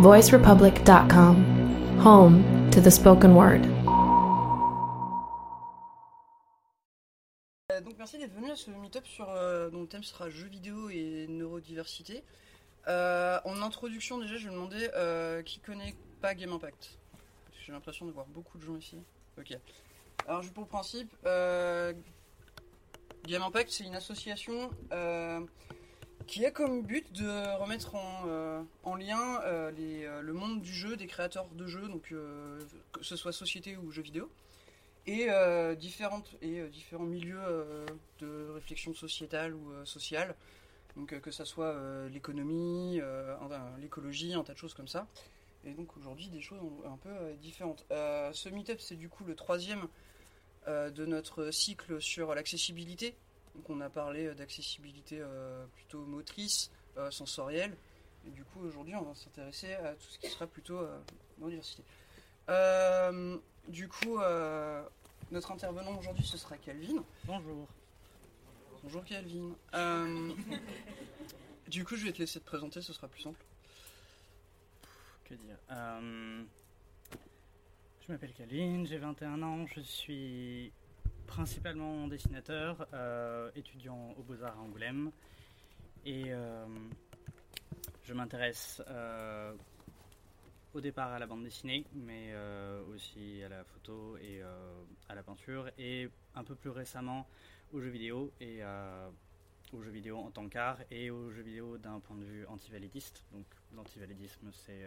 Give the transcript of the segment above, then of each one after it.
voicerepublic.com, home to the spoken word. Euh, donc merci d'être venu à ce meet-up sur, euh, dont le thème sera jeux vidéo et neurodiversité. Euh, en introduction déjà je vais demander qui connaît pas Game Impact? J'ai l'impression de voir beaucoup de gens ici. Ok. Alors juste pour principe, Game Impact c'est une association qui a comme but de remettre en, euh, en lien euh, euh, le monde du jeu, des créateurs de jeux, donc que ce soit société ou jeux vidéo et, différentes, et différents milieux de réflexion sociétale ou sociale. Donc que ça soit l'économie, l'écologie, un tas de choses comme ça. Et donc aujourd'hui des choses un, peu différentes. Ce meet-up c'est du coup le troisième de notre cycle sur l'accessibilité. Donc on a parlé euh, d'accessibilité euh, plutôt motrice, euh, sensorielle. Et du coup aujourd'hui on va s'intéresser à tout ce qui sera plutôt dans diversité. Du coup, notre intervenant aujourd'hui, ce sera Calvin. Bonjour. Bonjour Calvin. Du coup, je vais te laisser te présenter, ce sera plus simple. Que dire Je m'appelle Calvin, j'ai 21 ans, je suis principalement dessinateur, euh, étudiant aux Beaux-Arts à Angoulême. Et euh, je m'intéresse euh, au départ à la bande dessinée, mais aussi à la photo et à la peinture, et un peu plus récemment aux jeux vidéo et aux jeux vidéo en tant qu'art et aux jeux vidéo d'un point de vue antivalidiste. Donc l'antivalidisme, c'est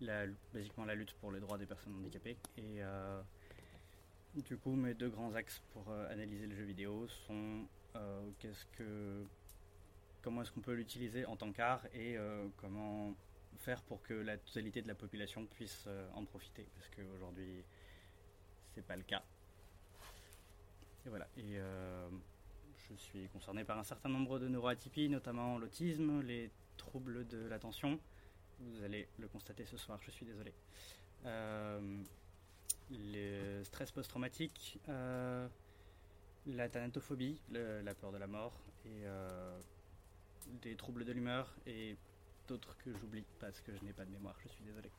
la, basiquement la lutte pour les droits des personnes handicapées. Du coup, mes deux grands axes pour euh, analyser le jeu vidéo sont euh, comment est-ce qu'on peut l'utiliser en tant qu'art et euh, comment faire pour que la totalité de la population puisse en profiter, parce qu'aujourd'hui, c'est pas le cas. Et voilà. Et je suis concerné par un certain nombre de neuroatypies, notamment l'autisme, les troubles de l'attention. Vous allez le constater ce soir, je suis désolé. Le stress post-traumatique, euh, la thanatophobie, le- la peur de la mort, et euh, des troubles de l'humeur, et d'autres que j'oublie parce que je n'ai pas de mémoire, je suis désolé.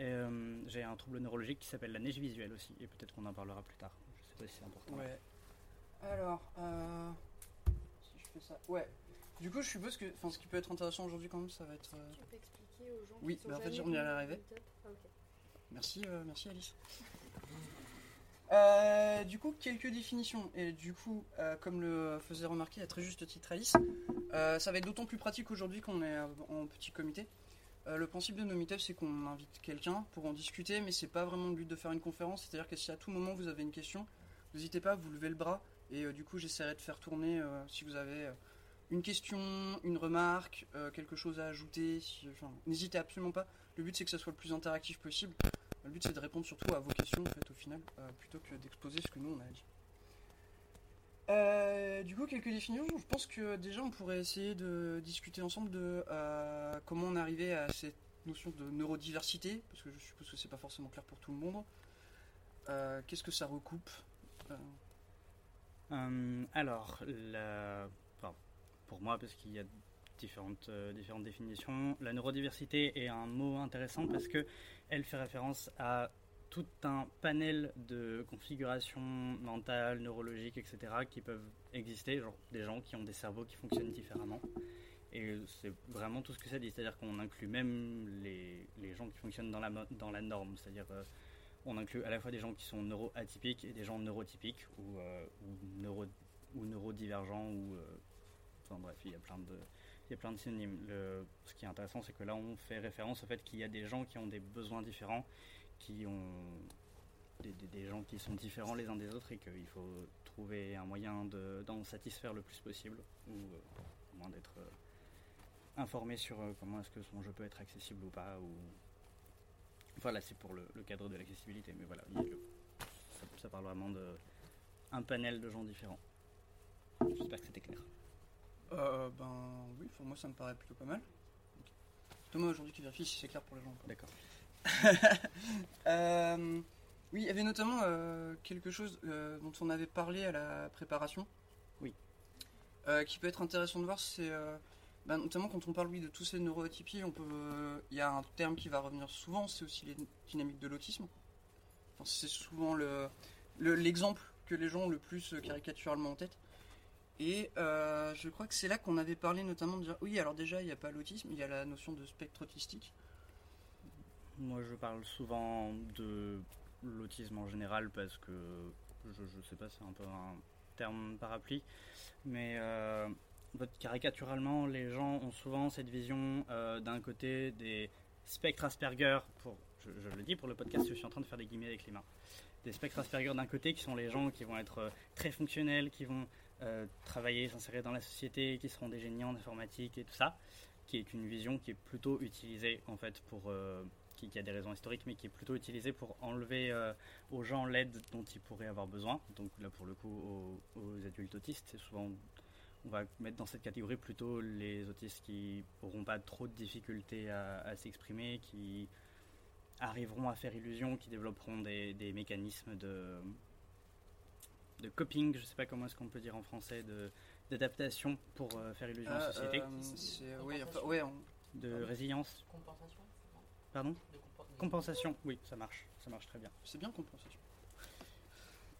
Euh, J'ai un trouble neurologique qui s'appelle la neige visuelle aussi, et peut-être qu'on en parlera plus tard. Je sais pas si c'est important. Ouais. Alors, euh, si je fais ça. Ouais. Du coup, je suppose que, enfin, ce qui peut être intéressant aujourd'hui quand même, ça va être. euh, Tu peux expliquer aux gens Oui, qui sont bah, en fait, j'y reviens à l'arrivée. Ah. Merci, euh, merci Alice. Euh, du coup, quelques définitions. Et du coup, euh, comme le faisait remarquer à très juste titre Alice, ça va être d'autant plus pratique aujourd'hui qu'on est en petit comité. Le principe de nos meetups, c'est qu'on invite quelqu'un pour en discuter, mais c'est pas vraiment le but de faire une conférence. C'est-à-dire que si à tout moment vous avez une question, n'hésitez pas vous lever le bras. Et du coup, j'essaierai de faire tourner si vous avez une question, une remarque, quelque chose à ajouter. n'hésitez absolument pas. Le but, c'est que ça soit le plus interactif possible. Le but c'est de répondre surtout à vos questions en fait au final, euh, plutôt que d'exposer ce que nous on a dit. Euh, du coup quelques définitions, je pense que déjà on pourrait essayer de discuter ensemble de euh, comment on arrivé à cette notion de neurodiversité, parce que je suppose que c'est pas forcément clair pour tout le monde. Qu'est-ce que ça recoupe alors, pour moi, parce qu'il y a différentes, euh, différentes définitions, la neurodiversité est un mot intéressant parce que elle fait référence à tout un panel de configurations mentales, neurologiques, etc., qui peuvent exister, genre des gens qui ont des cerveaux qui fonctionnent différemment. Et c'est vraiment tout ce que ça dit, c'est-à-dire qu'on inclut même les, les gens qui fonctionnent dans la, dans la norme, c'est-à-dire euh, on inclut à la fois des gens qui sont neuroatypiques et des gens neurotypiques ou, euh, neuro, ou neurodivergents ou euh, enfin bref il y a plein de il y a plein de synonymes. Ce qui est intéressant c'est que là on fait référence au fait qu'il y a des gens qui ont des besoins différents, qui ont des, gens qui sont différents les uns des autres et qu'il faut trouver un moyen de- d'en satisfaire le plus possible ou euh, au moins d'être euh, informé sur euh, comment est-ce que son jeu peut être accessible ou pas ou voilà, c'est pour le, cadre de l'accessibilité, mais voilà, ça, parle vraiment de un panel de gens différents. J'espère que c'était clair. Euh, ben oui, pour moi ça me paraît plutôt pas mal. Thomas aujourd'hui qui vérifie si c'est clair pour les gens. D'accord. Euh, oui, il y avait notamment euh, quelque chose dont on avait parlé à la préparation. Oui. Qui peut être intéressant de voir, c'est bah, notamment quand on parle oui, de tous ces neuroatypies, on peut, il y a un terme qui va revenir souvent, c'est aussi les dynamiques de l'autisme. Enfin, c'est souvent le, le- l'exemple que les gens ont le plus caricaturalement en tête. Et euh, je crois que c'est là qu'on avait parlé notamment de dire oui, alors déjà il n'y a pas l'autisme, il y a la notion de spectre autistique. Moi, je parle souvent de l'autisme en général parce que je, je sais pas, c'est un peu un terme parapluie, mais euh, caricaturalement, les gens ont souvent cette vision euh, d'un côté des spectres Asperger, pour, je, je le dis pour le podcast, je suis en train de faire des guillemets avec les mains, des spectres Asperger d'un côté qui sont les gens qui vont être euh, très fonctionnels, qui vont euh, travailler, s'insérer dans la société, qui seront des génies en informatique et tout ça, qui est une vision qui est plutôt utilisée en fait pour euh, qui, a des raisons historiques, mais qui est plutôt utilisé pour enlever euh, aux gens l'aide dont ils pourraient avoir besoin. Donc là, pour le coup, aux, adultes autistes, c'est souvent, on va mettre dans cette catégorie plutôt les autistes qui n'auront pas trop de difficultés à, s'exprimer, qui arriveront à faire illusion, qui développeront des mécanismes de, de coping, je ne sais pas comment est-ce qu'on peut dire en français, de d'adaptation pour euh, faire illusion en Ah, société, euh, oui, enfin, ouais, on- de résilience, Compensation pardon, De compo- de- compensation, oui, ça marche, ça marche très bien. c'est bien compensation.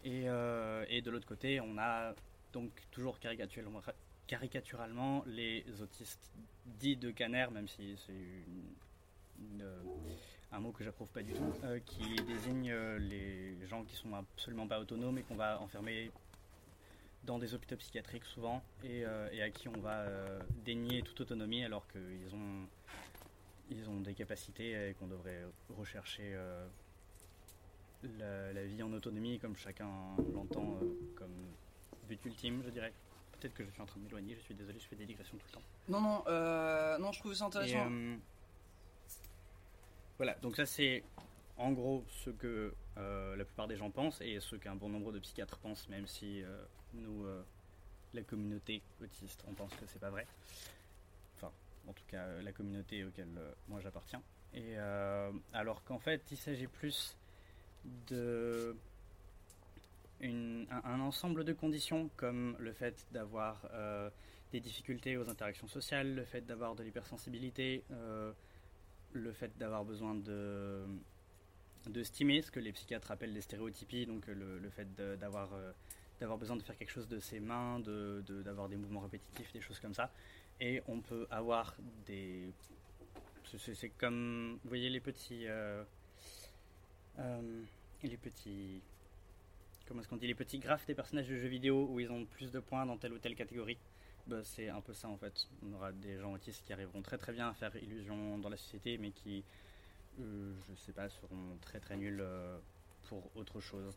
Et, euh, et de l'autre côté, on a donc toujours caricaturalement, caricaturalement les autistes dits de Caner, même si c'est une- une, euh, un mot que j'approuve pas du tout, euh, qui désigne euh, les gens qui sont absolument pas autonomes et qu'on va enfermer dans des hôpitaux psychiatriques souvent et, euh, et à qui on va dénier toute autonomie alors qu'ils ont, ils ont des capacités et qu'on devrait rechercher la, la vie en autonomie comme chacun l'entend comme but ultime, je dirais. Peut-être que je suis en train de m'éloigner, je suis désolé, je fais des digressions tout le temps. Non, non, euh, non, je trouve ça Et, intéressant. euh, voilà, donc ça c'est en gros ce que euh, la plupart des gens pensent et ce qu'un bon nombre de psychiatres pensent, même si euh, nous, euh, la communauté autiste, on pense que c'est pas vrai. Enfin, en tout cas, la communauté auquel moi j'appartiens. Et alors qu'en fait, il s'agit plus de ensemble de conditions comme le fait d'avoir des difficultés aux interactions sociales, le fait d'avoir de l'hypersensibilité, le fait d'avoir besoin de, de stimer, ce que les psychiatres appellent des stéréotypies, donc euh, le, le fait d'avoir euh, d'avoir besoin de faire quelque chose de ses mains, de- de- d'avoir des mouvements répétitifs, des choses comme ça. Et on peut avoir des... c'est- comme... Vous voyez les petits... euh, les petits... Comment est-ce qu'on dit Les petits graphes des personnages de jeux vidéo où ils ont plus de points dans telle ou telle catégorie. Bah, c'est un peu ça en fait. On aura des gens autistes qui arriveront très très bien à faire illusion dans la société, mais qui, euh, je sais pas, seront très très nuls euh, pour autre chose.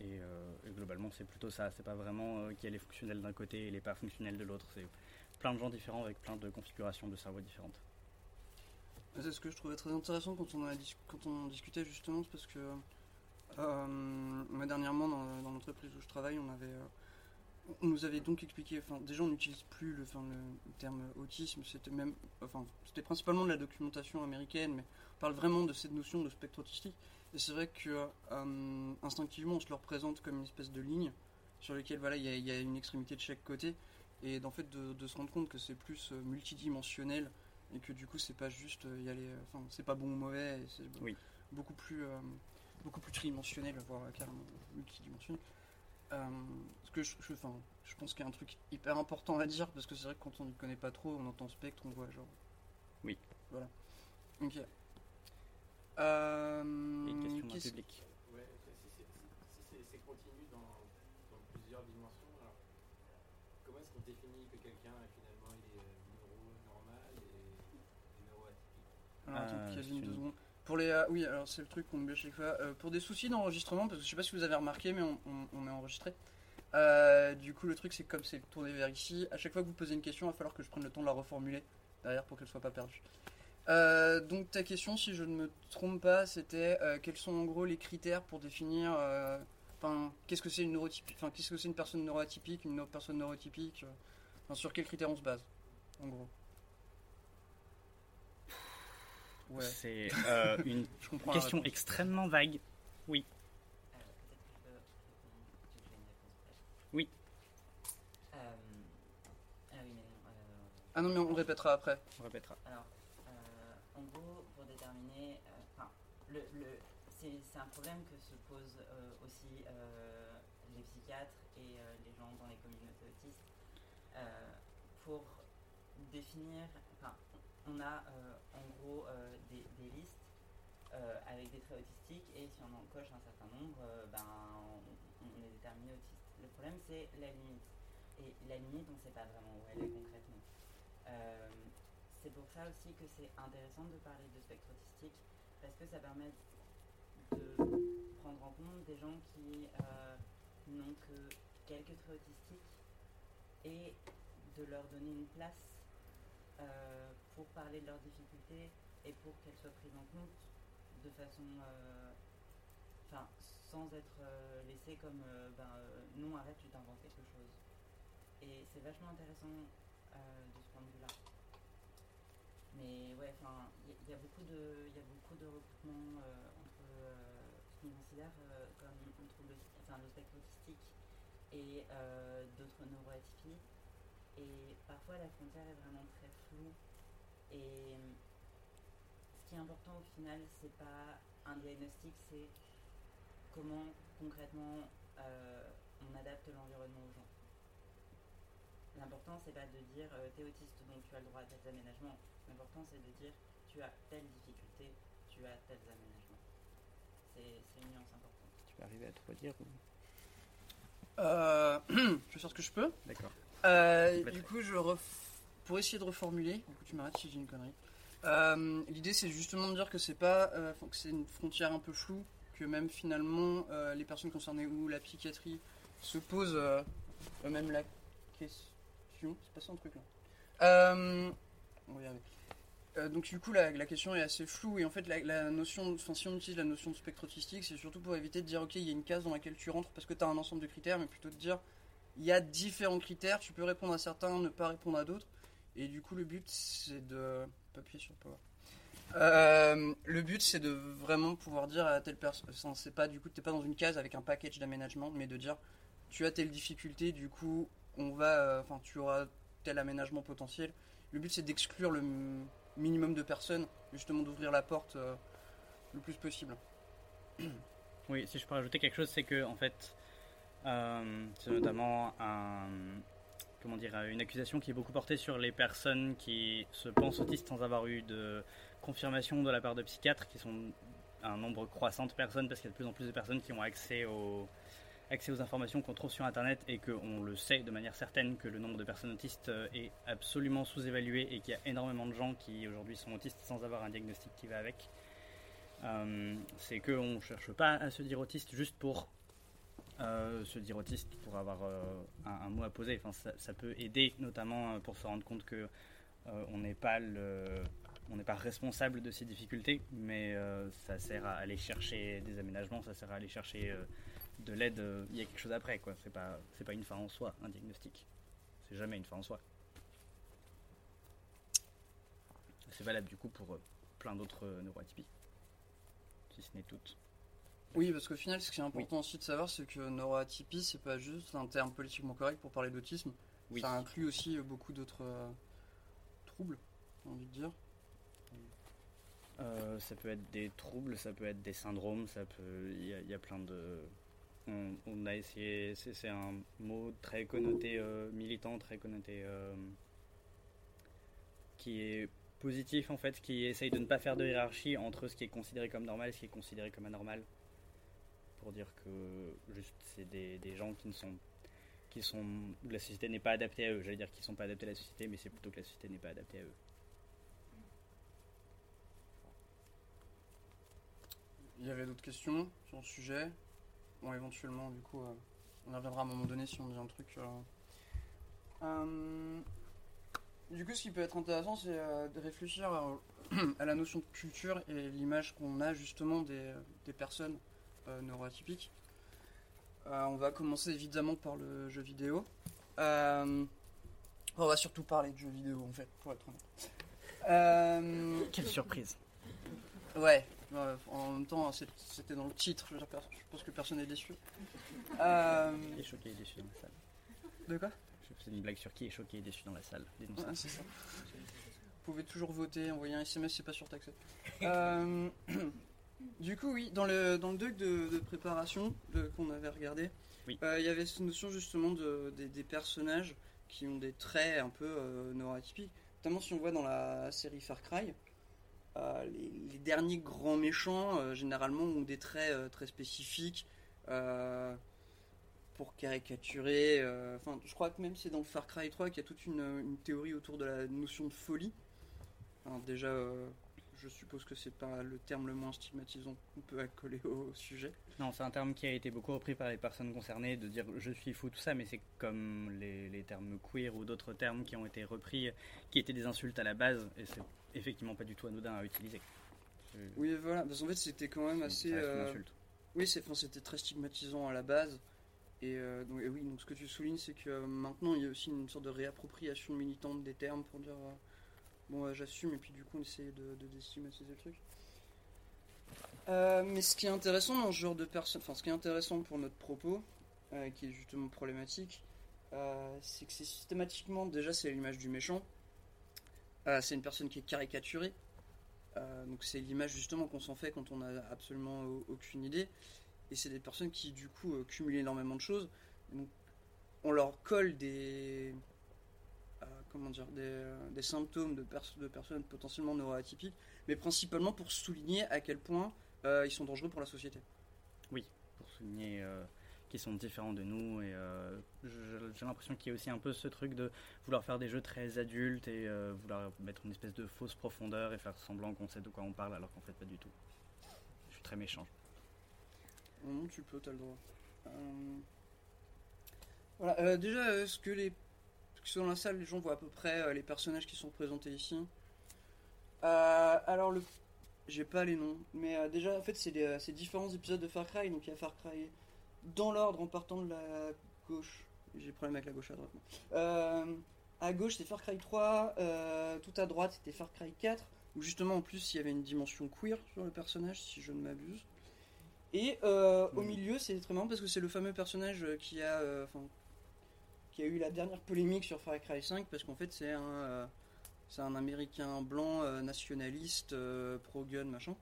Et, euh, et globalement, c'est plutôt ça. C'est pas vraiment euh, qui est les fonctionnels d'un côté et les pas fonctionnels de l'autre. C'est plein de gens différents avec plein de configurations de cerveau différentes. C'est ce que je trouvais très intéressant quand on, a discutait justement, parce que moi, dernièrement dans, l'entreprise où je travaille, on avait, on nous avait donc expliqué, enfin déjà on n'utilise plus le, enfin, le terme autisme, c'était même, enfin c'était principalement de la documentation américaine, mais on parle vraiment de cette notion de spectre autistique. Et c'est vrai que euh, instinctivement on se le représente comme une espèce de ligne sur laquelle voilà il y, a- il y a une extrémité de chaque côté, et d'en fait de, de se rendre compte que c'est plus euh, multidimensionnel et que du coup c'est pas juste euh, y aller, enfin c'est pas bon ou mauvais, c'est Oui. beaucoup plus euh, beaucoup plus tridimensionnel, voire carrément multidimensionnel. Euh, parce que je, je, enfin, je pense qu'il y a un truc hyper important à dire parce que c'est vrai que quand on ne connaît pas trop, on entend spectre, on voit genre. Oui. Voilà. Ok. Euh, Et une question d'un qu'est-ce- public. Ouais, si c'est si continu dans, dans plusieurs dimensions, alors comment est-ce qu'on définit que quelqu'un finalement il est euh, neuro-normal et neuroatypique? Alors, attends, Euh, Kevin, deux secondes. Pour les, euh, oui, alors c'est le truc qu'on oublie chaque fois. Pour des soucis d'enregistrement, parce que je sais pas si vous avez remarqué, mais on, est enregistré. Euh, du coup, le truc, c'est comme c'est tourné vers ici, à chaque fois que vous posez une question, il va falloir que je prenne le temps de la reformuler derrière pour qu'elle soit pas perdue. Euh, donc ta question, si je ne me trompe pas, c'était euh, quels sont en gros les critères pour définir, enfin, qu'est-ce que c'est une enfin, qu'est-ce que c'est une personne neuroatypique, une personne neurotypique, sur quels critères on se base, en gros? Ouais, C'est euh, une question réponse. extrêmement vague. Euh, Oui. Euh, ah oui, euh, Ah non, mais on répétera après. On répétera. Alors, euh, en gros, pour déterminer, euh, enfin, le, le, c'est, c'est un problème que se posent euh, aussi euh, les psychiatres et euh, les gens dans les communautés autistes euh, pour définir. Enfin, on a euh, en gros euh, des, listes euh, avec des traits autistiques et si on en coche un certain nombre, ben, on, est déterminé autiste. Le problème, c'est la limite. Et la limite, on ne sait pas vraiment où elle est concrètement. C'est pour ça aussi que c'est intéressant de parler de spectre autistique parce que ça permet de prendre en compte des gens qui n'ont que quelques traits autistiques et de leur donner une place pour parler de leurs difficultés et pour qu'elles soient prises en compte de façon euh, enfin sans être euh, laissées comme euh, ben, non arrête tu t'inventes quelque chose et c'est vachement intéressant de ce point de vue là mais ouais, enfin, il y, a beaucoup de, il beaucoup de recoupements euh, entre euh, ce qu'on considère comme un trouble, enfin, le spectre autistique et d'autres neuroatypies. Et parfois, la frontière est vraiment très floue. Et ce qui est important au final, c'est pas un diagnostic, c'est comment concrètement euh, on adapte l'environnement aux gens. L'important, c'est pas de dire euh, t'es autiste donc tu as le droit à tels aménagements. L'important, c'est de dire tu as telle difficulté, tu as tels aménagements. C'est une nuance importante. Tu peux arriver à tout redire ou... Euh, je vais faire ce que je peux. D'accord. Euh, du coup, je ref... pour essayer de reformuler, tu m'arrêtes si j'ai une connerie. Euh, L'idée, c'est justement de dire que c'est pas, euh, que c'est une frontière un peu floue, que même finalement, euh, les personnes concernées ou la psychiatrie se posent eux-mêmes la question. C'est pas ça un truc là. On va y donc du coup la, la question est assez floue et en fait la, la notion, enfin si on utilise la notion de spectre autistique c'est surtout pour éviter de dire ok il y a une case dans laquelle tu rentres parce que tu as un ensemble de critères mais plutôt de dire il y a différents critères, tu peux répondre à certains, ne pas répondre à d'autres et du coup le but c'est de papier sur power. Euh, le but c'est de vraiment pouvoir dire à telle personne, c'est pas du coup t'es pas dans une case avec un package d'aménagement mais de dire tu as telle difficulté du coup on va, euh, enfin tu auras tel aménagement potentiel. Le but c'est d'exclure le minimum de personnes, justement d'ouvrir la porte euh, le plus possible. Oui, si je peux rajouter quelque chose, c'est que en fait, c'est notamment un, comment dire, une accusation qui est beaucoup portée sur les personnes qui se pensent autistes sans avoir eu de confirmation de la part de psychiatres, qui sont un nombre croissant de personnes, parce qu'il y a de plus en plus de personnes qui ont accès aux, informations qu'on trouve sur Internet et qu'on le sait de manière certaine que le nombre de personnes autistes euh, est absolument sous-évalué et qu'il y a énormément de gens qui aujourd'hui sont autistes sans avoir un diagnostic qui va avec. Euh, c'est qu'on ne cherche pas à se dire autiste juste pour euh, se dire autiste, pour avoir euh, un, mot à poser. Enfin, ça, peut aider notamment euh, pour se rendre compte que euh, on n'est pas le, on n'est pas responsable de ces difficultés, mais euh, ça sert à aller chercher des aménagements, ça sert à aller chercher euh, de l'aide. euh, Il y a quelque chose après, quoi. C'est pas, c'est pas une fin en soi, un diagnostic. C'est jamais une fin en soi. C'est valable du coup pour euh, plein d'autres euh, neuroatypies, si ce n'est toutes. Oui, parce qu'au final, ce qui est important aussi de savoir, c'est que neuroatypie, c'est pas juste un terme politiquement correct pour parler d'autisme. Oui. Ça inclut aussi euh, beaucoup d'autres euh, troubles, j'ai envie de dire. Euh, ça peut être des troubles, ça peut être des syndromes, ça peut. Il y, a- il y a plein de. On, on a essayé. C'est un mot très connoté euh, militant, très connoté. qui est positif en fait, qui essaye de ne pas faire de hiérarchie entre ce qui est considéré comme normal et ce qui est considéré comme anormal. Pour dire que juste c'est des, gens qui ne sont. qui sont. la société n'est pas adaptée à eux. J'allais dire qu'ils sont pas adaptés à la société, mais c'est plutôt que la société n'est pas adaptée à eux. Il y avait d'autres questions sur le sujet? Bon, éventuellement, du coup, euh, on y reviendra à un moment donné si on dit un truc. euh. Euh, Du coup, ce qui peut être intéressant, c'est de réfléchir à, la notion de culture et l'image qu'on a justement des, personnes neuroatypiques. Euh, on va commencer évidemment par le jeu vidéo. Euh, on va surtout parler de jeux vidéo en fait, pour être honnête. Euh, Quelle surprise! Ouais, en même temps, c'est- c'était dans le titre, je, pense que personne n'est déçu. Euh, est choqué, déçu dans la salle. de quoi? Faisais une blague sur qui est choqué et déçu dans la salle. Dénoncez. Ouais, c'est ça. Vous pouvez toujours voter, envoyer un SMS, c'est pas sûr taxé. Euh, du coup, oui, dans le, dans le doc de, de préparation qu'on avait regardé, Oui. euh, il y avait cette notion justement de, des, des personnages qui ont des traits un peu euh, neuroatypiques. Notamment si on voit dans la série Far Cry, euh, les, les derniers grands méchants, euh, généralement, ont des traits très spécifiques. pour caricaturer. Enfin, je crois que même c'est dans Far Cry 3 qu'il y a toute une, une théorie autour de la notion de folie. Déjà, je suppose que c'est pas le terme le moins stigmatisant qu'on peut accoler au sujet. Non, c'est un terme qui a été beaucoup repris par les personnes concernées, de dire je suis fou, tout ça, mais c'est comme les, les termes queer ou d'autres termes qui ont été repris, qui étaient des insultes à la base, et c'est effectivement pas du tout anodin à utiliser. Oui, voilà. Parce qu'en fait, c'était quand même assez. euh. Oui, c'est, enfin, c'était très stigmatisant à la base. Et, euh, donc, et oui, donc ce que tu soulignes, c'est que euh, maintenant il y a aussi une sorte de réappropriation militante des termes pour dire euh, bon, j'assume, et puis du coup on essaie de, de déstigmatiser le truc. Euh, mais ce qui est intéressant dans ce genre de personnes, enfin ce qui est intéressant pour notre propos, euh, qui est justement problématique, euh, c'est que c'est systématiquement, déjà c'est l'image du méchant, c'est une personne qui est caricaturée, donc c'est l'image justement qu'on s'en fait quand on n'a absolument au- aucune idée. Et c'est des personnes qui du coup cumulent énormément de choses. Donc, on leur colle des comment dire des, euh, des symptômes de, pers- de personnes potentiellement neuroatypiques, mais principalement pour souligner à quel point euh, ils sont dangereux pour la société. pour souligner euh, qu'ils sont différents de nous. Et euh, j'ai l'impression qu'il y a aussi un peu ce truc de vouloir faire des jeux très adultes et vouloir mettre une espèce de fausse profondeur et faire semblant qu'on sait de quoi on parle alors qu'en fait pas du tout. Je suis très méchant. Non, tu peux, t'as le droit. Voilà, déjà, est-ce que les. Parce que dans la salle, les gens voient à peu près euh, les personnages qui sont représentés ici. Euh, alors, le. J'ai pas les noms, mais euh, déjà, en fait, c'est différents épisodes de Far Cry. Donc, il y a Far Cry dans l'ordre en partant de la gauche. J'ai problème avec la gauche à droite. Euh, à gauche, c'est Far Cry 3. euh, tout à droite, c'était Far Cry 4. Où justement, en plus, il y avait une dimension queer sur le personnage, si je ne m'abuse. Et euh, au milieu, c'est très marrant parce que c'est le fameux personnage qui a, enfin, qui a eu la dernière polémique sur Far Cry 5 parce qu'en fait c'est un, euh, c'est un Américain blanc euh, nationaliste, euh, pro-gun, machin.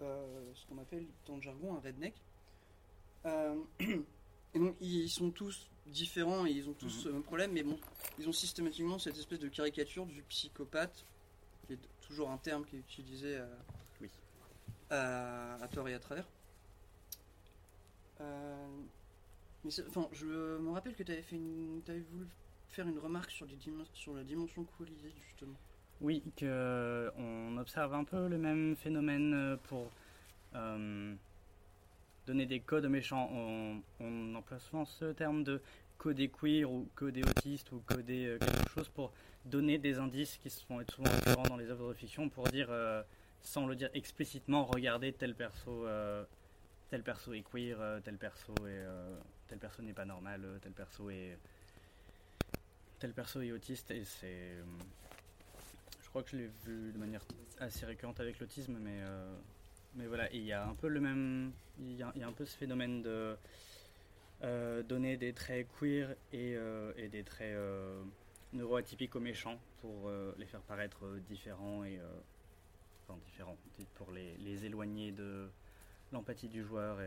Euh, ce qu'on appelle dans le jargon un redneck. Et donc ils sont tous différents et ils ont tous Mhm. ce même problème, mais bon, ils ont systématiquement cette espèce de caricature du psychopathe, qui est toujours un terme qui est utilisé Oui. à, à tort et à travers. Euh, mais enfin, je me rappelle que tu avais, fait une, t'avais voulu faire une remarque sur, les sur la dimension queerisée, justement. Oui, que on observe un peu le même phénomène euh, pour euh, donner des codes méchants. On, emploie souvent ce terme de coder queer ou coder autiste ou coder euh, quelque chose pour donner des indices qui sont souvent récurrents dans les œuvres de fiction pour dire, sans le dire explicitement, regardez tel perso, tel perso est queer, tel perso est, euh, tel perso n'est pas normal, euh, tel perso est, tel perso est autiste et c'est euh, je crois que je l'ai vu de manière assez récurrente avec l'autisme, mais, euh, mais voilà, il y a un peu le même. Il y a, un peu ce phénomène de donner des traits queer et, des traits neuroatypiques aux méchants pour les faire paraître différents et. enfin, différents, pour les, éloigner de l'empathie du joueur.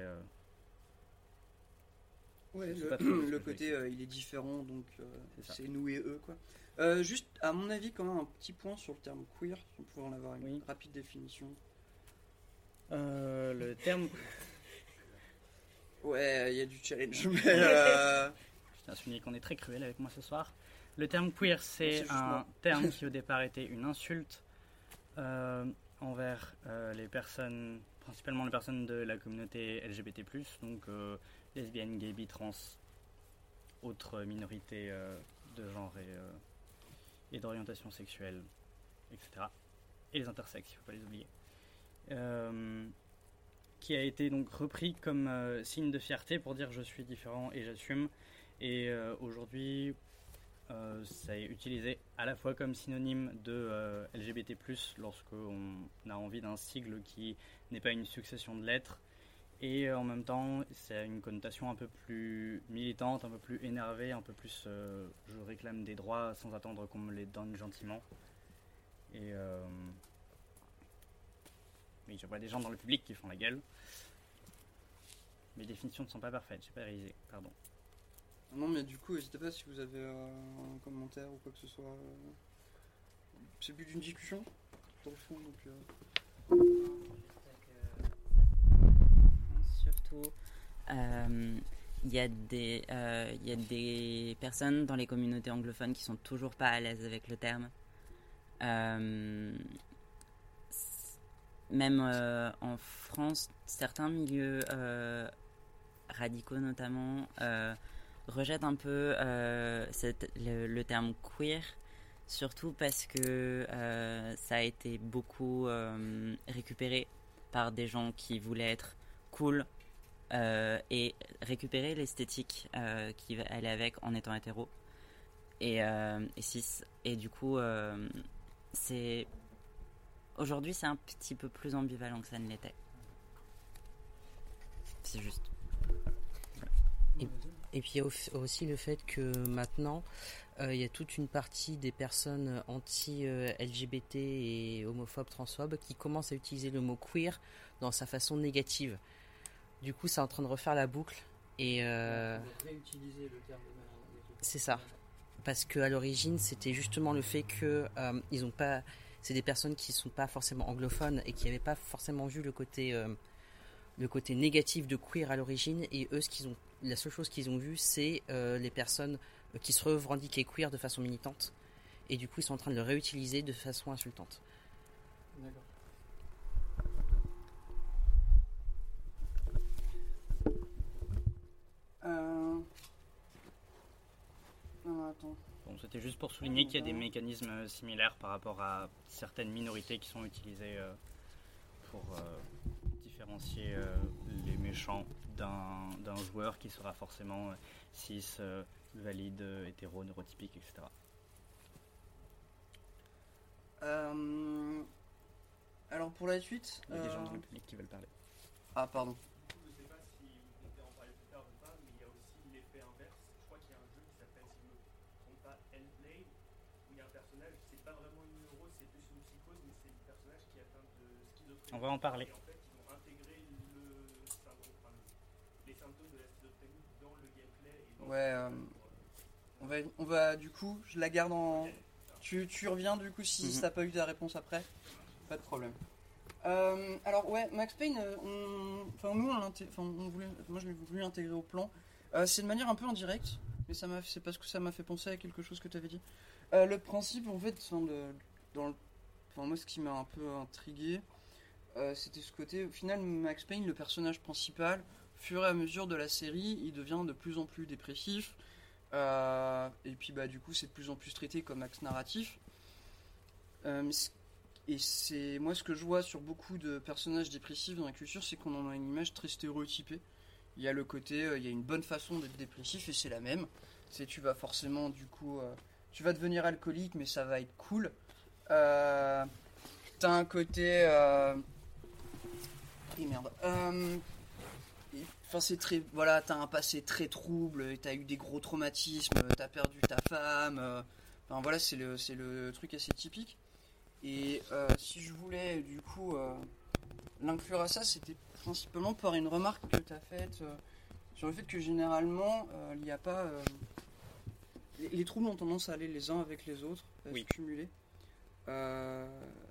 Ouais, le, pas côté euh, il est différent, donc euh, C'est nous et eux, quoi. Euh, juste, à mon avis, quand même, un petit point sur le terme queer, on pouvait en avoir une Oui. rapide définition. euh, le terme. Ouais, il y a du challenge, mais. euh, à souligner qu'on est très cruel avec moi ce soir. Le terme queer, C'est c'est juste un moi. terme qui au départ était une insulte euh, envers euh, les personnes, principalement les personnes de la communauté LGBT+, donc euh, lesbiennes, gays, bi, trans, autres minorités euh, de genre et, euh, d'orientation sexuelle, etc. Et les intersexes, il ne faut pas les oublier. Euh, qui a été donc repris comme signe de fierté pour dire je suis différent et j'assume. Et aujourd'hui, ça est utilisé à la fois comme synonyme de LGBT+, lorsqu'on a envie d'un sigle qui n'est pas une succession de lettres, Et euh, en même temps, c'est une connotation un peu plus militante, un peu plus énervée, un peu plus euh, je réclame des droits sans attendre qu'on me les donne gentiment. Et euh, oui, je vois des gens dans le public qui font la gueule. Mes définitions ne sont pas parfaites, j'ai pas réalisé, pardon. Non, mais du coup, n'hésitez pas si vous avez euh, un commentaire ou quoi que ce soit. C'est but d'une discussion, dans le fond, donc. Surtout, euh, il y, a des, euh, il y a des personnes dans les communautés anglophones qui sont toujours pas à l'aise avec le terme. Euh, même en France, certains milieux radicaux notamment rejettent un peu le, terme queer, surtout parce que ça a été beaucoup récupéré par des gens qui voulaient être cool euh, et récupérer l'esthétique euh, qui va aller avec en étant hétéro et, euh, et du coup, euh, aujourd'hui c'est un petit peu plus ambivalent que ça ne l'était. C'est juste. Et puis il y a au- aussi le fait que maintenant, euh, il y a toute une partie des personnes anti-LGBT et homophobes, transphobes qui commencent à utiliser le mot queer dans sa façon négative. Du coup, c'est en train de refaire la boucle. Et euh, c'est ça. Parce que à l'origine, c'était justement le fait que euh, pas. C'est des personnes qui sont pas forcément anglophones et qui n'avaient pas forcément vu le côté euh, le côté négatif de queer à l'origine. Et eux, ce qu'ils ont, la seule chose qu'ils ont vu, c'est euh, les personnes qui se revendiquaient queer de façon militante. Et du coup, ils sont en train de le réutiliser de façon insultante. D'accord. Euh... Non, attends. Bon, c'était juste pour souligner qu'il y a des mécanismes euh, similaires par rapport à certaines minorités qui sont utilisées euh, pour euh, différencier les méchants d'un joueur qui sera forcément cis, valide, hétéro, neurotypique, etc. Euh... Alors pour la suite. Il y a des gens dans le public qui veulent parler. Ah, pardon. Je ne sais pas si vous comptez en parler plus tard ou pas, mais il y a aussi l'effet inverse. Je crois qu'il y a un jeu qui s'appelle, si je ne me trompe pas, Hellblade, où il y a un personnage, c'est pas vraiment une neurose, c'est plus une psychose, mais c'est le personnage qui est atteint de schizophrénie. On va en parler. Et en fait, ils ont intégré le syndrome, enfin, le- les symptômes de la schizophrénie dans le gameplay. Et dans Ouais, euh, on va, on va du coup, je la garde en. Tu, tu reviens du coup si Mhm. t'as pas eu ta réponse après Pas de problème. Euh, alors ouais, Max Payne, euh, on, enfin nous on, on voulait, moi je l'ai voulu intégrer au plan. Euh, c'est de manière un peu indirecte, mais ça m'a, c'est parce que ça m'a fait penser à quelque chose que tu avais dit. Euh, le principe en fait, de- dans le, enfin, moi ce qui m'a un peu intrigué, euh, c'était ce côté. Au final, Max Payne, le personnage principal, au fur et à mesure de la série, il devient de plus en plus dépressif. Euh, et puis bah du coup c'est de plus en plus traité comme axe narratif. Euh, et c'est moi ce que je vois sur beaucoup de personnages dépressifs dans la culture, c'est qu'on en a une image très stéréotypée. Il y a le côté, il y a une bonne façon d'être dépressif et c'est la même. C'est tu vas forcément du coup, tu vas devenir alcoolique mais ça va être cool. T'as un côté. Merde. Euh, Enfin, c'est très. Voilà, t'as un passé très trouble, t'as eu des gros traumatismes, t'as perdu ta femme. euh, Enfin, voilà, c'est le, c'est le truc assez typique. Et euh, si je voulais, du coup, euh, l'inclure à ça, c'était principalement par une remarque que t'as faite euh, sur le fait que généralement, euh, il n'y a pas. euh, les, les troubles ont tendance à aller les uns avec les autres, à Oui. se cumuler. Euh,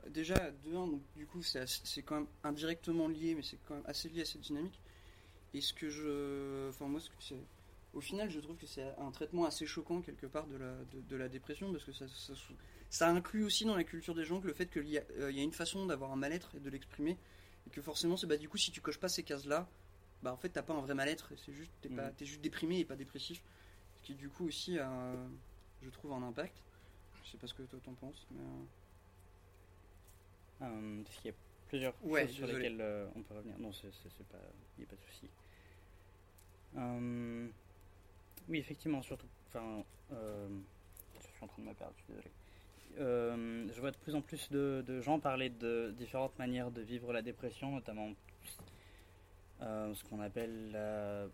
déjà, de un, donc, du coup, c'est quand même indirectement lié, mais c'est quand même assez lié à cette dynamique. Et ce que je. Enfin, moi, ce que c'est. Au final, je trouve que c'est un traitement assez choquant, quelque part, de la, de, de la dépression, parce que ça, ça, ça inclut aussi dans la culture des gens que le fait qu'il y, a- euh, y a une façon d'avoir un mal-être et de l'exprimer, et que forcément, c'est bah, du coup, si tu coches pas ces cases-là, bah, en fait, t'as pas un vrai mal-être, c'est juste, t'es Mhm. t'es juste déprimé et pas dépressif. Ce qui, du coup, aussi, a, je trouve, un impact. Je sais pas ce que toi t'en penses, mais. euh, Euh, parce qu'il y a plusieurs Ouais, choses sur lesquelles euh, on peut revenir. Non, c'est pas, il n'y a pas de souci. Euh, oui, effectivement, surtout. Enfin, euh, je suis en train de me perdre. Je suis désolé. Je vois de plus en plus de, de gens parler de différentes manières de vivre la dépression, notamment ce qu'on appelle la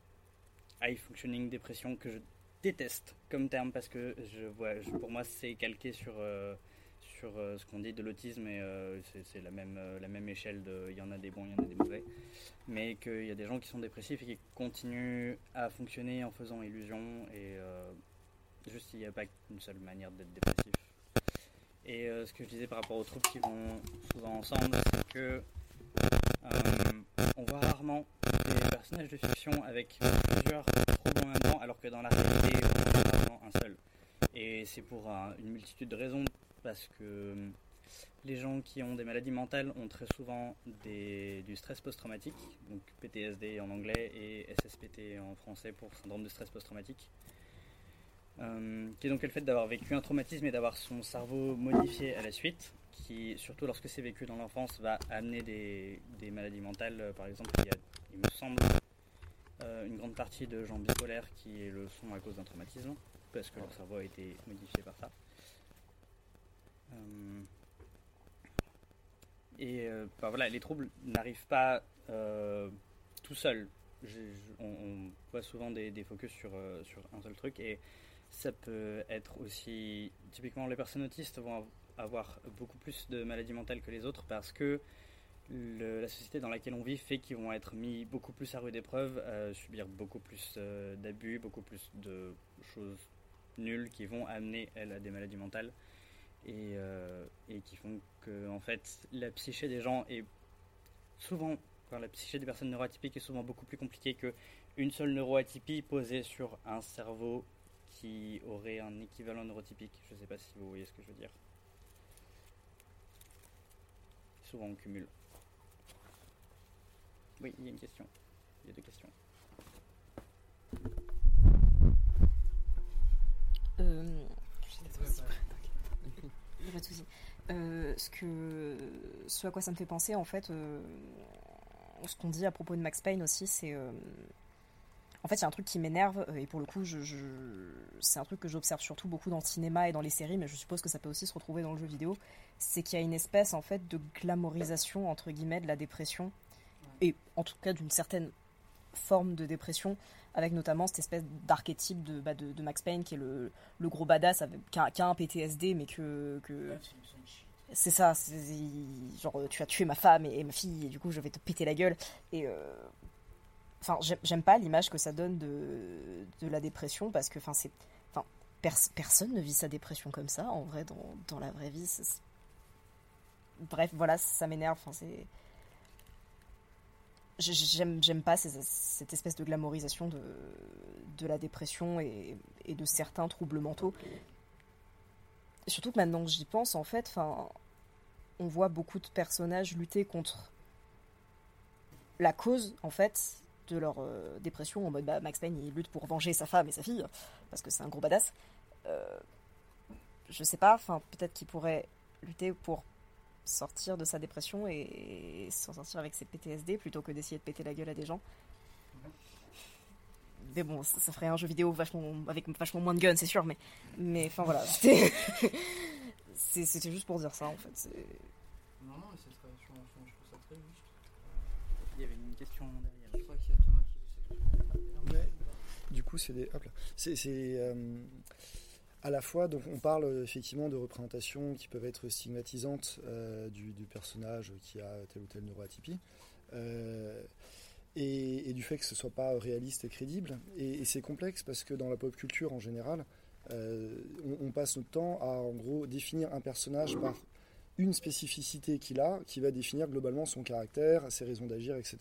high functioning dépression, que je déteste comme terme parce que je vois, je- pour moi c'est calqué sur, euh, ce qu'on dit de l'autisme et euh, c'est- la même, euh, la même échelle de il y en a des bons, il y en a des mauvais, mais qu'il y a des gens qui sont dépressifs et qui continuent à fonctionner en faisant illusion et juste il n'y a pas qu'une seule manière d'être dépressif. Et ce que je disais par rapport aux troubles qui vont souvent ensemble, c'est que on voit rarement des personnages de fiction avec plusieurs troubles en même temps, alors que dans la réalité, on a un seul. Et c'est pour un- une multitude de raisons, parce que euh, les gens qui ont des maladies mentales ont très souvent du stress post-traumatique, donc PTSD en anglais et SSPT en français pour syndrome de stress post-traumatique. Euh, qui est donc le fait d'avoir vécu un traumatisme et d'avoir son cerveau modifié à la suite, qui, surtout lorsque c'est vécu dans l'enfance, va amener des, des maladies mentales. Euh, Par exemple, il y a, il me semble, euh, une grande partie de gens bipolaires qui le sont à cause d'un traumatisme, parce que leur cerveau a été modifié par ça. Euh, et euh, bah voilà, les troubles n'arrivent pas euh, tout seuls. On, voit souvent des, focus sur, un seul truc et ça peut être aussi typiquement les personnes autistes vont av- avoir beaucoup plus de maladies mentales que les autres parce que la société dans laquelle on vit fait qu'ils vont être mis beaucoup plus à rude épreuve, subir beaucoup plus d'abus, beaucoup plus de choses nulles qui vont amener elles à des maladies mentales et, euh, et qui font que en fait la psyché des gens est souvent la psyché des personnes neuroatypiques est souvent beaucoup plus compliquée que une seule neuroatypie posée sur un cerveau qui aurait un équivalent neurotypique. Je ne sais pas si vous voyez ce que je veux dire. Souvent on cumule. Oui, il y a une question. Il y a deux questions. Euh, a pas de souci. Euh, ce, que, ce à quoi ça me fait penser, en fait, euh, ce qu'on dit à propos de Max Payne aussi, c'est. euh, en fait, il y a un truc qui m'énerve, et pour le coup, je, je- c'est un truc que j'observe surtout beaucoup dans le cinéma et dans les séries, mais je suppose que ça peut aussi se retrouver dans le jeu vidéo. C'est qu'il y a une espèce, en fait, de glamorisation, entre guillemets, de la dépression, et en tout cas d'une certaine forme de dépression, avec notamment cette espèce d'archétype de, bah, de, de Max Payne qui est le, le gros badass avec, qui, a, qui a un PTSD mais que, que c'est ça genre tu as tué ma femme et, et ma fille et du coup je vais te péter la gueule. Et euh, enfin j'aime- pas l'image que ça donne de, de la dépression parce que enfin c'est enfin pers- personne ne vit sa dépression comme ça en vrai dans, dans la vraie vie. Bref voilà ça m'énerve enfin c'est j'aime pas cette espèce de glamorisation de, de la dépression et, de certains troubles mentaux. Surtout que maintenant que j'y pense, en fait, on voit beaucoup de personnages lutter contre la cause, en fait, de leur euh, dépression. En mode, bah, Max Payne, il lutte pour venger sa femme et sa fille, parce que c'est un gros badass. Euh, je sais pas, peut-être qu'il pourrait lutter pour sortir de sa dépression et s'en sortir avec ses PTSD plutôt que d'essayer de péter la gueule à des gens. Mais bon, ça, ça ferait un jeu vidéo vachement, avec vachement moins de guns, c'est sûr, mais, mais enfin voilà, c'était juste pour dire ça en fait. Non, non, mais c'est très, je, je- je trouve ça très juste. Il y avait une question derrière. Je crois qu'il y a Thomas qui veut s'exprimer. Ouais. Du coup, c'est des. hop là. C'est. c'est, euh, à la fois, donc on parle euh, effectivement de représentations qui peuvent être stigmatisantes euh, du, personnage qui a telle ou telle neuroatypie. euh, et, du fait que ce soit pas réaliste et crédible. Et, c'est complexe parce que dans la pop culture en général, on, on passe notre temps à en gros définir un personnage par une spécificité qu'il a, qui va définir globalement son caractère, ses raisons d'agir, etc.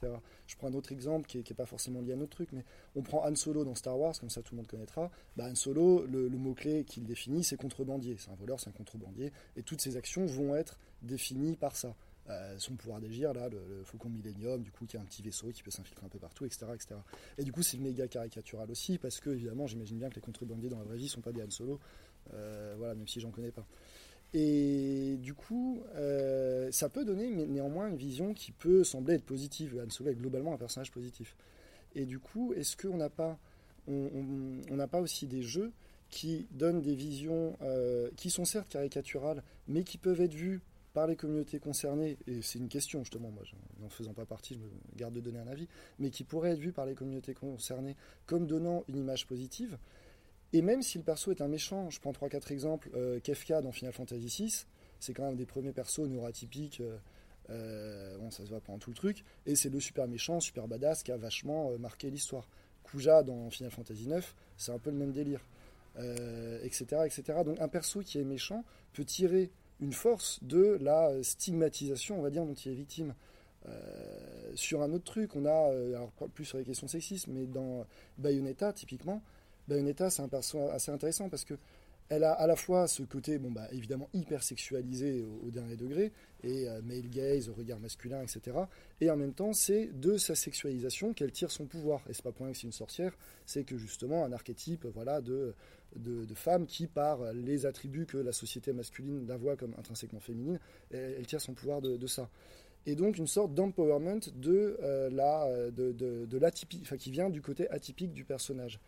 Je prends un autre exemple qui n'est pas forcément lié à notre truc, mais on prend Han Solo dans Star Wars, comme ça tout le monde connaîtra. Bah, Han Solo, le, mot-clé qu'il définit, c'est contrebandier. C'est un voleur, c'est un contrebandier. Et toutes ses actions vont être définies par ça. Euh, son pouvoir d'agir, là, le, Faucon Millennium, du coup, qui a un petit vaisseau qui peut s'infiltrer un peu partout, etc. etc. Et du coup, c'est méga caricatural aussi, parce que, évidemment, j'imagine bien que les contrebandiers dans la vraie vie sont pas des Han Solo. Euh, voilà, même si j'en connais pas. Et du coup, euh, ça peut donner néanmoins une vision qui peut sembler être positive. Han Solo est globalement un personnage positif. Et du coup, est-ce qu'on n'a pas, on, on- pas aussi des jeux qui donnent des visions euh, qui sont certes caricaturales, mais qui peuvent être vues par les communautés concernées, et c'est une question justement, moi n'en faisant pas partie, je me garde de donner un avis, mais qui pourrait être vu par les communautés concernées comme donnant une image positive. Et même si le perso est un méchant, je prends 3-4 exemples, euh, Kefka dans Final Fantasy VI, c'est quand même des premiers persos neuroatypiques, euh, euh, bon ça se voit pendant tout le truc, et c'est le super méchant, super badass qui a vachement marqué l'histoire. Kuja dans Final Fantasy IX, c'est un peu le même délire, etc., etc. Donc un perso qui est méchant peut tirer une force de la stigmatisation, on va dire, dont il est victime. sur un autre truc, on a, alors plus sur les questions sexistes, mais dans Bayonetta, typiquement, Bayonetta, c'est un perso assez intéressant parce que elle a à la fois ce côté, bon bah évidemment hyper sexualisé au, dernier degré, et euh, male gaze, regard masculin, etc. Et en même temps, c'est de sa sexualisation qu'elle tire son pouvoir. Et c'est pas pour rien que c'est une sorcière, c'est que justement un archétype, voilà, de, de, femme qui, par les attributs que la société masculine la voit comme intrinsèquement féminine, elle, tire son pouvoir de, ça. Et donc une sorte d'empowerment de euh, la de, de, l'atypique, enfin qui vient du côté atypique du personnage.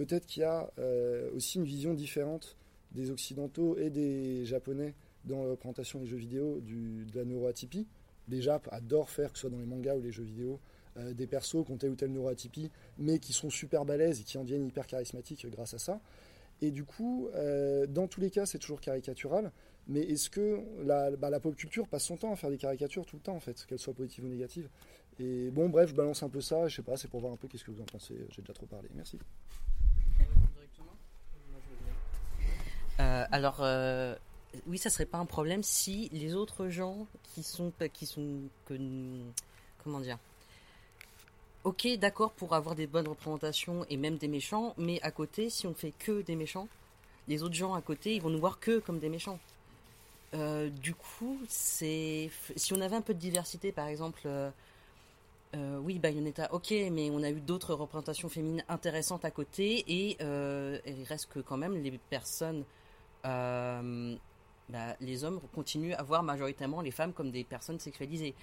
Peut-être qu'il y a euh, aussi une vision différente des Occidentaux et des Japonais dans la représentation des jeux vidéo du, de la neuroatypie. Les Japs adorent faire, que ce soit dans les mangas ou les jeux vidéo, euh, des persos qui ont telle ou telle neuroatypie, mais qui sont super balèzes et qui en deviennent hyper charismatiques grâce à ça. Et du coup, euh, dans tous les cas, c'est toujours caricatural. Mais est-ce que la, bah, la, pop culture passe son temps à faire des caricatures tout le temps, en fait, qu'elles soient positives ou négatives? Et bon, bref, je balance un peu ça. Je sais pas, c'est pour voir un peu qu'est-ce que vous en pensez. J'ai déjà trop parlé. Merci. Euh, alors, euh, oui, ça serait pas un problème si les autres gens qui sont, qui sont, comment dire, ok, d'accord pour avoir des bonnes représentations et même des méchants, mais à côté, si on fait que des méchants, les autres gens à côté, ils vont nous voir que comme des méchants. Euh, du coup, si on avait un peu de diversité, par exemple, oui, Bayonetta, ok, mais on a eu d'autres représentations féminines intéressantes à côté et il reste que quand même les personnes euh, bah, les hommes continuent à voir majoritairement les femmes comme des personnes sexualisées.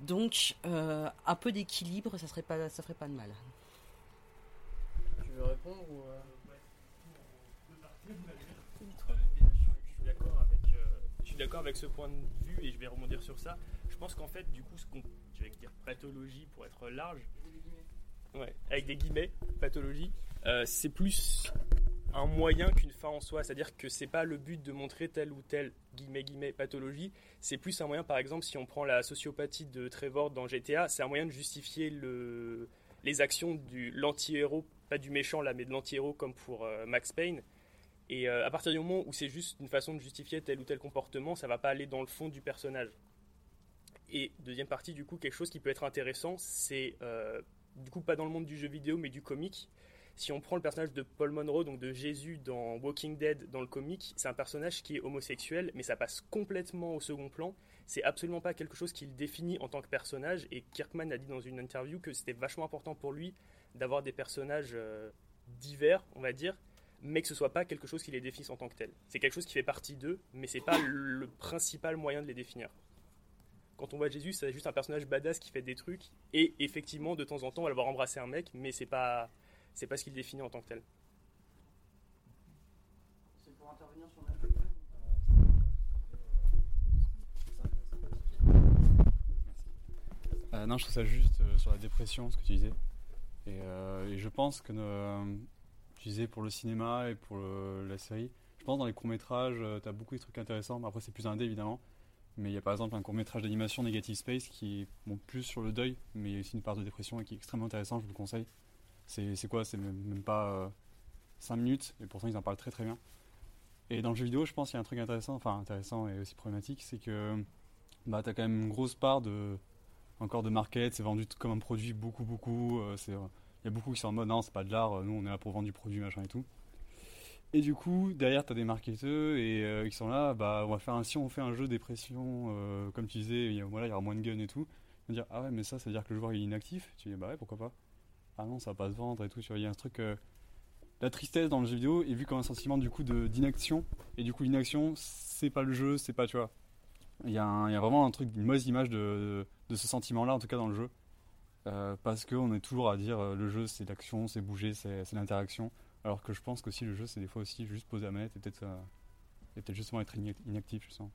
Donc, euh, un peu d'équilibre, ça serait pas, ça ferait pas de mal. Tu veux répondre ou euh, Je suis d'accord avec, ce point de vue et je vais rebondir sur ça. Je pense qu'en fait, du coup, ce qu'on, je vais dire pathologie pour être large, ouais, avec des guillemets, pathologie, c'est plus un moyen qu'une fin en soi. C'est-à-dire que c'est pas le but de montrer telle ou telle guillemets, guillemets, pathologie. C'est plus un moyen, par exemple, si on prend la sociopathie de Trevor dans GTA, c'est un moyen de justifier le, les actions de l'anti-héros, pas du méchant là, mais de l'anti-héros comme pour euh, Max Payne. Et euh, à partir du moment où c'est juste une façon de justifier tel ou tel comportement, ça va pas aller dans le fond du personnage. Et deuxième partie, du coup, quelque chose qui peut être intéressant, c'est euh, du coup pas dans le monde du jeu vidéo, mais du comique si on prend le personnage de Paul Monroe, donc de Jésus dans Walking Dead, dans le comic, c'est un personnage qui est homosexuel, mais ça passe complètement au second plan. C'est absolument pas quelque chose qu'il définit en tant que personnage. Et Kirkman a dit dans une interview que c'était vachement important pour lui d'avoir des personnages euh, divers, on va dire, mais que ce soit pas quelque chose qui les définisse en tant que tel. C'est quelque chose qui fait partie d'eux, mais c'est pas le principal moyen de les définir. Quand on voit Jésus, c'est juste un personnage badass qui fait des trucs, et effectivement, de temps en temps, on va embrasser un mec, mais c'est pas c'est pas ce qu'il définit en tant que tel. C'est pour intervenir sur euh, non, je trouve ça juste euh, sur la dépression, ce que tu disais. Et, euh, je pense que tu disais pour le cinéma et pour la série, je pense dans les courts-métrages, tu as beaucoup de trucs intéressants. Après, c'est plus indé évidemment. Mais il y a par exemple un court-métrage d'animation Negative Space qui est bon, plus sur le deuil, mais il y a aussi une part de dépression et qui est extrêmement intéressant, je vous le conseille. C'est quoi? C'est même, pas 5 euh, minutes, et pourtant ils en parlent très très bien. Et dans le jeu vidéo, je pense qu'il y a un truc intéressant, enfin intéressant et aussi problématique, c'est que bah, tu as quand même une grosse part de, encore de market, c'est vendu comme un produit beaucoup beaucoup. Euh, il y a beaucoup qui sont en mode non, c'est pas de l'art, nous on est là pour vendre du produit, machin et tout. Et du coup, derrière, tu as des marketeurs et euh, qui sont là, bah, on va faire si on fait un jeu dépression, comme tu disais, il y, voilà, il y aura moins de guns et tout. On va dire, ah ouais, mais ça, ça veut dire que le joueur est inactif? Tu dis, bah ouais, pourquoi pas ah non, ça va pas se vendre et tout. Il y a un truc. Euh, la tristesse dans le jeu vidéo est vue comme un sentiment du coup d'inaction. Et du coup, l'inaction, c'est pas le jeu, c'est pas, tu vois. Il y, a vraiment un truc, une mauvaise image de, ce sentiment-là, en tout cas dans le jeu. Euh, parce qu'on est toujours à dire euh, le jeu c'est l'action, c'est bouger, c'est l'interaction. Alors que je pense qu'aussi le jeu c'est des fois aussi juste poser la manette et peut-être peut justement être inactif, je sens.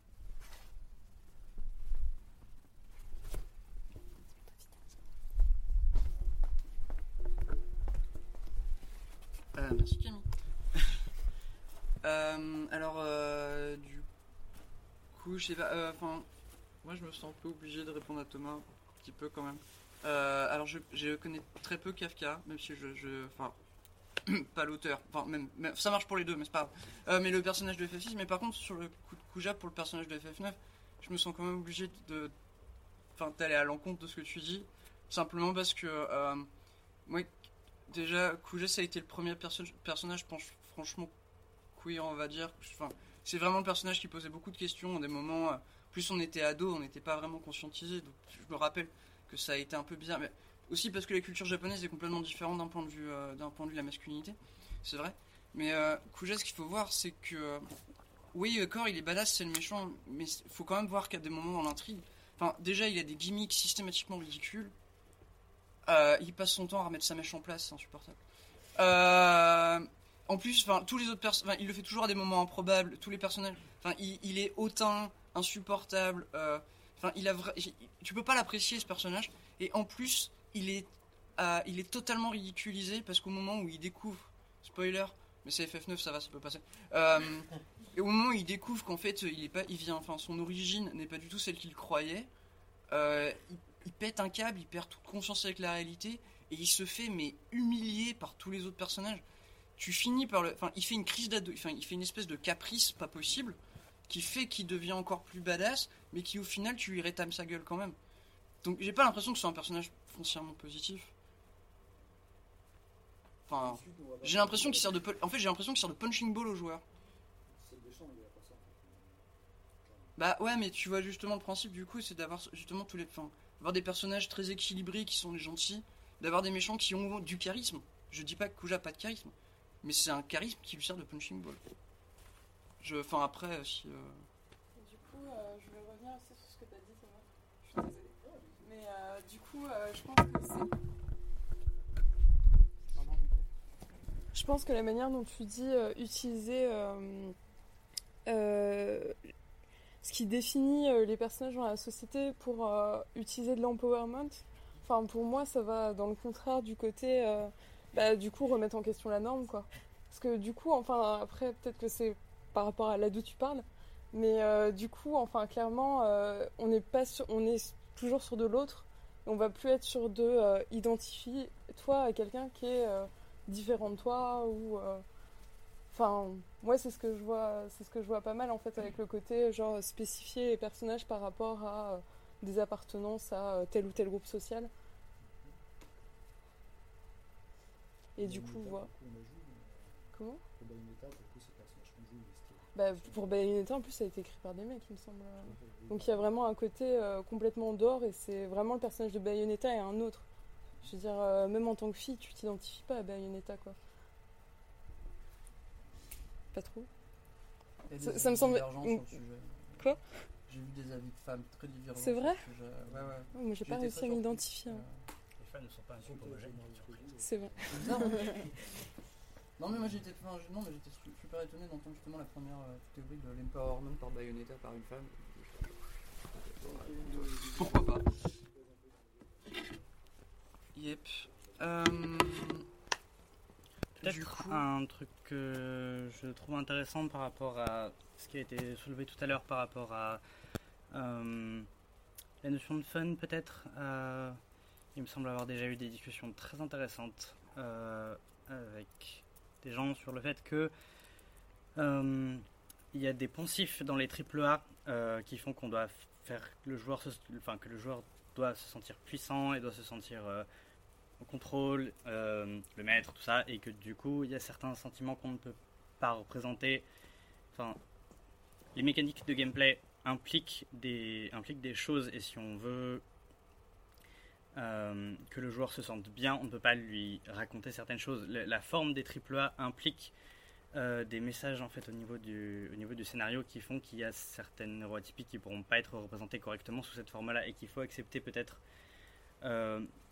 Merci Camille. Euh, alors, euh, du coup, je sais pas. euh, Enfin, moi, je me sens un peu obligé de répondre à Thomas, un petit peu quand même. Alors, je, connais très peu Kafka, même si je. Enfin, pas l'auteur. Enfin, même, ça marche pour les deux, mais c'est pas grave. Mais le personnage de FF6, mais par contre, sur le coup de Kuja pour le personnage de FF9, je me sens quand même obligé de. Enfin, d'aller à l'encontre de ce que tu dis. Simplement parce que. Déjà, Kuja, ça a été le premier perso- personnage, franchement, queer, on va dire. Enfin, c'est vraiment le personnage qui posait beaucoup de questions. Des moments, euh, plus on était ado, on n'était pas vraiment conscientisé. Donc, je me rappelle que ça a été un peu bizarre. Mais aussi parce que la culture japonaise est complètement différente d'un point de vue, euh, point de vue la masculinité. C'est vrai. Mais euh, ce qu'il faut voir, c'est que. euh, oui, Core, il est badass, c'est le méchant, mais il faut quand même voir qu'à des moments dans l'intrigue. Enfin, déjà, il a des gimmicks systématiquement ridicules. Euh, il passe son temps à remettre sa mèche en place, c'est insupportable. Euh, en plus, tous les autres il le fait toujours à des moments improbables. Tous les personnages, enfin, il, est hautain, insupportable. euh, Enfin, il a, tu peux pas l'apprécier ce personnage. Et en plus, il est, euh, il est totalement ridiculisé parce qu'au moment où il découvre, spoiler, mais c'est FF9, ça va, ça peut passer. Euh, et au moment où il découvre qu'en fait, il est pas, il vient, enfin, son origine n'est pas du tout celle qu'il croyait. euh, il pète un câble, il perd toute conscience avec la réalité et il se fait mais humilié par tous les autres personnages. Tu finis par le, enfin, il fait une crise d'ado, enfin, il fait une espèce de caprice pas possible qui fait qu'il devient encore plus badass, mais qui au final tu lui rétames sa gueule quand même. Donc j'ai pas l'impression que c'est un personnage foncièrement positif. Enfin, j'ai l'impression qu'il sert de, en fait j'ai l'impression qu'il sert de punching ball aux joueurs. Bah ouais, mais tu vois justement le principe du coup, c'est d'avoir justement tous les, enfin, d'avoir des personnages très équilibrés qui sont les gentils, d'avoir des méchants qui ont du charisme. Je dis pas que Kuja a pas de charisme, mais c'est un charisme qui lui sert de punching ball. Je, enfin après, si. euh, Du coup, euh, je vais revenir aussi sur ce que tu as dit, Thomas. Je suis désolée. Mais euh, du coup, euh, je pense que c'est. Je pense que la manière dont tu dis euh, utiliser euh, euh, ce qui définit euh, les personnages dans la société pour euh, utiliser de l'empowerment, enfin pour moi ça va dans le contraire du côté euh, bah, du coup remettre en question la norme quoi. Parce que du coup, enfin après peut-être que c'est par rapport à là d'où tu parles, mais du coup, enfin clairement, on n'est pas on est toujours sur de l'autre. On va plus être sur de euh, toi à quelqu'un qui est différent de toi ou. Euh, Enfin, moi c'est ce que je vois, c'est ce que je vois pas mal en fait avec le côté genre spécifier les personnages par rapport à euh, des appartenances à euh, tel ou tel groupe social. Et du coup, voilà. Comment? Bah, pour Bayonetta, en plus, ça a été écrit par des mecs, il me semble. Donc il y a vraiment un côté euh, complètement d'or et c'est vraiment le personnage de Bayonetta et un autre. Je veux dire, euh, même en tant que fille, tu t'identifies pas à Bayonetta, quoi. Pas trop Ça- me semble- Mm. sujet. Quoi? J'ai vu des avis de femmes très divergents. C'est vrai? Ouais, ouais. Oh, moi, j'ai pas réussi à m'identifier, hein. Les fans ne sont pas un groupe homogène. C'est vrai. Hein. Non mais moi j'étais enfin, non, mais j'étais su- super étonné d'entendre justement la première euh, théorie de l'empowerment par Bayonetta par une femme. Pourquoi pas? Yep. Euh, Peut-être un truc que je trouve intéressant par rapport à ce qui a été soulevé tout à l'heure par rapport à euh, la notion de fun peut-être. euh, il me semble avoir déjà eu des discussions très intéressantes euh, avec des gens sur le fait que euh, il y a des poncifs dans les AAA euh, qui font qu'on doit faire que le joueur se- enfin que le joueur doit se sentir puissant et doit se sentir au contrôle, euh, le maître, tout ça, et que du coup, il y a certains sentiments qu'on ne peut pas représenter. Enfin, les mécaniques de gameplay impliquent des, impliquent des choses, et si on veut euh, que le joueur se sente bien, on ne peut pas lui raconter certaines choses. La, forme des AAA implique euh, des messages en fait au niveau du, au niveau du scénario qui font qu'il y a certaines neuroatypies qui ne pourront pas être représentées correctement sous cette forme-là et qu'il faut accepter peut-être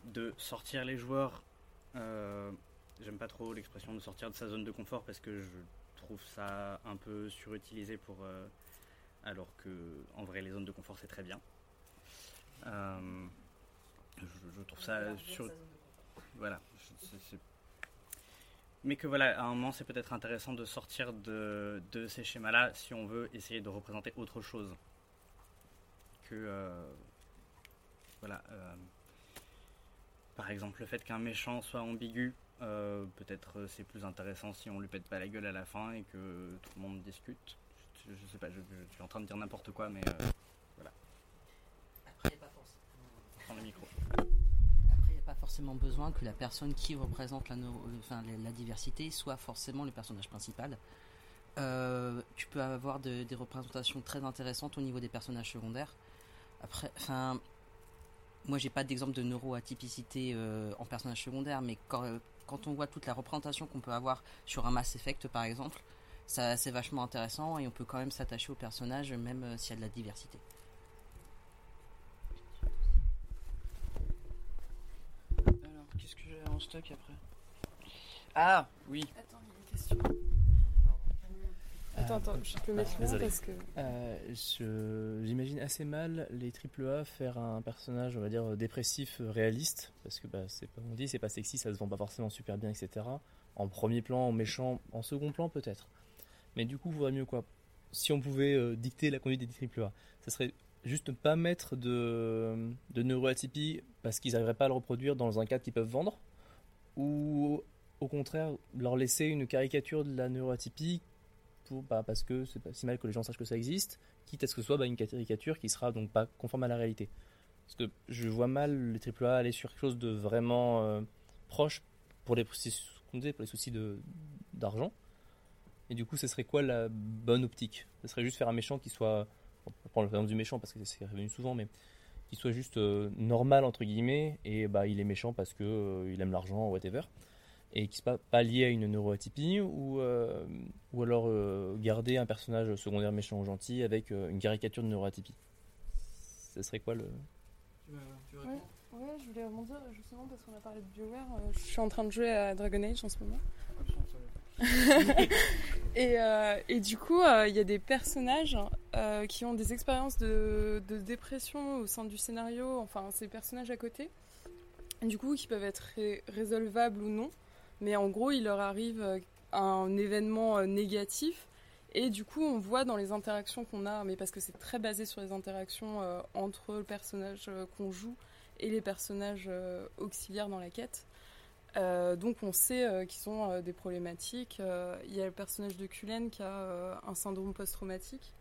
de sortir les joueurs. euh, J'aime pas trop l'expression de sortir de sa zone de confort parce que je trouve ça un peu surutilisé pour. euh, alors que en vrai, les zones de confort c'est très bien. Euh, je, je trouve ça sur. Voilà. mais que voilà, à un moment, c'est peut-être intéressant de sortir de, de ces schémas-là si on veut essayer de représenter autre chose que. voilà. Par exemple, le fait qu'un méchant soit ambigu, euh, peut-être euh, c'est plus intéressant si on lui pète pas la gueule à la fin et que tout le monde discute. Je, je sais pas, je, je suis en train de dire n'importe quoi, mais euh, voilà. Après, il n'y a pas forcément. Prends le micro. Après, il n'y a pas forcément besoin que la personne qui représente la, enfin, diversité soit forcément le personnage principal. Euh, tu peux avoir de- des représentations très intéressantes au niveau des personnages secondaires. Après, enfin, moi j'ai pas d'exemple de neuroatypicité euh, en personnage secondaire, mais quand, euh, quand on voit toute la représentation qu'on peut avoir sur un Mass Effect par exemple, ça c'est vachement intéressant et on peut quand même s'attacher au personnage même euh, s'il y a de la diversité. Alors, qu'est-ce que j'ai en stock après? Ah, oui. Attends, il y a une question. Attends, attends, je peux mettre loin désolé. parce que. Euh, J'imagine assez mal les AAA faire un personnage, on va dire, dépressif, euh, réaliste, parce que bah, c'est pas, on dit, c'est pas sexy, ça se vend pas forcément super bien, etc. En premier plan, en méchant, en second plan peut-être. Mais du coup, vaudrait mieux quoi Si on pouvait euh, dicter la conduite des AAA, ça serait juste ne pas mettre de, de neuroatypie parce qu'ils n'arriveraient pas à le reproduire dans un cadre qu'ils peuvent vendre, ou au contraire leur laisser une caricature de la neuroatypie bah, parce que c'est pas si mal que les gens sachent que ça existe, quitte à ce que ce soit bah, une caricature qui sera donc pas conforme à la réalité. Parce que je vois mal les AAA aller sur quelque chose de vraiment euh, proche pour les, pour les soucis d'argent. Et du coup, ce serait quoi la bonne optique? Ce serait juste faire un méchant qui soit, on va prendre le exemple du méchant parce que c'est revenu souvent, mais qui soit juste euh, normal entre guillemets et bah il est méchant parce que euh, il aime l'argent whatever et qui soit pas, pas lié à une neuroatypie ou euh, ou alors euh, garder un personnage secondaire méchant ou gentil avec euh, une caricature de neuroatypie. Ce serait quoi le Tu veux, tu veux Ouais, répondre ouais, je voulais rebondir justement parce qu'on a parlé de BioWare. euh, je suis en train de jouer à Dragon Age en ce moment. et, euh, et du coup, euh, il y a des personnages euh, qui ont des expériences de, de dépression au sein du scénario, enfin, ces personnages à côté, du coup, qui peuvent être ré- résolvables ou non. Mais en gros, il leur arrive euh, un événement euh, négatif. Et du coup, on voit dans les interactions qu'on a, mais parce que c'est très basé sur les interactions euh, entre le personnage qu'on joue et les personnages auxiliaires dans la quête. Donc on sait qu'ils ont des problématiques. Il y a le personnage de Cullen qui a un syndrome post-traumatique.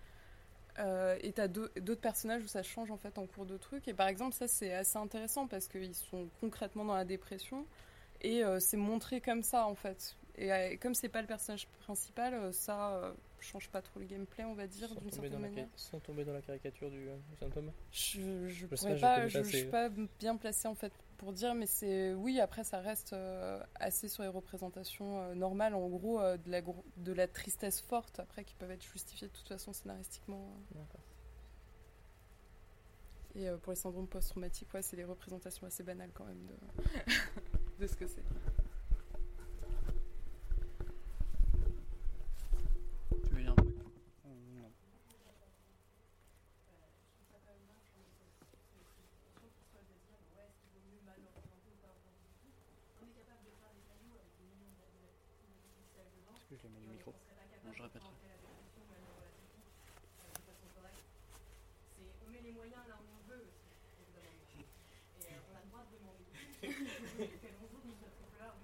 Et t'as d'au- d'autres personnages où ça change en fait en cours de truc. Et par exemple, ça c'est assez intéressant parce qu'ils sont concrètement dans la dépression et euh, c'est montré comme ça en fait. Et euh, comme c'est pas le personnage principal, euh, ça change pas trop le gameplay, on va dire, d'une certaine la, manière. sans tomber dans la caricature du, du symptôme Je, je pourrais pas, je, je suis pas bien placée en fait pour dire, mais c'est oui. Après, ça reste euh, assez sur les représentations euh, normales, en gros, euh, de la gro- de la tristesse forte après qui peuvent être justifiées de toute façon scénaristiquement. D'accord. Et pour les syndromes post-traumatiques, ouais, c'est des représentations assez banales quand même de, de ce que c'est. Tu veux dire un truc Non. Est-ce que je le mets du micro Non, je répéterai. On met les moyens là où on veut aussi, évidemment. Et euh, on a le droit de demander. Quel on joue, mais notre couleur,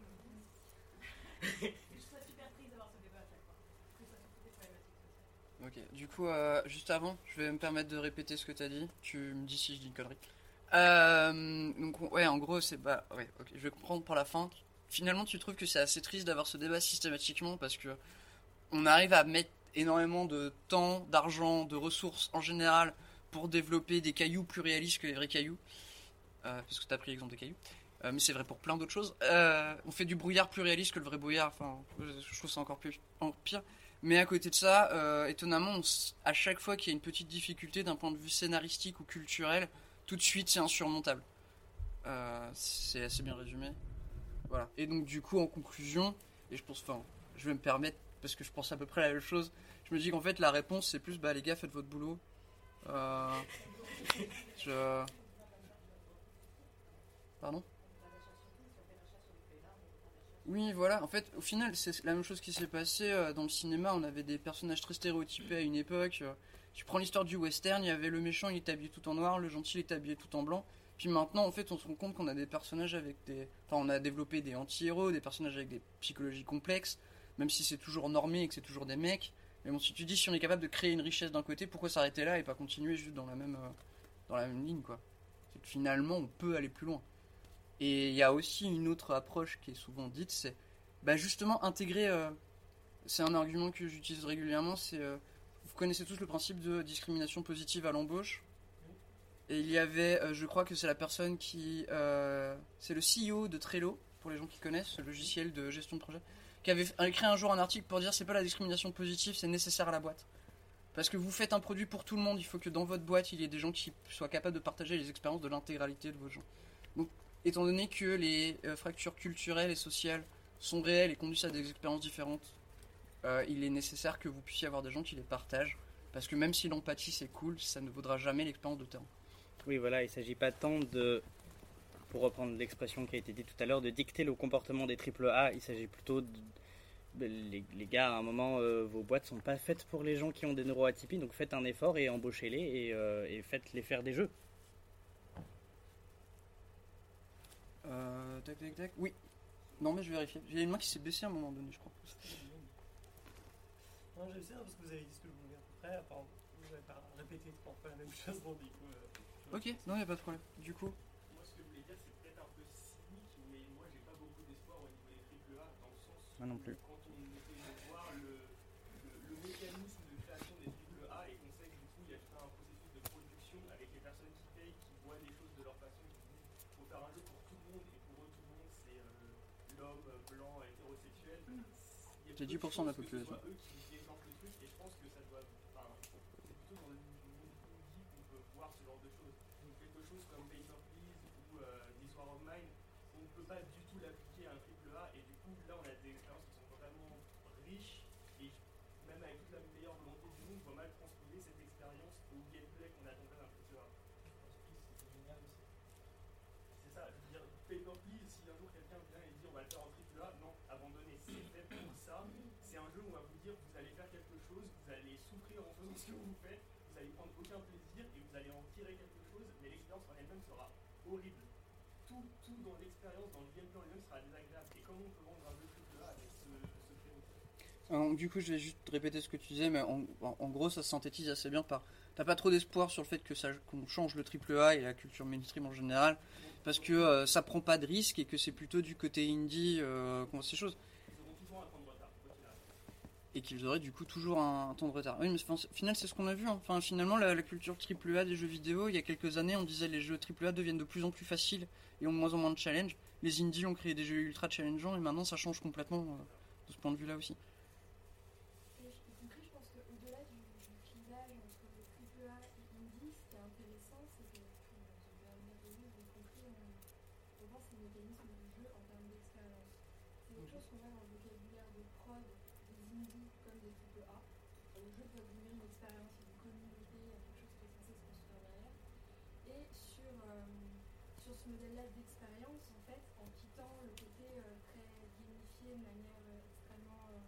Je serais super triste d'avoir ce débat à chaque fois. Parce que ça fait des problématiques sociales. Ok, du euh, juste avant, je vais me permettre de répéter ce que tu as dit. Tu me dis si je dis une connerie. Euh, donc, on- ouais, en gros, c'est. Bah, ouais, ok, je vais comprendre pour la fin. Finalement, tu trouves que c'est assez triste d'avoir ce débat systématiquement parce que on arrive à mettre énormément de temps, d'argent, de ressources en général pour développer des cailloux plus réalistes que les vrais cailloux. Euh, parce que tu as pris l'exemple des cailloux. Mais c'est vrai pour plein d'autres choses. On fait du brouillard plus réaliste que le vrai brouillard. Enfin, je trouve ça encore plus encore pire. Mais à côté de ça, euh, étonnamment, à chaque fois qu'il y a une petite difficulté d'un point de vue scénaristique ou culturel, tout de suite c'est insurmontable. Euh, c'est assez bien résumé. Voilà. Et donc du coup, en conclusion, et je pense, enfin, je vais me permettre parce que je pense à peu près la même chose. Je me dis qu'en fait la réponse c'est plus, bah les gars, faites votre boulot. Euh, je... Pardon? Oui, voilà. En fait, au final, c'est la même chose qui s'est passée euh, dans le cinéma. On avait des personnages très stéréotypés à une époque. Euh, Tu prends l'histoire du western, il y avait le méchant, il était habillé tout en noir, le gentil, il était habillé tout en blanc. Puis maintenant, en fait, on se rend compte qu'on a des personnages avec des. Enfin, on a développé des anti-héros, des personnages avec des psychologies complexes, même si c'est toujours normé et que c'est toujours des mecs. Mais bon, si tu dis si on est capable de créer une richesse d'un côté, pourquoi s'arrêter là et pas continuer juste dans la même, euh, dans la même ligne, quoi? C'est que finalement, on peut aller plus loin. Et il y a aussi une autre approche qui est souvent dite, c'est bah, justement intégrer. euh, c'est un argument que j'utilise régulièrement. C'est euh, vous connaissez tous le principe de discrimination positive à l'embauche. Et il y avait, euh, je crois que c'est la personne qui, c'est le CEO de Trello pour les gens qui connaissent ce logiciel de gestion de projet, qui avait écrit un jour un article pour dire c'est pas la discrimination positive, c'est nécessaire à la boîte. Parce que vous faites un produit pour tout le monde, il faut que dans votre boîte il y ait des gens qui soient capables de partager les expériences de l'intégralité de vos gens. Donc, étant donné que les euh, fractures culturelles et sociales sont réelles et conduisent à des expériences différentes, euh, il est nécessaire que vous puissiez avoir des gens qui les partagent. Parce que même si l'empathie c'est cool, ça ne vaudra jamais l'expérience de terrain. Oui, voilà, il ne s'agit pas tant de, pour reprendre l'expression qui a été dite tout à l'heure, de dicter le comportement des AAA. Il s'agit plutôt de. Les, gars, à un moment, euh, vos boîtes sont pas faites pour les gens qui ont des neuroatypies, donc faites un effort et embauchez-les et, et faites-les faire des jeux. Euh, tac tac tac. Oui. Non mais je vais vérifier. Il y a une main qui s'est baissée à un moment donné, je crois. Non, j'ai essayé parce que vous avez dit ce que je voulais à peu près. Enfin, vous n'avez pas répété trois fois la même chose, donc du coup. euh, Ok, non, il a pas de problème. Du coup, Moi, ce que je voulais dire, c'est peut-être un peu cynique, mais moi, j'ai pas beaucoup d'espoir au niveau des triple A, dans le sens Moi non plus on essaie de voir le, le, le mécanisme de création des triple A et qu'on sait que du coup, il y a tout un processus de production avec les personnes qui payent, qui voient les choses de leur façon, qui disent faut faire un jeu pour tout le monde, et pour eux, tout le monde, c'est euh, l'homme blanc hétérosexuel. Il y a De 10% de la population. soit eux qui développent le truc, et je pense que ça doit. Enfin, c'est plutôt dans le monde indie qu'on peut voir ce genre de choses. Donc, quelque chose comme Paper Please ou euh, This War of Mine, on ne peut pas du tout l'appliquer à un triple A, et du coup, là, on a des expériences qui sont totalement riches, et même avec toute la meilleure volonté du monde, on voit mal transposer cette expérience au gameplay qu'on attendrait d'un triple A. C'est génial aussi. C'est ça, je veux dire, Paper Please, si un jour quelqu'un vient et dit on va le faire en triple A, non, abandonnez, c'est fait pour ça. C'est un jeu où on va vous dire vous allez faire quelque chose, vous allez souffrir en faisant du coup, je vais juste répéter ce que tu disais, mais en, gros, ça se synthétise assez bien par. T'as pas trop d'espoir sur le fait que qu'on change le triple A et la culture mainstream en général, parce que euh, ça prend pas de risque et que c'est plutôt du côté indie euh, qu'on voit ces choses. Ils auront toujours un temps de retard, quoi qu'il arrive. Et qu'ils auraient du coup toujours un, temps de retard. Oui, mais enfin, au final, c'est ce qu'on a vu. hein. Enfin, finalement, la, la culture triple A des jeux vidéo, il y a quelques années, on disait les jeux triple A deviennent de plus en plus faciles et ont moins en moins de challenge. Les indies ont créé des jeux ultra challengeants et maintenant ça change complètement euh, de ce point de vue-là aussi. Et y compris, je pense qu'au-delà du, du clivage entre le AAA et indie, ce qui est intéressant, c'est que, je vais revenir dessus, y compris, on, on pense les mécanismes du jeu en termes d'expérience. C'est quelque chose qu'on voit dans le vocabulaire de prod des indies comme des AAA. Le jeu peut donner une expérience, une communauté, quelque chose qui est censé se construire derrière. Et sur, euh, sur ce modèle-là d'expérience, en fait, en quittant le côté euh, très gamifié de manière euh, extrêmement euh,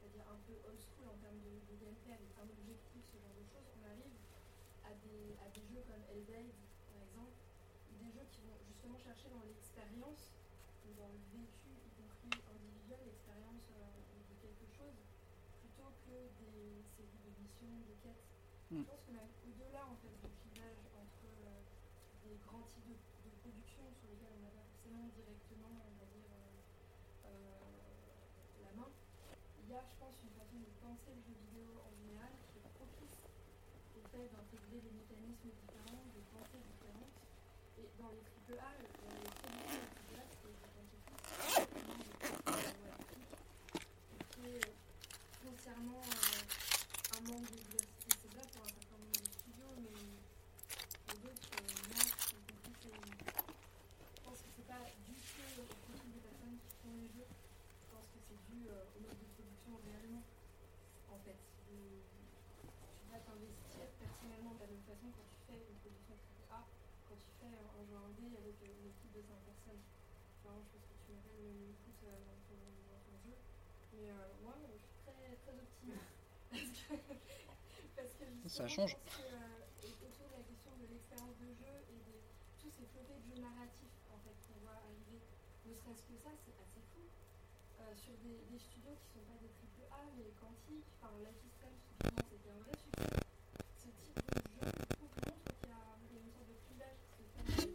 c'est-à-dire un peu old school en termes de, de gameplay avec un objectif, ce genre de choses, on arrive à des, à des jeux comme Hellblade par exemple, des jeux qui vont justement chercher dans l'expérience, dans le vécu, y compris individuel, l'expérience euh, de quelque chose, plutôt que des séries de missions, de quêtes. Mm. Je pense que même au-delà en fait du clivage entre euh, des grands types de, de production sur lesquels on n'a pas forcément directement, on va dire, euh, la main, y a, je pense, une façon de penser le jeu vidéo en général qui est propice au fait d'intégrer des mécanismes différents, des pensées différentes. Et dans les AAA, le- dans les c'est vraiment des productions et qui est foncièrement euh, un manque de diversité. C'est pour un certain nombre de studios, mais pour d'autres, euh, non, je pense que c'est pas du tout au profil des personnes qui font les jeux. Je pense que c'est dû euh, au mode de réellement. En fait, tu vas t'investir personnellement de la même façon quand tu fais une production AAA, quand tu fais un jeu indé avec euh, une équipe de 5 personnes. enfin, je pense que tu m'appelles le Mikout euh, dans, ton, dans ton jeu. Mais euh, moi, je suis très, très optimiste. parce que, parce que Ça change. Je pense que, euh, et autour de la question de l'expérience de jeu et de tous ces flottés de jeux narratifs en fait, qu'on voit arriver, ne serait-ce que ça, c'est assez. Euh, sur des, des studios qui sont pas des triple A, mais quantiques, enfin Life is Strange, c'était un vrai succès. Ce type de jeu, je trouve, montre qu'il y a une sorte de clivage qui se fait dans les,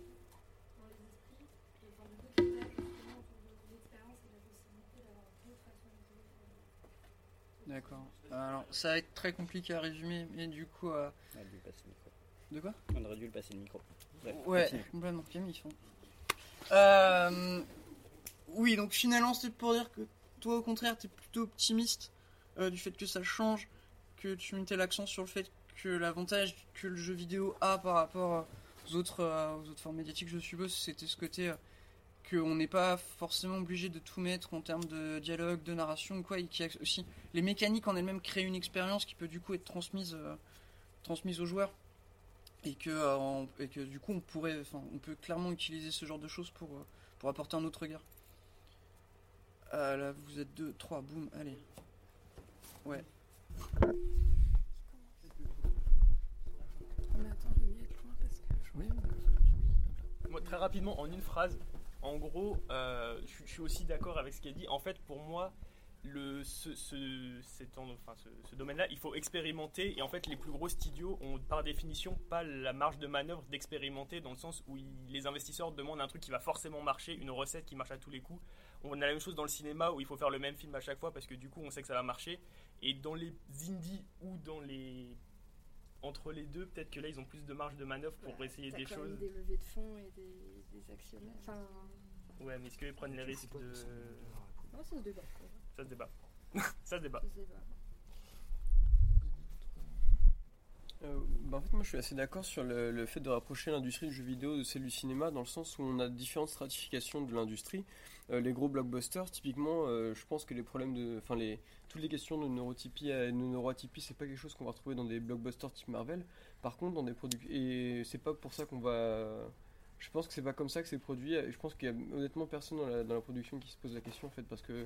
dans esprits, et enfin de deux clivages justement autour de l'expérience et de la possibilité d'avoir d'autres façons de jouer. le- D'accord. Alors, ça va être très compliqué à résumer, mais du coup. euh, On aurait dû le passer le micro. De quoi? On aurait dû le passer le micro. Bref, Ouais, continue. complètement. Camille, ils sont. Euh, oui, donc finalement, c'était pour dire que toi, au contraire, t'es plutôt optimiste euh, du fait que ça change, que tu mettais l'accent sur le fait que l'avantage que le jeu vidéo a par rapport aux autres, euh, aux autres formes médiatiques, je suppose, c'était ce côté euh, qu'on n'est pas forcément obligé de tout mettre en termes de dialogue, de narration ou quoi, et a aussi les mécaniques en elles-mêmes créent une expérience qui peut du coup être transmise, euh, transmise aux joueurs et que, euh, du coup on pourrait, on peut clairement utiliser ce genre de choses euh, pour apporter un autre regard. Euh, là, vous êtes deux, trois, boum, allez. Ouais. Mais attends, je vais m'y être loin parce que je Moi, très rapidement, en une phrase, en gros, euh, je, je suis aussi d'accord avec ce qu'elle dit. En fait, pour moi, le, ce, ce- cet en- enfin, ce, ce domaine-là, il faut expérimenter. Et en fait, les plus gros studios ont par définition pas la marge de manœuvre d'expérimenter dans le sens où ils- les investisseurs demandent un truc qui va forcément marcher, une recette qui marche à tous les coups. On a la même chose dans le cinéma où il faut faire le même film à chaque fois parce que du coup, on sait que ça va marcher. Et dans les indies ou dans les entre les deux, peut-être que là ils ont plus de marge de manœuvre pour essayer des choses. des levées de fonds et des, des actionnaires. Enfin, Ouais, mais est-ce qu'ils prennent les risques de. non, ça se débat. Débat. ça se débat. Ça se débat. Euh, bah, en fait, moi je suis assez d'accord sur le, le fait de rapprocher l'industrie du jeu vidéo de celle du cinéma, dans le sens où on a différentes stratifications de l'industrie. Euh, les gros blockbusters, typiquement, euh, je pense que les problèmes de. Enfin, les, toutes les questions de neurotypie et de neuroatypie, c'est pas quelque chose qu'on va retrouver dans des blockbusters type Marvel. Par contre, dans des produits. Et c'est pas pour ça qu'on va. Je pense que c'est pas comme ça que c'est produit. Et je pense qu'il y a honnêtement personne dans la, dans la production qui se pose la question, en fait, parce que.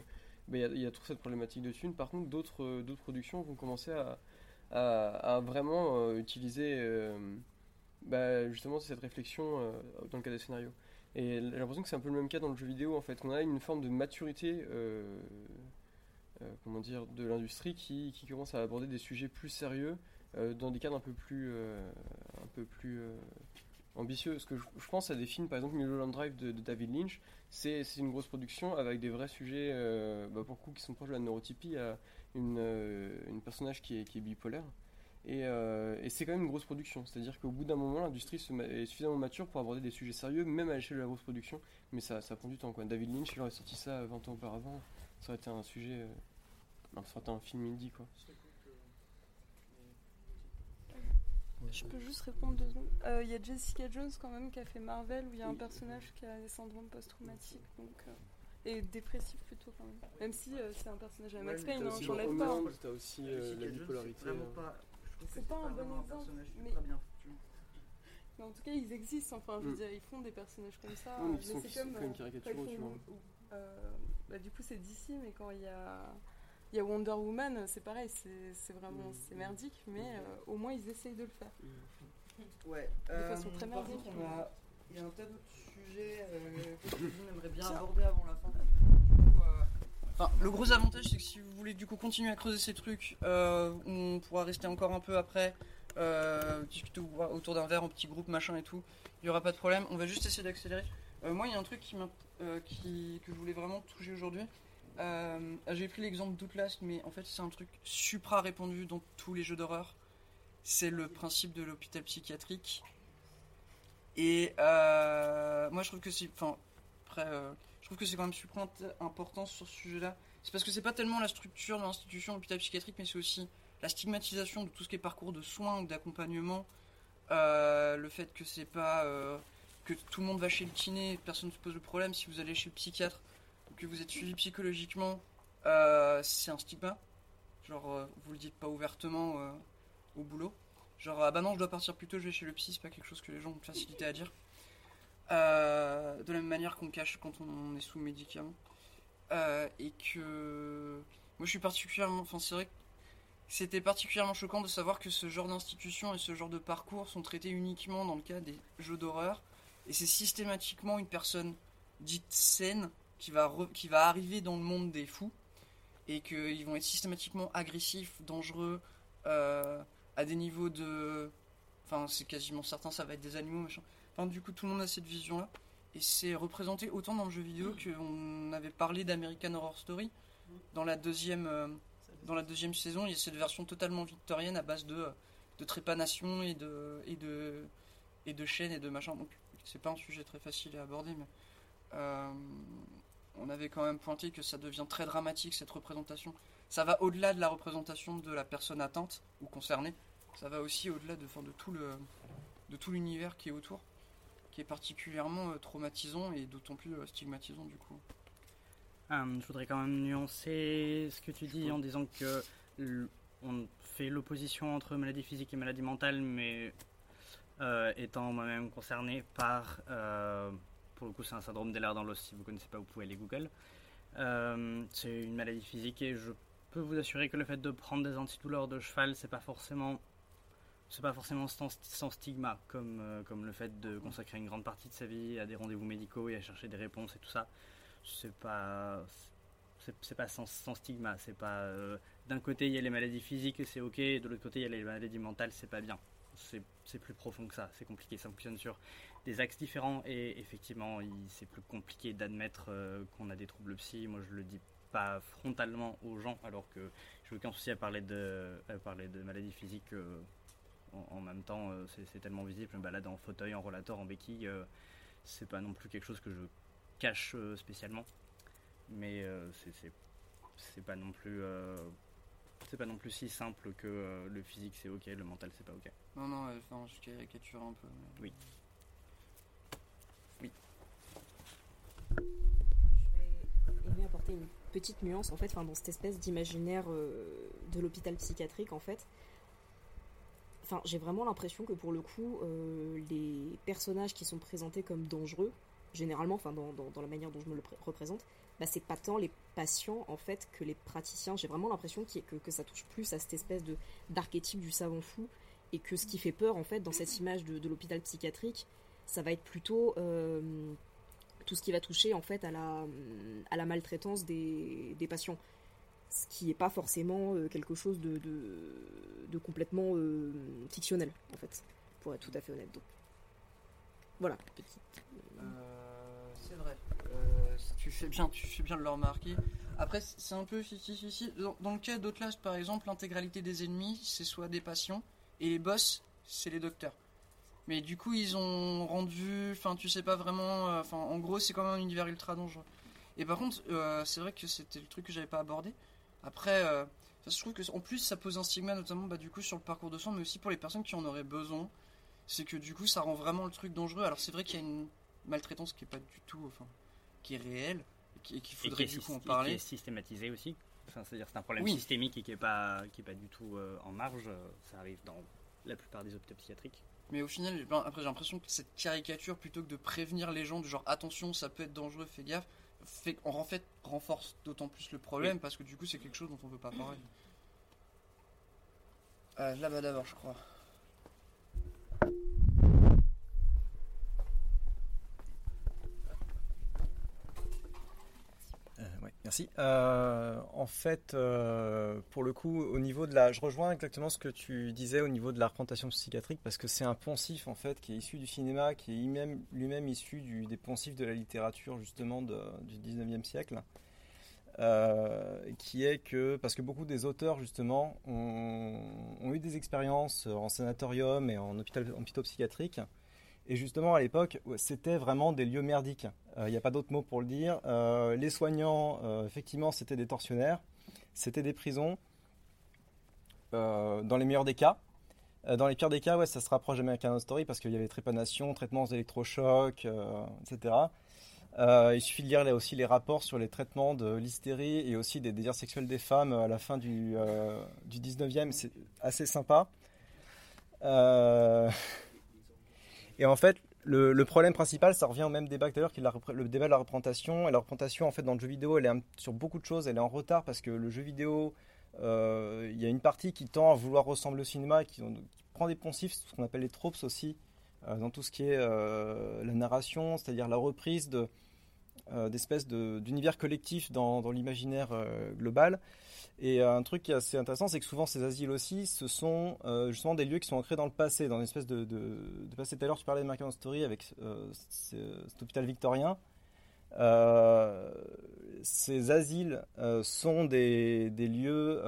Il y, a, trop cette problématique de thunes. Par contre, d'autres euh, productions vont commencer à, vraiment euh, utiliser euh, bah, justement cette réflexion dans le cas des scénarios. Et j'ai l'impression que c'est un peu le même cas dans le jeu vidéo en fait. On a une forme de maturité, comment dire, de l'industrie qui, qui commence à aborder des sujets plus sérieux dans des cadres un peu plus, un peu plus ambitieux. Parce que je, pense à des films, par exemple Mulholland Drive de, David Lynch, c'est une grosse production avec des vrais sujets, euh, bah, pour le coup, qui sont proches de la neurotypie. Une, euh, une personnage qui est, bipolaire. Et, euh, et c'est quand même une grosse production. C'est-à-dire qu'au bout d'un moment, l'industrie est suffisamment mature pour aborder des sujets sérieux, même à l'échelle de la grosse production. Mais ça, prend du temps. David Lynch, il aurait sorti ça 20 ans auparavant. Ça aurait été un sujet. euh, ça aurait été un film indie. Quoi. Je peux juste répondre deux secondes. Euh, Il y a Jessica Jones quand même qui a fait Marvel où il y a un personnage qui a des syndromes post-traumatiques donc, euh, et dépressif plutôt quand même. Même si euh, c'est un personnage à Max Ouais, Payne, hein, j'enlève pas. hein. T'as aussi euh, la bipolarité. c'est pas- que C'est pas un bon exemple, mais- ultra bien foutu. Mais en tout cas, ils existent. Enfin, je veux Mm. dire, ils font des personnages comme ça. Mais c'est comme euh, caricaturaux, tu vois. euh, bah, du coup, c'est DC, mais quand il y a, il y a Wonder Woman, c'est pareil. C'est vraiment Mm. c'est merdique, mais euh, au moins ils essayent de le faire. Ouais. De euh, façon très merdique. on Il y a un tas d'autres sujets euh, que vous aimerait bien Tiens. aborder avant la fin. Enfin, le gros avantage, c'est que si vous voulez du coup continuer à creuser ces trucs, euh, on pourra rester encore un peu après, euh, discuter au- autour d'un verre en petit groupe, machin et tout. Il n'y aura pas de problème. On va juste essayer d'accélérer. Euh, moi, il y a un truc euh, qui, que je voulais vraiment toucher aujourd'hui. Euh, J'ai pris l'exemple d'Outlast, mais en fait, c'est un truc supra répandu dans tous les jeux d'horreur. C'est le principe de l'hôpital psychiatrique. Et euh, moi, je trouve que c'est. Enfin, après, euh, je trouve que c'est quand même super important sur ce sujet-là. C'est parce que c'est pas tellement la structure de l'institution hôpital psychiatrique, mais c'est aussi la stigmatisation de tout ce qui est parcours de soins ou d'accompagnement. Euh, le fait que c'est pas. que tout le monde va chez le kiné, personne ne se pose le problème. Si vous allez chez le psychiatre, que vous êtes suivi psychologiquement, euh, c'est un stigma. Genre, euh, vous le dites pas ouvertement euh, au boulot. Genre, ah bah non, je dois partir plus tôt, je vais chez le psy, c'est pas quelque chose que les gens ont facilité à dire. Euh, de la même manière qu'on cache quand on est sous médicaments. Euh, et que moi je suis particulièrement, enfin c'est vrai que c'était particulièrement choquant de savoir que ce genre d'institution et ce genre de parcours sont traités uniquement dans le cas des jeux d'horreur. Et c'est systématiquement une personne dite saine qui va, qui va arriver dans le monde des fous. Et qu'ils vont être systématiquement agressifs, dangereux, euh, à des niveaux de. Enfin, c'est quasiment certain, ça va être des animaux, machin. Enfin, du coup, tout le monde a cette vision-là. Et c'est représenté autant dans le jeu vidéo qu'on avait parlé d'American Horror Story. Dans la deuxième, euh, dans la deuxième saison, il y a cette version totalement victorienne à base de, de trépanation et de, et, de, et de chaînes et de machin. Donc, c'est pas un sujet très facile à aborder, mais euh, on avait quand même pointé que ça devient très dramatique cette représentation. Ça va au-delà de la représentation de la personne atteinte ou concernée. Ça va aussi au-delà de, de tout le de tout l'univers qui est autour, qui est particulièrement euh, traumatisant et d'autant plus euh, stigmatisant du coup. Euh, je voudrais quand même nuancer ce que tu dis en disant que on fait l'opposition entre maladie physique et maladie mentale, mais euh, étant moi-même concerné par, euh, pour le coup c'est un syndrome d'Ehlers dans l'os, si vous connaissez pas vous pouvez aller Google. Euh, c'est une maladie physique et je peux vous assurer que le fait de prendre des antidouleurs de cheval, c'est pas forcément c'est pas forcément sans, stigma, comme, euh, comme le fait de consacrer une grande partie de sa vie à des rendez-vous médicaux et à chercher des réponses et tout ça. C'est pas, c'est, pas sans, sans stigma. C'est pas euh, d'un côté il y a les maladies physiques et c'est ok, de l'autre côté il y a les maladies mentales, c'est pas bien. C'est plus profond que ça, c'est compliqué. Ça fonctionne sur des axes différents et effectivement c'est plus compliqué d'admettre euh, qu'on a des troubles psy. Moi je le dis pas frontalement aux gens alors que j'ai aucun souci à parler de, à parler de maladies physiques. euh, en, en même temps, euh, c'est, tellement visible. Je me balade en fauteuil, en rollator, en béquille. c'est pas non plus quelque chose que je cache spécialement. Mais c'est, pas non plus. c'est pas non plus si simple que le physique c'est ok, le mental c'est pas ok. Non, non, enfin, je caricature un peu. mais-. Oui. Aimer apporter une petite nuance en fait enfin, dans cette espèce d'imaginaire euh, de l'hôpital psychiatrique en fait. Enfin j'ai vraiment l'impression que pour le coup euh, les personnages qui sont présentés comme dangereux généralement enfin dans, la manière dont je me le pré- représente bah, c'est pas tant les patients en fait que les praticiens. J'ai vraiment l'impression que, que ça touche plus à cette espèce d'archétype du savant fou et que ce qui fait peur en fait dans cette image de, de l'hôpital psychiatrique ça va être plutôt euh, tout ce qui va toucher en fait à la, maltraitance des, patients. Ce qui n'est pas forcément euh, quelque chose de, complètement euh, fictionnel, en fait, pour être tout à fait honnête. Donc, voilà, petite. Euh, c'est vrai. Tu, fais bien, tu fais bien de le remarquer. Après, c'est un peu 50-50. Dans, dans le cas d'Outlast, par exemple, l'intégralité des ennemis, c'est soit des patients, et les boss, c'est les docteurs. Mais du coup, ils ont rendu. Enfin, tu sais pas vraiment. euh, Enfin, en gros, c'est quand même un univers ultra dangereux. Et par contre, euh, c'est vrai que c'était le truc que j'avais pas abordé. Après, euh, ça, je trouve que en plus, ça pose un stigma, notamment bah, du coup sur le parcours de soins, mais aussi pour les personnes qui en auraient besoin. C'est que du coup, ça rend vraiment le truc dangereux. Alors, c'est vrai qu'il y a une maltraitance qui est pas du tout. Enfin, qui est réelle. Et qui- et qu'il Et faudrait qui est, du coup en syst- et qui parler. est systématisé aussi. Enfin, c'est-à-dire c'est un problème Oui. systémique et qui est pas qui est pas du tout euh, en marge. Ça arrive dans la plupart des hôpitaux psychiatriques. Mais au final, j'ai- après j'ai l'impression que cette caricature, plutôt que de prévenir les gens du genre attention, ça peut être dangereux, fais gaffe, fait, en fait renforce d'autant plus le problème Oui. parce que du coup c'est quelque chose dont on veut pas parler. Euh, Là-bas d'abord, je crois. Euh, ouais, merci. Euh, en fait, euh, pour le coup, au niveau de la, je rejoins exactement ce que tu disais au niveau de la représentation psychiatrique, parce que c'est un poncif en fait qui est issu du cinéma, qui est lui-même, issu des poncifs de la littérature justement du 19e siècle, Euh, qui est que parce que beaucoup des auteurs justement ont, eu des expériences en sanatorium et en hôpital, en hôpitaux psychiatriques. Et justement, à l'époque, c'était vraiment des lieux merdiques. Il n'y a pas d'autre mot pour le dire. Euh, les soignants, euh, effectivement, c'était des tortionnaires. C'était des prisons. Euh, dans les meilleurs des cas. Euh, dans les pires des cas, ouais, ça se rapproche d'American Horror Story parce qu'il y avait trépanation, traitements électrochocs, euh, etc. Euh, il suffit de lire là aussi les rapports sur les traitements de l'hystérie et aussi des désirs sexuels des femmes à la fin du, euh, du 19e. C'est assez sympa. Euh, Et en fait, le, problème principal, ça revient au même débat que d'ailleurs, qui est le débat de la représentation. Et la représentation, en fait, dans le jeu vidéo, elle est sur beaucoup de choses, elle est en retard parce que le jeu vidéo, euh, il y a une partie qui tend à vouloir ressembler au cinéma, qui, prend des poncifs, ce qu'on appelle les tropes aussi, euh, dans tout ce qui est euh, la narration, c'est-à-dire la reprise de d'espèces de- d'univers collectifs dans, l'imaginaire global. Et euh, un truc qui est assez intéressant, c'est que souvent ces asiles aussi, ce sont euh, justement des lieux qui sont ancrés dans le passé, dans une espèce de, passé. Tout à l'heure, tu parlais de American Story avec euh, ce- cet hôpital victorien. Ces asiles sont des, lieux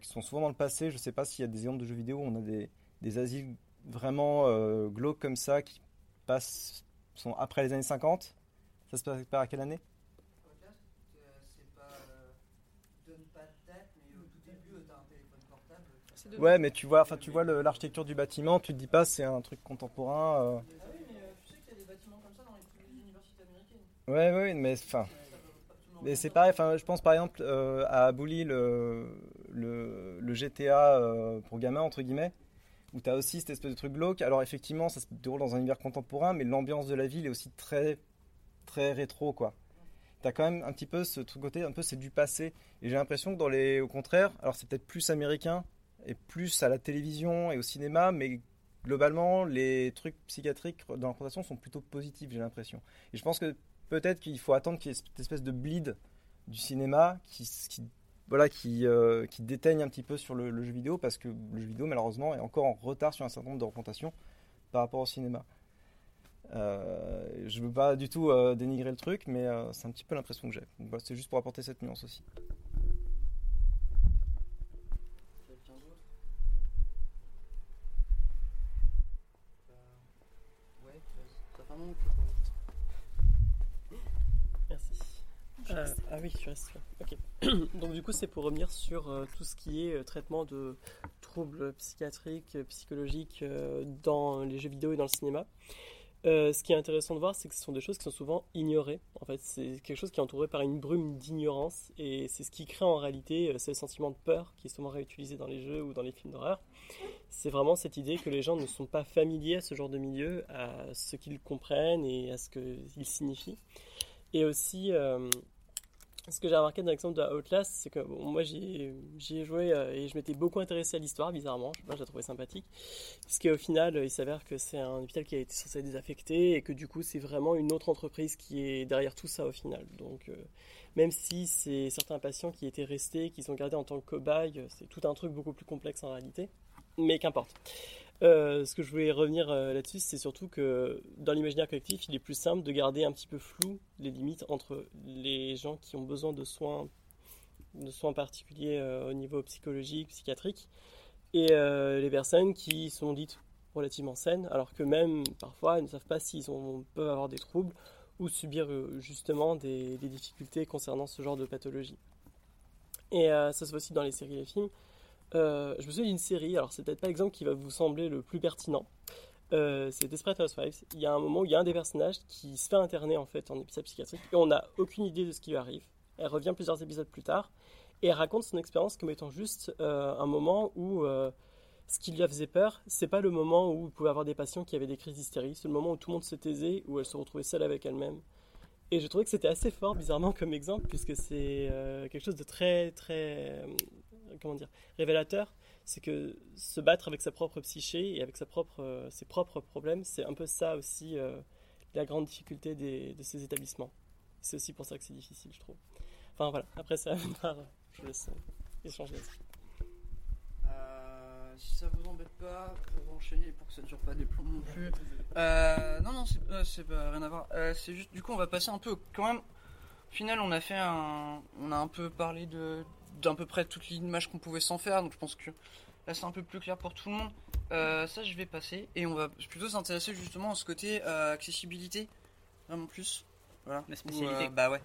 qui sont souvent dans le passé. Je ne sais pas s'il y a des exemples de jeux vidéo où on a des, asiles vraiment glauques comme ça qui passent, sont après les années 50. Ça se passe par quelle année C'est pas. euh, donne pas de date, mais au tout début, euh, t'as un téléphone Ouais, mais tu vois, enfin, tu vois l'architecture du bâtiment, tu te dis pas c'est un truc contemporain. euh. Ah oui, mais euh, tu sais qu'il y a des bâtiments comme ça dans les, universités américaines. Ouais, ouais, mais enfin, mais c'est pareil. Enfin, je pense par exemple euh, à Abouli le, le, le GTA euh, pour gamins entre guillemets, où tu as aussi cette espèce de truc glauque. Alors effectivement, ça se déroule dans un univers contemporain, mais l'ambiance de la ville est aussi très très rétro quoi. T'as quand même un petit peu ce truc côté, un peu c'est du passé. Et j'ai l'impression que dans les, au contraire, alors c'est peut-être plus américain et plus à la télévision et au cinéma, mais globalement les trucs psychiatriques dans la présentation sont plutôt positifs, j'ai l'impression. Et je pense que peut-être qu'il faut attendre qu'il y ait cette espèce de bleed du cinéma qui, voilà, qui, euh, qui déteigne un petit peu sur le, jeu vidéo parce que le jeu vidéo malheureusement est encore en retard sur un certain nombre de représentations par rapport au cinéma. Euh, je veux pas du tout euh, dénigrer le truc, mais c'est un petit peu l'impression que j'ai. C'est juste pour apporter cette nuance aussi. Quelqu'un d'autre Euh, Ouais, vas-y. Ça fait un moment que tu parles. Merci. Je Euh, ah oui, tu restes là. Ok. Donc du coup, c'est pour revenir sur euh, tout ce qui est euh, traitement de troubles psychiatriques, psychologiques dans les jeux vidéo et dans le cinéma. Ce qui est intéressant de voir, c'est que ce sont des choses qui sont souvent ignorées. En fait, c'est quelque chose qui est entouré par une brume d'ignorance, et c'est ce qui crée en réalité ce sentiment de peur qui est souvent réutilisé dans les jeux ou dans les films d'horreur. C'est vraiment cette idée que les gens ne sont pas familiers à ce genre de milieu, à ce qu'ils comprennent et à ce qu'ils signifient. Et aussi, euh, ce que j'ai remarqué dans l'exemple de Outlast, c'est que moi j'y ai, joué euh, et je m'étais beaucoup intéressé à l'histoire, bizarrement. Je sais pas, je la trouvais sympathique. Puisqu'au final, euh, il s'avère que c'est un hôpital qui a été censé désaffecté et que du coup, c'est vraiment une autre entreprise qui est derrière tout ça au final. Donc, euh, même si c'est certains patients qui étaient restés, qu'ils ont gardés en tant que cobayes, c'est tout un truc beaucoup plus complexe en réalité. Mais qu'importe. Euh, ce que je voulais revenir euh, là-dessus, c'est surtout que dans l'imaginaire collectif, il est plus simple de garder un petit peu flou les limites entre les gens qui ont besoin de soins, particuliers euh, au niveau psychologique, psychiatrique, et les personnes qui sont dites relativement saines, alors que même parfois elles ne savent pas s'ils peuvent avoir des troubles ou subir justement des, difficultés concernant ce genre de pathologie. Et ça se voit aussi dans les séries et les films. Euh, je me souviens d'une série, alors c'est peut-être pas l'exemple qui va vous sembler le plus pertinent. Euh, c'est Desperate Housewives. Il y a un moment où il y a un des personnages qui se fait interner en fait en épisode psychiatrique et on n'a aucune idée de ce qui lui arrive. Elle revient plusieurs épisodes plus tard et elle raconte son expérience comme étant juste euh, un moment où euh, ce qui lui faisait peur, c'est pas le moment où il pouvait avoir des patients qui avaient des crises d'hystérie, c'est le moment où tout le monde se taisait, où elle se retrouvait seule avec elle-même. Et je trouvais que c'était assez fort, bizarrement, comme exemple, puisque c'est quelque chose de très, très, comment dire, révélateur. C'est que se battre avec sa propre psyché et avec euh, ses propres problèmes, c'est un peu ça aussi euh, la grande difficulté de ces établissements. C'est aussi pour ça que c'est difficile, je trouve. Enfin voilà, après ça, je laisse euh, échanger si ça vous embête pas, pour enchaîner pour que ça dure pas des plombs non plus. Non, non, c'est pas rien à voir. C'est juste, du coup, on va passer un peu quand même. Au final, on a fait un. On a un peu parlé de d'à peu près toute l'image qu'on pouvait s'en faire, donc je pense que là c'est un peu plus clair pour tout le monde. Euh, ça, je vais passer et on va plutôt s'intéresser justement à ce côté euh, accessibilité, vraiment plus. Voilà. La spécialité. Où, euh, bah ouais,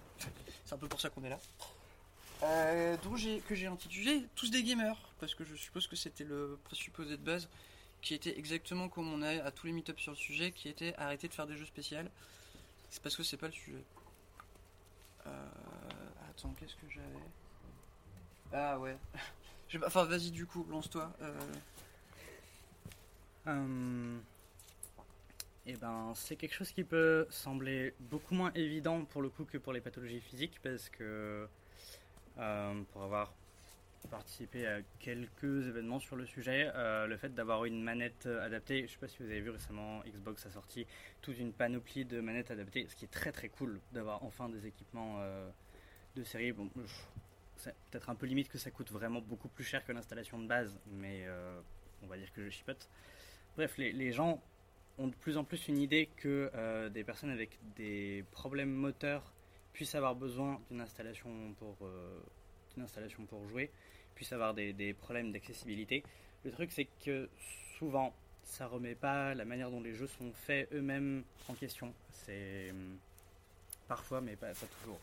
c'est un peu pour ça qu'on est là. Dont j'ai- que j'ai intitulé Tous des gamers, parce que je suppose que c'était le présupposé de base, qui était exactement comme on a à tous les meet-ups sur le sujet, qui était arrêter de faire des jeux spéciaux. C'est parce que c'est pas le sujet. Euh, attends, qu'est-ce que j'avais? Ah ouais. Enfin, vas-y, du coup, lance-toi. Euh, Euh, Eh ben, c'est quelque chose qui peut sembler beaucoup moins évident pour le coup que pour les pathologies physiques parce que euh, pour avoir participé à quelques événements sur le sujet, euh, le fait d'avoir une manette adaptée, je sais pas si vous avez vu récemment, Xbox a sorti toute une panoplie de manettes adaptées, ce qui est très très cool d'avoir enfin des équipements de série. C'est peut-être un peu limite que ça coûte vraiment beaucoup plus cher que l'installation de base, mais euh, on va dire que je chipote. Bref, les, gens ont de plus en plus une idée que euh, des personnes avec des problèmes moteurs puissent avoir besoin d'une installation pour, euh, installation pour jouer, puissent avoir des, problèmes d'accessibilité. Le truc, c'est que souvent, ça remet pas la manière dont les jeux sont faits eux-mêmes en question. C'est hum, parfois, mais pas toujours.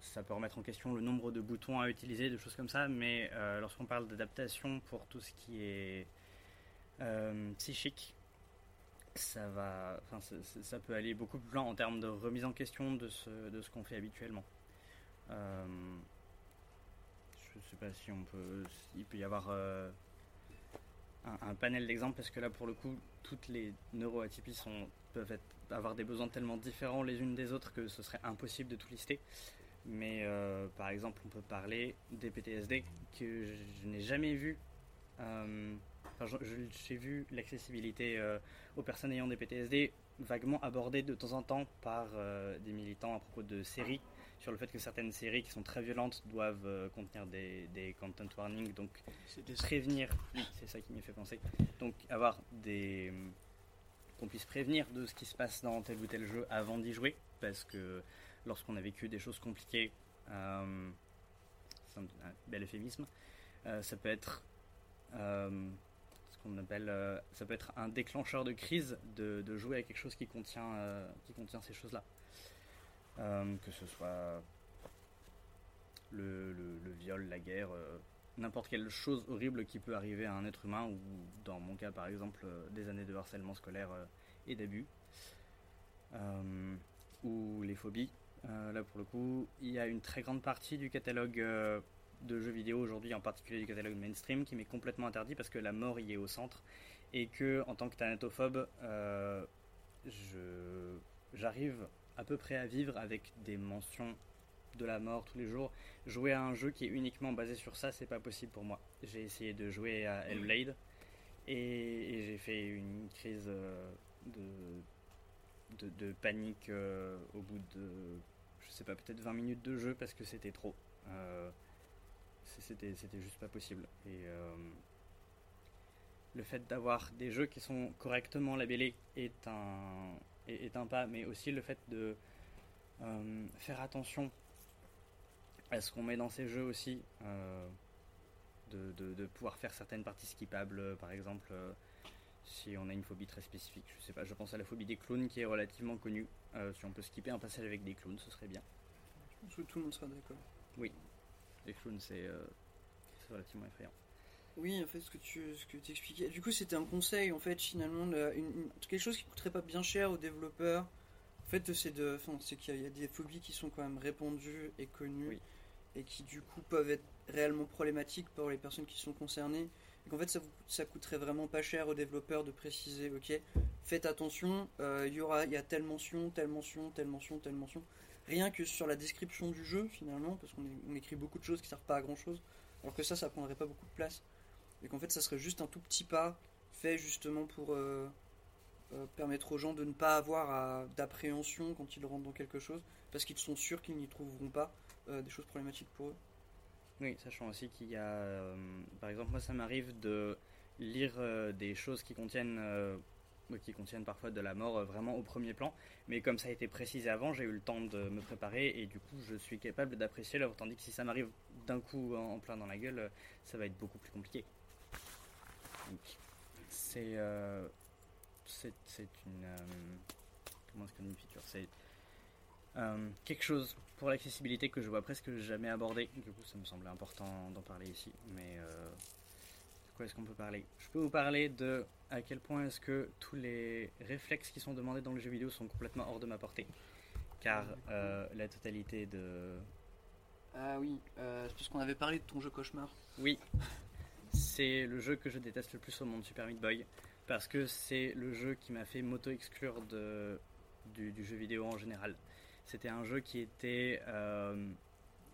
Ça peut remettre en question le nombre de boutons à utiliser, de choses comme ça, mais euh, lorsqu'on parle d'adaptation pour tout ce qui est euh, psychique, ça va, peut aller beaucoup plus loin en termes de remise en question de ce, de ce qu'on fait habituellement. Euh, je sais pas si on peut, il peut y avoir un, un panel d'exemples parce que là, pour le coup, toutes les neuroatypies sont, peuvent être, avoir des besoins tellement différents les unes des autres que ce serait impossible de tout lister. Mais euh, par exemple, on peut parler des PTSD que je, je n'ai jamais vu. euh, enfin, j'ai vu l'accessibilité euh, aux personnes ayant des PTSD vaguement abordée de temps en temps par euh, des militants à propos de séries, sur le fait que certaines séries qui sont très violentes doivent contenir des, des content warnings, donc prévenir. Oui, c'est ça qui m'y fait penser. Donc avoir des qu'on puisse prévenir de ce qui se passe dans tel ou tel jeu avant d'y jouer, parce que lorsqu'on a vécu des choses compliquées, euh, c'est un, un bel euphémisme, euh, ça peut être euh, ce qu'on appelle, euh, ça peut être un déclencheur de crise de, jouer à quelque chose qui contient, euh, qui contient ces choses-là, Euh, que ce soit le, viol, la guerre, euh, n'importe quelle chose horrible qui peut arriver à un être humain, ou dans mon cas par exemple euh, des années de harcèlement scolaire euh, et d'abus, Euh, ou les phobies. Euh, là pour le coup, il y a une très grande partie du catalogue euh, de jeux vidéo aujourd'hui, en particulier du catalogue mainstream, qui m'est complètement interdit parce que la mort y est au centre et que en tant que thanatophobe, euh, j'arrive à peu près à vivre avec des mentions de la mort tous les jours. Jouer à un jeu qui est uniquement basé sur ça, c'est pas possible pour moi. J'ai essayé de jouer à Hellblade et, j'ai fait une crise de, de, panique euh, au bout de, je sais pas, peut-être 20 minutes de jeu parce que c'était trop. Euh, c'était, juste pas possible. Et euh, le fait d'avoir des jeux qui sont correctement labellés est un, est, un pas, mais aussi le fait de faire attention à ce qu'on met dans ces jeux aussi, de, de- de pouvoir faire certaines parties skippables, par exemple, si on a une phobie très spécifique. Je sais pas, je pense à la phobie des clowns qui est relativement connue. Euh, si on peut skipper un passage avec des clowns, ce serait bien. Je pense que tout le monde sera d'accord. Oui, les clowns, c'est euh, relativement effrayant. Oui, en fait, ce que tu ce que expliquais. Du coup, c'était un conseil, en fait, finalement, de- une- une- quelque chose qui coûterait pas bien cher aux développeurs. En fait, c'est de, enfin, c'est qu'il y a- il y a des phobies qui sont quand même répandues et connues et qui, du coup, peuvent être réellement problématiques pour les personnes qui sont concernées. Et qu'en fait, ça, vous- ça coûterait vraiment pas cher aux développeurs de préciser, ok, faites attention, euh, il y aura, il y a telle mention, telle mention, telle mention, telle mention. Rien que sur la description du jeu, finalement, parce qu'on écrit beaucoup de choses qui servent pas à grand chose, alors que ça, ça prendrait pas beaucoup de place et qu'en fait ça serait juste un tout petit pas fait justement pour euh, euh, permettre aux gens de ne pas avoir d'appréhension quand ils rentrent dans quelque chose parce qu'ils sont sûrs qu'ils n'y trouveront pas des choses problématiques pour eux. Oui, sachant aussi qu'il y a, euh, par exemple, moi ça m'arrive de lire euh, des choses qui contiennent, euh, qui contiennent parfois de la mort vraiment au premier plan, mais comme ça a été précisé avant, j'ai eu le temps de me préparer et du coup je suis capable d'apprécier l'œuvre, tandis que si ça m'arrive d'un coup en, plein dans la gueule, ça va être beaucoup plus compliqué. C'est c'est une comment est-ce qu'on dit c'est euh, quelque chose pour l'accessibilité que je vois presque jamais abordé. Du coup, ça me semblait important d'en parler ici. Mais euh, de quoi est-ce qu'on peut parler? Je peux vous parler de à quel point est-ce que tous les réflexes qui sont demandés dans le jeu vidéo sont complètement hors de ma portée. Car euh, la totalité de. Ah oui, euh, c'est parce qu'on avait parlé de ton jeu cauchemar. Oui, c'est le jeu que je déteste le plus au monde, Super Meat Boy. parce que c'est le jeu qui m'a fait m'auto-exclure de, du, du jeu vidéo en général. C'était un jeu qui était euh,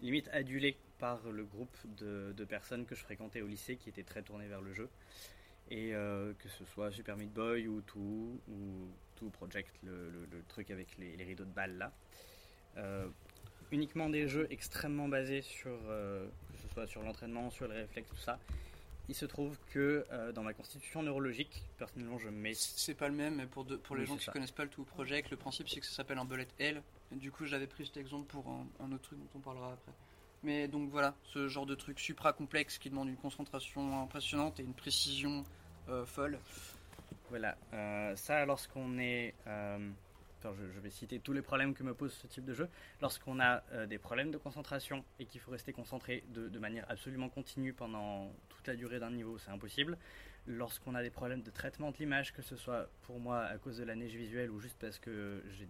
limite adulé par le groupe de, de personnes que je fréquentais au lycée qui étaient très tournés vers le jeu. Et euh, que ce soit Super Meat Boy ou Two, ou Two Project, le, le- le truc avec les, les rideaux de balles là. Euh, uniquement des jeux extrêmement basés sur, euh, que ce soit sur l'entraînement, sur les réflexes, tout ça. Il se trouve que euh, dans ma constitution neurologique, personnellement, je mets. C'est pas le même, mais pour, de- pour les Oui, gens qui ça. connaissent pas le tout project, le principe c'est que ça s'appelle un bullet L. Du coup, j'avais pris cet exemple pour un, autre truc dont on parlera après. Mais donc voilà, ce genre de truc supra complexe qui demande une concentration impressionnante et une précision euh, folle. Voilà, euh, ça lorsqu'on est... euh, attends, je, je vais citer tous les problèmes que me pose ce type de jeu. Lorsqu'on a euh, des problèmes de concentration et qu'il faut rester concentré de, de manière absolument continue pendant toute la durée d'un niveau, c'est impossible. Lorsqu'on a des problèmes de traitement de l'image, que ce soit pour moi à cause de la neige visuelle ou juste parce que j'ai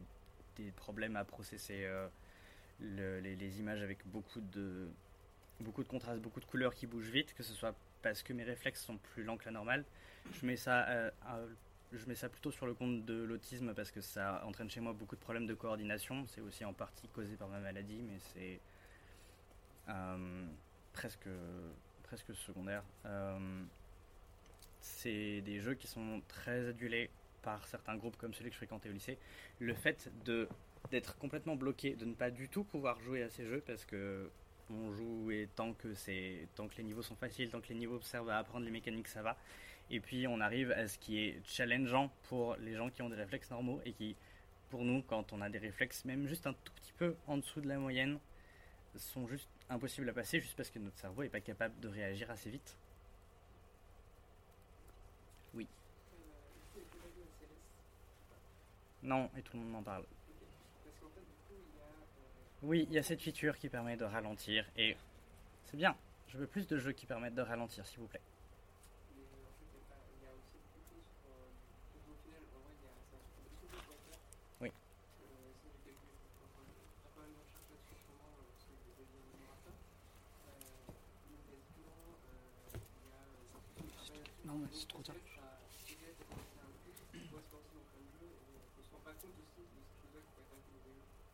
des problèmes à processer euh, le- les, images avec beaucoup de, beaucoup de contrastes, beaucoup de couleurs qui bougent vite, que ce soit parce que mes réflexes sont plus lents que la normale. Je mets ça, euh, à- je mets ça plutôt sur le compte de l'autisme parce que ça entraîne chez moi beaucoup de problèmes de coordination. C'est aussi en partie causé par ma maladie, mais c'est euh, presque, presque secondaire. Euh, c'est des jeux qui sont très adulés par certains groupes comme celui que je fréquentais au lycée. Le fait d'être complètement bloqué, de ne pas du tout pouvoir jouer à ces jeux parce que on joue tant que c'est tant que les niveaux sont faciles, tant que les niveaux servent à apprendre les mécaniques, ça va. Et puis on arrive à ce qui est challengeant pour les gens qui ont des réflexes normaux et qui, pour nous, quand on a des réflexes même juste un tout petit peu en dessous de la moyenne, sont juste impossibles à passer juste parce que notre cerveau n'est pas capable de réagir assez vite. Oui. Non, et tout le monde m'en parle. Oui, il y a cette feature qui permet de ralentir et c'est bien. Je veux plus de jeux qui permettent de ralentir, s'il vous plaît. Oui. Non, mais c'est trop tard.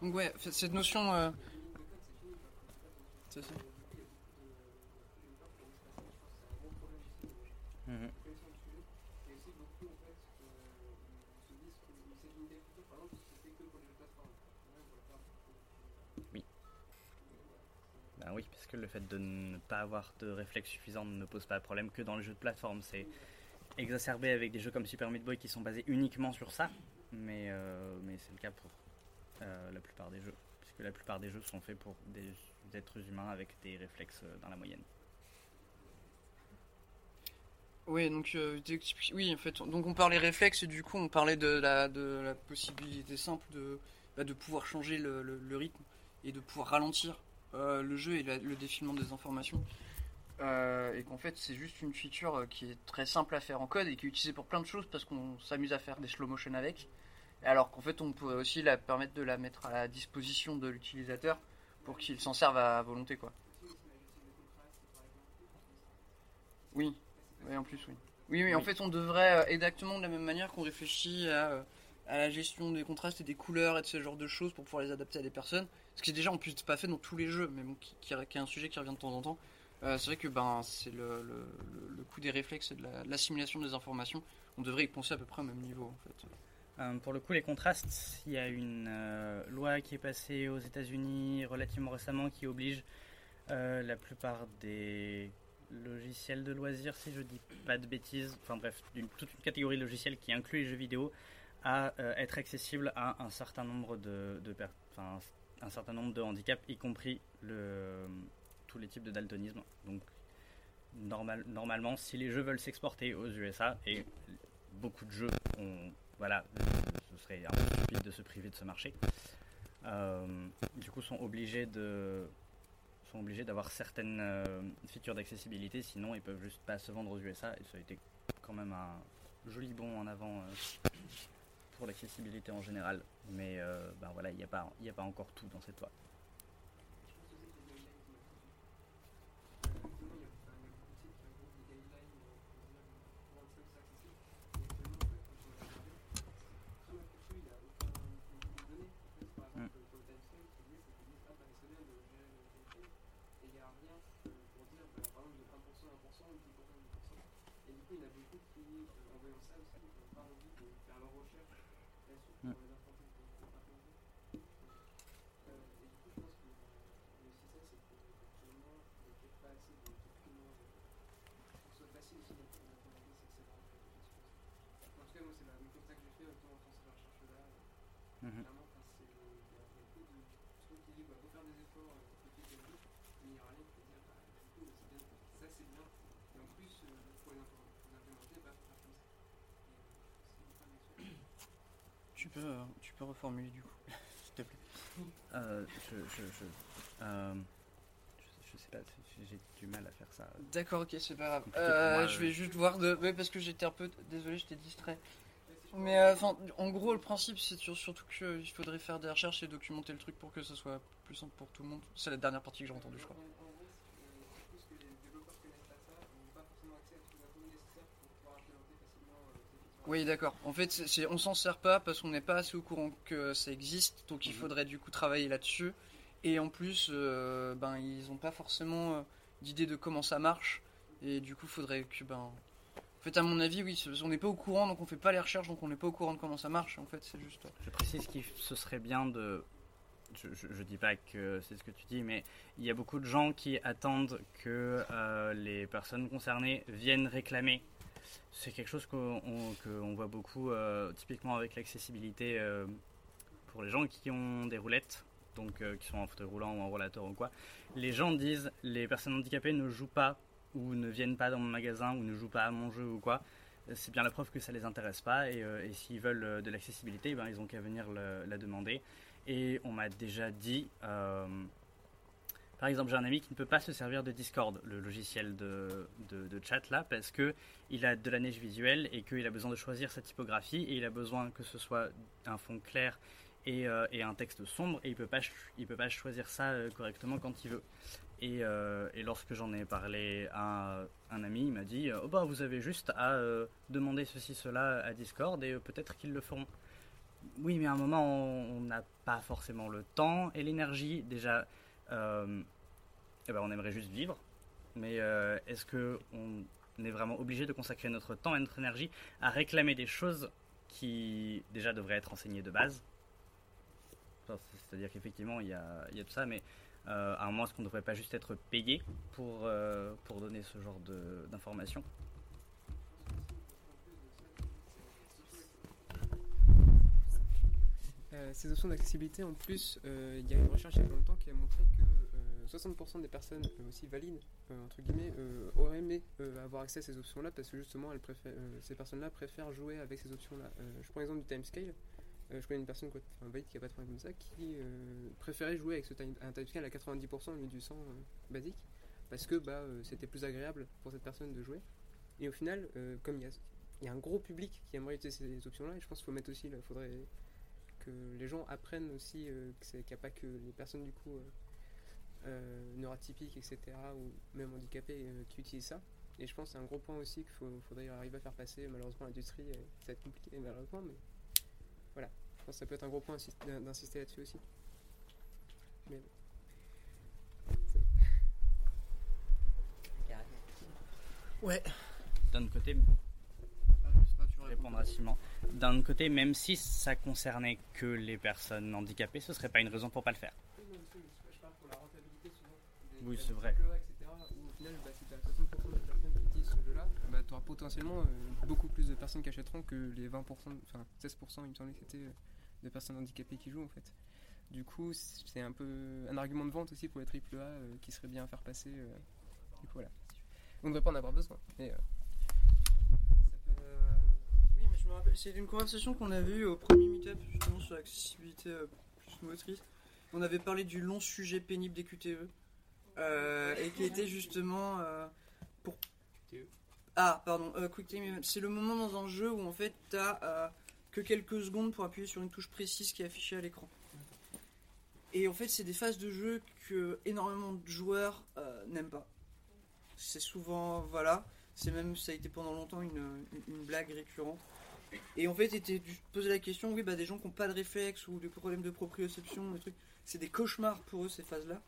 Donc ouais, cette notion... euh, C'est ça. Mhm. Oui. Ben oui, parce que le fait de ne pas avoir de réflexe suffisant ne pose pas de problème que dans les jeux de plateforme. C'est exacerbé avec des jeux comme Super Meat Boy qui sont basés uniquement sur ça, mais, euh, mais c'est le cas pour euh, la plupart des jeux. Puisque la plupart des jeux sont faits pour des êtres humains avec des réflexes euh, dans la moyenne. Oui, donc euh, oui, en fait, donc on parlait réflexe et du coup on parlait de la, possibilité simple de, bah, de pouvoir changer le, rythme et de pouvoir ralentir le jeu et le défilement des informations. Et qu'en fait c'est juste une feature qui est très simple à faire en code et qui est utilisée pour plein de choses parce qu'on s'amuse à faire des slow motion avec. Alors qu'en fait on pourrait aussi la permettre de la mettre à la disposition de l'utilisateur pour qu'il s'en serve à volonté quoi. Oui, oui en plus oui. Oui, oui, en Oui. fait on devrait euh, exactement de la même manière qu'on réfléchit à, euh, à la gestion des contrastes et des couleurs et de ce genre de choses pour pouvoir les adapter à des personnes. Ce qui est déjà en plus pas fait dans tous les jeux, mais bon, qui, qui, qui est un sujet qui revient de temps en temps. Euh, c'est vrai que ben c'est le, le, le- le coup des réflexes et de la- de l'assimilation des informations. On devrait y penser à peu près au même niveau en fait. Euh, pour le coup, les contrastes, il y a une euh, loi qui est passée aux États-Unis relativement récemment qui oblige euh, la plupart des logiciels de loisirs, si je dis pas de bêtises, enfin bref, toute une catégorie de logiciels qui inclut les jeux vidéo, à être accessible à un certain nombre de, certain nombre de handicaps, y compris tous les types de daltonisme. Donc normal, normalement, si les jeux veulent s'exporter aux USA, et beaucoup de jeux ont, voilà, ce serait un peu stupide de se priver de ce marché. Euh, du coup, sont obligés de sont obligés d'avoir certaines euh, features d'accessibilité, sinon ils peuvent juste pas se vendre aux USA et ça a été quand même un joli bond en avant euh, pour l'accessibilité en général. Mais ben voilà, il n'y a, pas- a pas encore tout dans cette loi. Et du coup, il y en a beaucoup qui, euh, en voyant ça aussi, n'ont pas envie de faire leur recherche là-dessus pour Mm. les apporter pour les apporter. Euh, et du coup, je pense que euh, le système, c'est que actuellement, il n'y a peut-être pas assez de documents euh, pour que ce soit facile aussi d'implémenter ces excellents En tout cas, moi, c'est la- le constat que j'ai fait en faisant cette recherche-là. Mhm. Clairement, enfin, c'est- il y, a il y a beaucoup de trucs qui disent bah, faut faire des efforts euh, côté technique, mais il y aura rien qui peut dire bah, du coup, c'est bien, ça c'est bien. Et en plus, euh, pour les, implémenter, les implémenter, bah, faut faire comme ça. Et, euh, c'est une fin là-dessus. Tu peux, tu peux reformuler du coup, s'il te plaît? Euh, je, je, je, euh, je- je sais pas, j'ai- du mal à faire ça. D'accord, ok, c'est pas grave. Euh, moi, je euh. vais juste voir de. Ouais, parce que j'étais un peu. Désolé, j'étais distrait. Mais euh, enfin, en gros, le principe, c'est sur- surtout qu'il faudrait faire des recherches et documenter le truc pour que ce soit plus simple pour tout le monde. C'est la dernière partie que j'ai entendue, je crois. En, en gros, c'est que je pense que les développeurs connaissent pas ça, n'ont pas forcément accès à toutes les infos nécessaires pour pouvoir implémenter facilement euh, ces features. Oui, d'accord. En fait, c'est- on s'en sert pas parce qu'on n'est pas assez au courant que ça existe, donc il faudrait du coup travailler là-dessus. Et en plus, euh, ben, ils n'ont pas forcément euh, d'idée de comment ça marche, et du coup, faudrait que, ben, en fait, à mon avis, oui, on n'est pas au courant, donc on fait pas les recherches, donc on n'est pas au courant de comment ça marche. En fait, c'est juste. Je précise qu'il ce serait bien de. Je, je, dis pas que c'est ce que tu dis, mais il y a beaucoup de gens qui attendent que euh, les personnes concernées viennent réclamer. C'est quelque chose qu'on on- qu'on voit beaucoup, euh, typiquement avec l'accessibilité euh, pour les gens qui ont des roulettes, donc euh, qui sont en fauteuil roulant ou en rollateur ou quoi. Les gens disent les personnes handicapées ne jouent pas ou ne viennent pas dans mon magasin ou ne jouent pas à mon jeu ou quoi c'est bien la preuve que ça les intéresse pas et, euh, s'ils veulent euh, de l'accessibilité, ben, ils ont qu'à venir la demander. Et on m'a déjà dit, euh, par exemple, j'ai un ami qui ne peut pas se servir de Discord, le logiciel de, de- chat là, parce que il a de la neige visuelle et qu'il a besoin de choisir sa typographie et il a besoin que ce soit un fond clair et, euh, et un texte sombre et il peut pas il peut pas choisir ça euh, correctement quand il veut. Et, euh, et lorsque j'en ai parlé à un ami, il m'a dit oh bah vous avez juste à euh, demander ceci cela à Discord et euh, peut-être qu'ils le feront. Oui, mais à un moment on n'a pas forcément le temps et l'énergie. Déjà, euh, eh ben, on aimerait juste vivre, mais euh, est-ce que on est vraiment obligé de consacrer notre temps et notre énergie à réclamer des choses qui déjà devraient être enseignées de base? C'est-à-dire qu'effectivement il y a, y a tout ça, mais euh, à un moment est-ce qu'on ne devrait pas juste être payé pour, euh, pour donner ce genre d'informations Euh, ces options d'accessibilité, en plus, il y a une recherche il y a longtemps qui a montré que euh, 60% des personnes aussi valides, entre guillemets, auraient aimé avoir accès à ces options-là parce que justement, ces personnes-là préfèrent jouer avec ces options-là. Je prends l'exemple du timescale. Euh, je connais une personne qui n'a pas de problème comme ça qui euh, préférait jouer avec ce time, un timescale à 90% au lieu du 100 euh, basique parce que bah, c'était plus agréable pour cette personne de jouer. Et au final, comme il y a, a un gros public qui aimerait utiliser ces options-là, et je pense qu'il faut mettre aussi, il faudrait que les gens apprennent aussi qu'il n'y a pas que les personnes du coup neurotypiques, etc., ou même handicapées qui utilisent ça. Et je pense que c'est un gros point aussi qu'il faudrait arriver à faire passer. Malheureusement, l'industrie, ça va être compliqué, malheureusement, mais. Je pense que ça peut être un gros point insist- d'in- d'insister là-dessus aussi. Mais bon. Ouais. D'un côté, répondre à Simon. D'un autre côté, même si ça concernait que les personnes handicapées, ce serait pas une raison pour pas le faire. Je parle pour la rentabilité souvent. des- Oui, c'est vrai. jeux, etc. Où au final, bah, jeu-là, bah, tu auras potentiellement euh, beaucoup plus de personnes qui achèteront que les 20%, enfin 16%, il me semblait que c'était euh, de personnes handicapées qui jouent en fait. Du coup, c'est un peu un argument de vente aussi pour les AAA euh, qui serait bien à faire passer. euh, du coup, voilà. On ne devrait pas en avoir besoin. Mais, euh, ça peut- euh, oui, me rappelle, c'est une conversation qu'on avait eue au premier meet-up, justement sur l'accessibilité euh, plus motrice. On avait parlé du long sujet pénible des QTE, euh, et qui était justement euh, pour. Ah, pardon, euh, Quick Time. C'est le moment dans un jeu où en fait t'as euh, que quelques secondes pour appuyer sur une touche précise qui est affichée à l'écran. Et en fait, c'est des phases de jeu que énormément de joueurs euh, n'aiment pas. C'est souvent, voilà, c'est même, ça a été pendant longtemps une, blague récurrente. Et en fait, était poser la question, oui, bah des gens qui n'ont pas de réflexe ou des problèmes de proprioception, des trucs, c'est des cauchemars pour eux ces phases-là.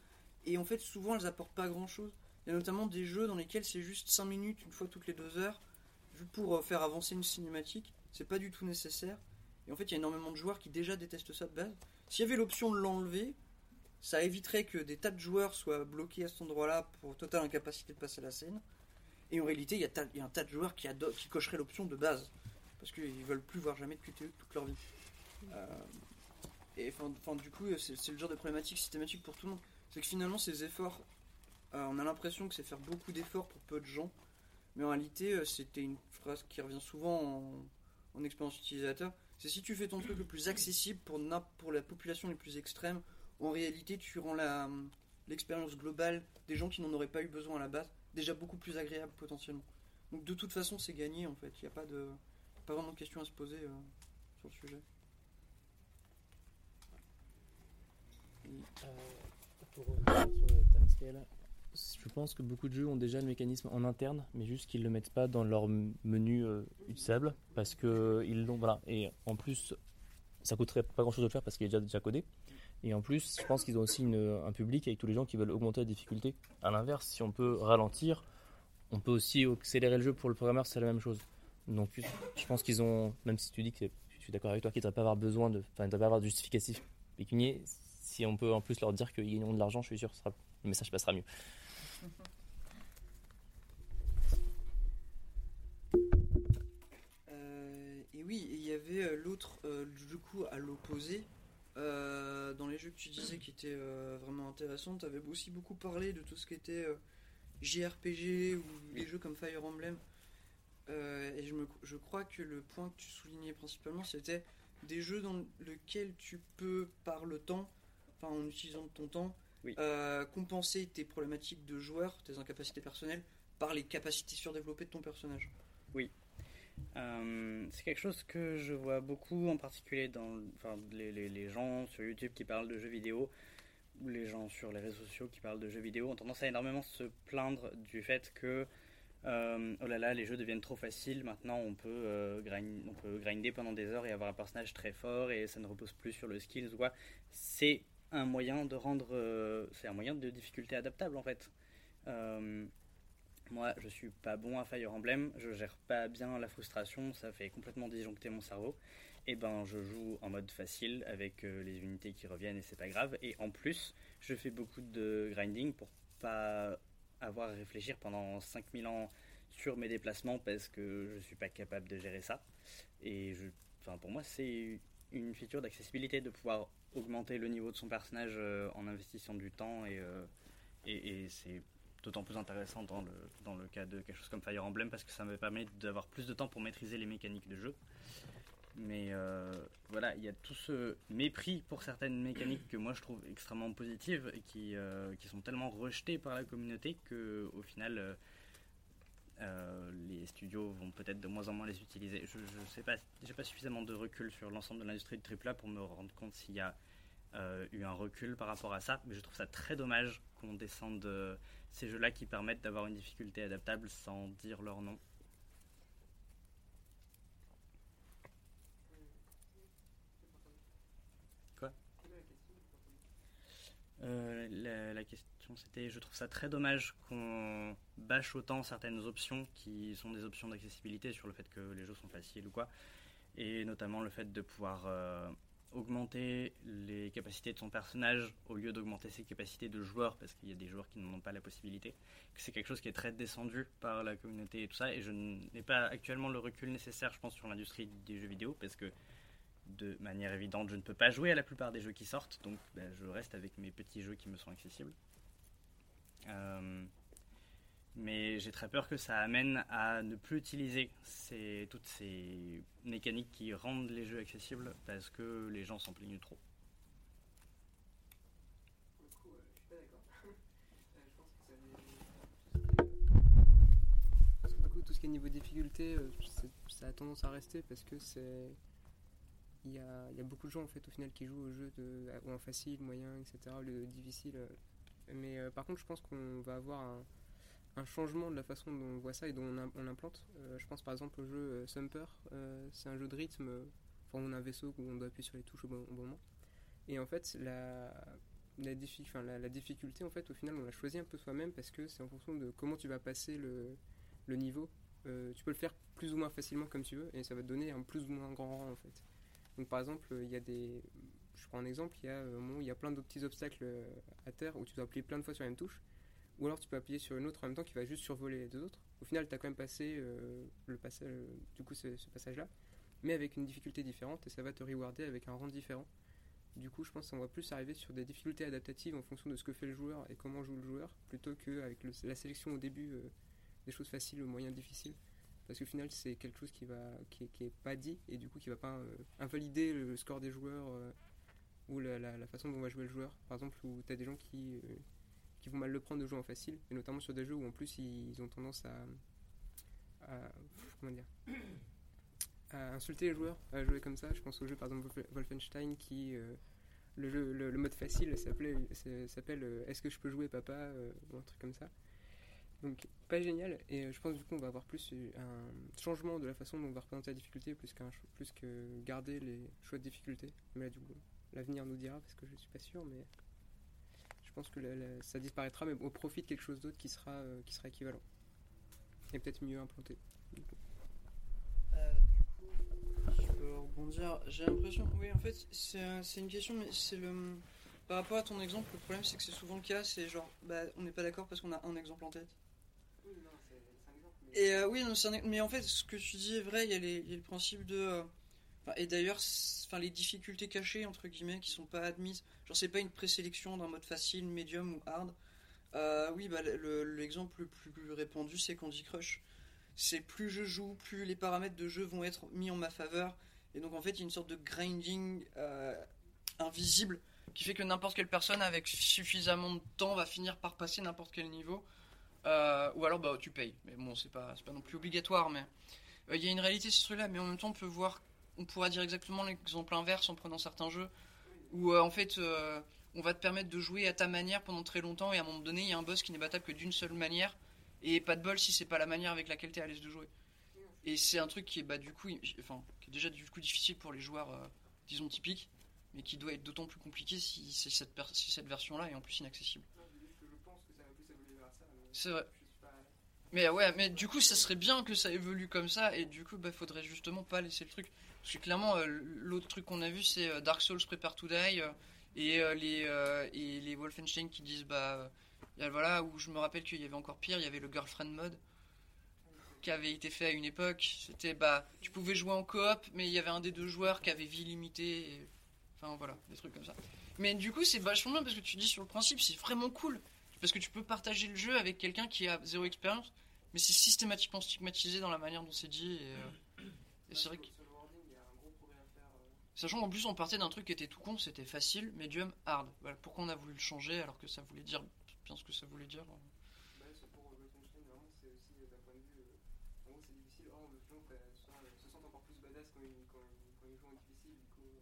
Et en fait, souvent, elles apportent pas grand-chose. Il y a notamment des jeux dans lesquels c'est juste 5 minutes, une fois toutes les 2 heures, juste pour euh, faire avancer une cinématique. C'est pas du tout nécessaire. Et en fait, il y a énormément de joueurs qui déjà détestent ça de base. S'il y avait l'option de l'enlever, ça éviterait que des tas de joueurs soient bloqués à cet endroit-là pour totale incapacité de passer la scène. Et en réalité, il y a, un tas de joueurs qui, cocheraient l'option de base. Parce qu'ils veulent plus voir jamais de QTE toute leur vie. Euh, et du coup, c'est le genre de problématique systématique pour tout le monde. C'est que finalement, ces efforts, on a l'impression que c'est faire beaucoup d'efforts pour peu de gens. Mais en réalité, euh, c'était une phrase qui revient souvent en, en expérience utilisateur. C'est si tu fais ton truc le plus accessible pour, pour la population les plus extrêmes, en réalité, tu rends l'expérience globale des gens qui n'en auraient pas eu besoin à la base déjà beaucoup plus agréable potentiellement. Donc de toute façon, c'est gagné en fait. Il n'y a pas de vraiment de question à se poser euh, sur le sujet. Euh, je pense que beaucoup de jeux ont déjà le mécanisme en interne, mais juste qu'ils ne le mettent pas dans leur menu euh, utilisable parce que ils l'ont. Voilà. Et en plus, ça coûterait pas grand chose de le faire parce qu'il est déjà, déjà codé. Et en plus, je pense qu'ils ont aussi un public avec tous les gens qui veulent augmenter la difficulté. À l'inverse, si on peut ralentir, on peut aussi accélérer le jeu pour le programmeur, c'est la même chose. Donc je pense qu'ils ont, même si tu dis que je suis d'accord avec toi, qu'ils ne devraient pas avoir besoin de, enfin, ils devraient pas avoir de justificatif pécunier, si on peut en plus leur dire qu'ils ont de l'argent, je suis sûr que le message passera mieux. Euh, et oui, il y avait euh, l'autre, euh, du coup, à l'opposé, dans les jeux que tu disais qui étaient vraiment intéressants, tu avais aussi beaucoup parlé de tout ce qui était JRPG ou les jeux comme Fire Emblem. Et je, me, je crois que le point que tu soulignais principalement, c'était des jeux dans lesquels tu peux, par le temps, enfin en utilisant ton temps, euh, compenser tes problématiques de joueur, tes incapacités personnelles, par les capacités surdéveloppées de ton personnage. Oui. Euh, c'est quelque chose que je vois beaucoup, en particulier dans enfin, les, les- les gens sur YouTube qui parlent de jeux vidéo, ou les gens sur les réseaux sociaux qui parlent de jeux vidéo, ont tendance à énormément se plaindre du fait que euh, oh là là, les jeux deviennent trop faciles, maintenant on peut, euh, grind- on peut grinder pendant des heures et avoir un personnage très fort et ça ne repose plus sur le quoi. C'est un moyen de rendre. euh, c'est un moyen de difficulté adaptable en fait. Euh, moi, je suis pas bon à Fire Emblem, je gère pas bien la frustration, ça fait complètement disjoncter mon cerveau. Et ben, je joue en mode facile avec euh, les unités qui reviennent et c'est pas grave. Et en plus, je fais beaucoup de grinding pour pas avoir à réfléchir pendant 5000 ans sur mes déplacements parce que je suis pas capable de gérer ça. Et je, enfin, pour moi, c'est une feature d'accessibilité de pouvoir augmenter le niveau de son personnage euh, en investissant du temps et, euh, et, c'est d'autant plus intéressant dans le, dans le cas de quelque chose comme Fire Emblem parce que ça me permet d'avoir plus de temps pour maîtriser les mécaniques de jeu. Mais euh, voilà, il y a tout ce mépris pour certaines mécaniques que moi je trouve extrêmement positives et qui, qui sont tellement rejetées par la communauté que au final euh, euh, les studios vont peut-être de moins en moins les utiliser. Je, je sais pas, j'ai pas suffisamment de recul sur l'ensemble de l'industrie de AAA pour me rendre compte s'il y a euh, eu un recul par rapport à ça, mais je trouve ça très dommage qu'on descende euh, ces jeux-là qui permettent d'avoir une difficulté adaptable sans dire leur nom. Quoi? Euh, la, la question c'était, je trouve ça très dommage qu'on bâche autant certaines options qui sont des options d'accessibilité sur le fait que les jeux sont faciles ou quoi, et notamment le fait de pouvoir euh, augmenter les capacités de son personnage au lieu d'augmenter ses capacités de joueur parce qu'il y a des joueurs qui n'en ont pas la possibilité. C'est quelque chose qui est très descendu par la communauté et tout ça, et je n'ai pas actuellement le recul nécessaire, je pense, sur l'industrie des jeux vidéo parce que de manière évidente, je ne peux pas jouer à la plupart des jeux qui sortent, donc ben, je reste avec mes petits jeux qui me sont accessibles. Euh, Mais j'ai très peur que ça amène à ne plus utiliser toutes ces mécaniques qui rendent les jeux accessibles parce que les gens s'en plaignent trop. Euh. Euh, Parce que du coup, tout ce qui est niveau difficulté, euh, ça a tendance à rester parce que c'est. Il y a, beaucoup de gens en fait au final qui jouent au jeu de, en facile, moyen, etc. Le difficile. Mais euh, par contre, je pense qu'on va avoir un, changement de la façon dont on voit ça et dont on, on implante. Euh, je pense par exemple au jeu euh, Sumper. c'est un jeu de rythme. Enfin, on a un vaisseau où on doit appuyer sur les touches au bon, moment. Et en fait, la, difficulté, en fait, au final, on l'a choisi un peu soi-même parce que c'est en fonction de comment tu vas passer le, le niveau. Tu peux le faire plus ou moins facilement comme tu veux et ça va te donner un plus ou moins grand rang en fait. Donc par exemple, il y a des. Je prends un exemple, il y a où il y a plein de petits obstacles euh, à terre où tu dois appuyer plein de fois sur la même touche. Ou alors tu peux appuyer sur une autre en même temps qui va juste survoler les deux autres. Au final, tu as quand même passé euh, du coup, ce, passage-là, mais avec une difficulté différente et ça va te rewarder avec un rang différent. Du coup, je pense qu'on va plus arriver sur des difficultés adaptatives en fonction de ce que fait le joueur et comment joue le joueur, plutôt qu'avec la sélection au début euh, des choses faciles, moyennes, difficiles. Parce qu'au final, c'est quelque chose qui va qui, est- pas dit et du coup qui va pas euh, invalider le score des joueurs euh, ou la, la- la façon dont va jouer le joueur. Par exemple, où tu as des gens qui, euh, qui vont mal le prendre de jouer en facile, et notamment sur des jeux où en plus ils ont tendance à. comment dire à insulter les joueurs, à jouer comme ça. Je pense au jeu par exemple Wolf- Wolfenstein qui. euh, le, le, mode facile s'appelle euh, Est-ce que je peux jouer papa ou un truc comme ça. Donc pas génial et je pense du coup on va avoir plus un changement de la façon dont on va représenter la difficulté plus, qu'un plus que garder les choix de difficulté. Mais là du coup l'avenir nous dira parce que je suis pas sûr mais je pense que la- la- ça disparaîtra mais au profit de quelque chose d'autre qui sera, euh, qui sera équivalent et peut-être mieux implanté. du coup. Euh, du coup, je peux rebondir. J'ai l'impression, oui, en fait, c'est un- c'est une question, mais c'est le. Par rapport à ton exemple, le problème c'est que c'est souvent le cas, c'est genre, bah, on n'est pas d'accord parce qu'on a un exemple en tête. Oui, non, c'est c'est un exemple. Mais... Et euh, oui, non, c'est un- mais en fait, ce que tu dis est vrai, il y, a les- il y a le principe de. Et d'ailleurs, enfin, les difficultés cachées, entre guillemets, qui sont pas admises. Genre, c'est pas une présélection d'un mode facile, médium ou hard. Euh, oui, bah, le- l'exemple le plus répandu, c'est Candy Crush. C'est plus je joue, plus les paramètres de jeu vont être mis en ma faveur. Et donc, en fait, il y a une sorte de grinding euh, invisible qui fait que n'importe quelle personne avec suffisamment de temps va finir par passer n'importe quel niveau. Euh, ou alors bah tu payes. Mais bon, c'est pas, pas non plus obligatoire. Mais il y a une réalité sur ce truc-là. Mais en même temps, on peut voir, on pourra dire exactement l'exemple inverse en prenant certains jeux où euh, en fait euh, on va te permettre de jouer à ta manière pendant très longtemps et à un moment donné, il y a un boss qui n'est battable que d'une seule manière et pas de bol si c'est pas la manière avec laquelle tu es à l'aise de jouer. Et c'est un truc qui est bah du coup, enfin, qui est déjà du coup difficile pour les joueurs, euh, disons typiques, mais qui doit être d'autant plus compliqué si, cette, si cette version-là est en plus inaccessible. C'est vrai. Mais ouais, mais du coup, ça serait bien que ça évolue comme ça, et du coup, bah, faudrait justement pas laisser le truc. Parce que clairement, euh, l'autre truc qu'on a vu, c'est euh, Dark Souls Prepare to Die, euh, et, les, et les Wolfenstein qui disent, bah, voilà, où je me rappelle qu'il y avait encore pire, il y avait le Girlfriend Mode, qui avait été fait à une époque. C'était, bah, tu pouvais jouer en coop, mais il y avait un des deux joueurs qui avait vie limitée, enfin voilà, des trucs comme ça. Mais du coup, c'est vachement bien parce que tu dis sur le principe, c'est vraiment cool. Parce que tu peux partager le jeu avec quelqu'un qui a zéro expérience, mais c'est systématiquement stigmatisé dans la manière dont c'est dit. Et, et c'est vrai que. Sur le wording, il y a un gros progrès à faire. euh, Sachant qu'en plus, on partait d'un truc qui était tout con, c'était facile, medium, hard. Voilà, pourquoi on a voulu le changer alors que ça voulait dire bien ce que ça voulait dire Bah, c'est pour Wolfenstein, vraiment, c'est aussi euh, d'un point de vue. euh, en gros, c'est difficile. Or, les gens euh, sont- se sentent encore plus badass quand ils, quand, ils- quand ils jouent en difficile. Du coup, euh,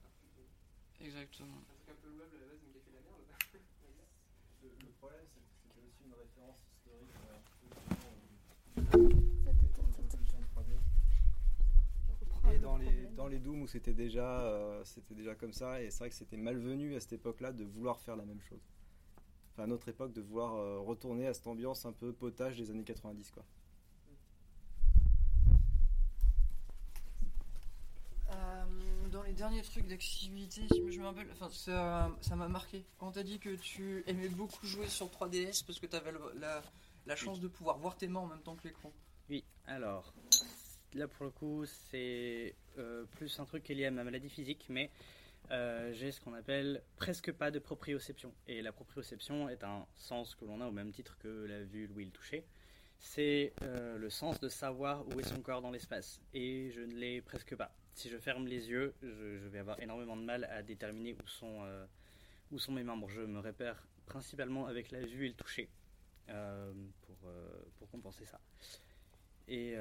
faire plus de- Exactement. un truc un peu louable à la base, mais qui a fait la merde. Le, le problème, c'est que c'était aussi une référence historique. Et dans les, dans les Doom où c'était déjà, euh, c'était déjà comme ça, et c'est vrai que c'était malvenu à cette époque-là de vouloir faire la même chose. Enfin, à notre époque, de vouloir euh, retourner à cette ambiance un peu potage des années 90, quoi. Euh, dans les derniers trucs d'accessibilité, si je me rappelle, enfin, ça ça m'a marqué. Quand t'as dit que tu aimais beaucoup jouer sur 3DS parce que t'avais la, la chance de pouvoir voir tes mains en même temps que l'écran. Oui, alors, là pour le coup, c'est euh, plus un truc qui est lié à ma maladie physique, mais euh, j'ai ce qu'on appelle presque pas de proprioception. Et la proprioception est un sens que l'on a au même titre que la vue, l'ouïe, le toucher. C'est euh, le sens de savoir où est son corps dans l'espace. Et je ne l'ai presque pas. Si je ferme les yeux, je, vais avoir énormément de mal à déterminer où sont, où sont mes membres. Je me repère principalement avec la vue et le toucher pour, pour compenser ça. Et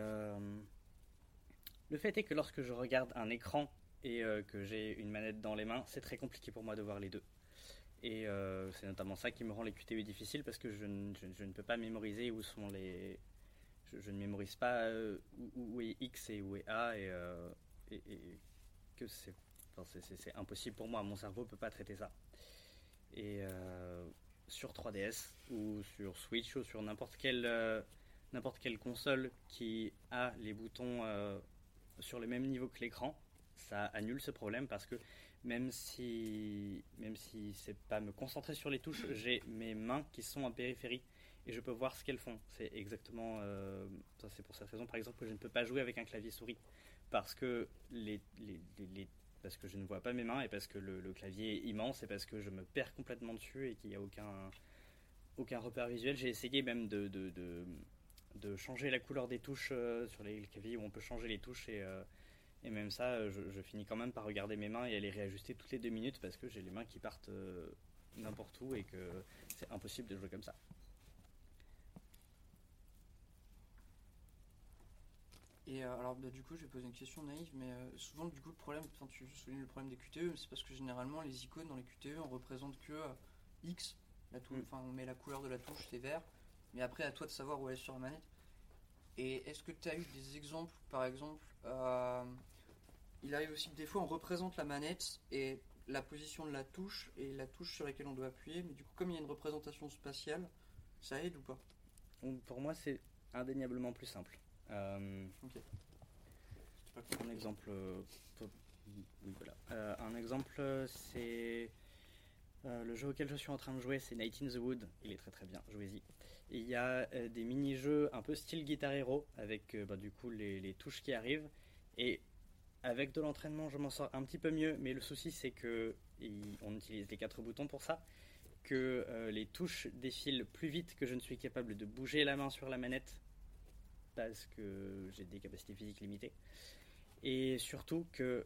le fait est que lorsque je regarde un écran et euh, que j'ai une manette dans les mains, c'est très compliqué pour moi de voir les deux. Et euh, c'est notamment ça qui me rend les QTE difficiles parce que je, ne- peux pas mémoriser où sont les. Je, ne mémorise pas euh, où, est X et où est A et, que c'est impossible pour moi. Mon cerveau ne peut pas traiter ça. Et sur 3DS ou sur Switch ou sur n'importe quelle, console qui a les boutons sur le même niveau que l'écran, ça annule ce problème parce que même si, même si c'est pas me concentrer sur les touches, j'ai mes mains qui sont en périphérie et je peux voir ce qu'elles font. C'est exactement, euh, c'est pour cette raison par exemple que je ne peux pas jouer avec un clavier souris parce que les, parce que je ne vois pas mes mains et parce que le, clavier est immense et parce que je me perds complètement dessus et qu'il n'y a aucun aucun repère visuel. J'ai essayé même de, de, de changer la couleur des touches euh, sur les claviers où on peut changer les touches et, euh, et même ça, euh, je, je finis quand même par regarder mes mains et les réajuster toutes les deux minutes parce que j'ai les mains qui partent euh, n'importe où et que c'est impossible de jouer comme ça. Et alors, bah, du coup, je vais poser une question naïve, mais souvent, du coup, le problème, enfin, tu soulignes le problème des QTE, c'est parce que généralement, les icônes dans les QTE, on représente que X, la enfin, on met la couleur de la touche, c'est vert, mais après, à toi de savoir où elle est sur la manette. Et est-ce que tu as eu des exemples, par exemple, euh, il arrive aussi que des fois, on représente la manette et la position de la touche et la touche sur laquelle on doit appuyer, mais du coup, comme il y a une représentation spatiale, ça aide ou pas? Pour moi, c'est indéniablement plus simple. Euh, Un exemple, euh, oui, voilà. Euh, un exemple, c'est euh, le jeu auquel je suis en train de jouer, c'est Night in the Wood. Il est très très bien, jouez-y. Il y a euh, des mini-jeux un peu style Guitar Hero avec euh, bah, du coup les, les touches qui arrivent. Et avec de l'entraînement, je m'en sors un petit peu mieux. Mais le souci, c'est que on utilise les quatre boutons pour ça, que les touches défilent plus vite que je ne suis capable de bouger la main sur la manette parce que j'ai des capacités physiques limitées. Et surtout que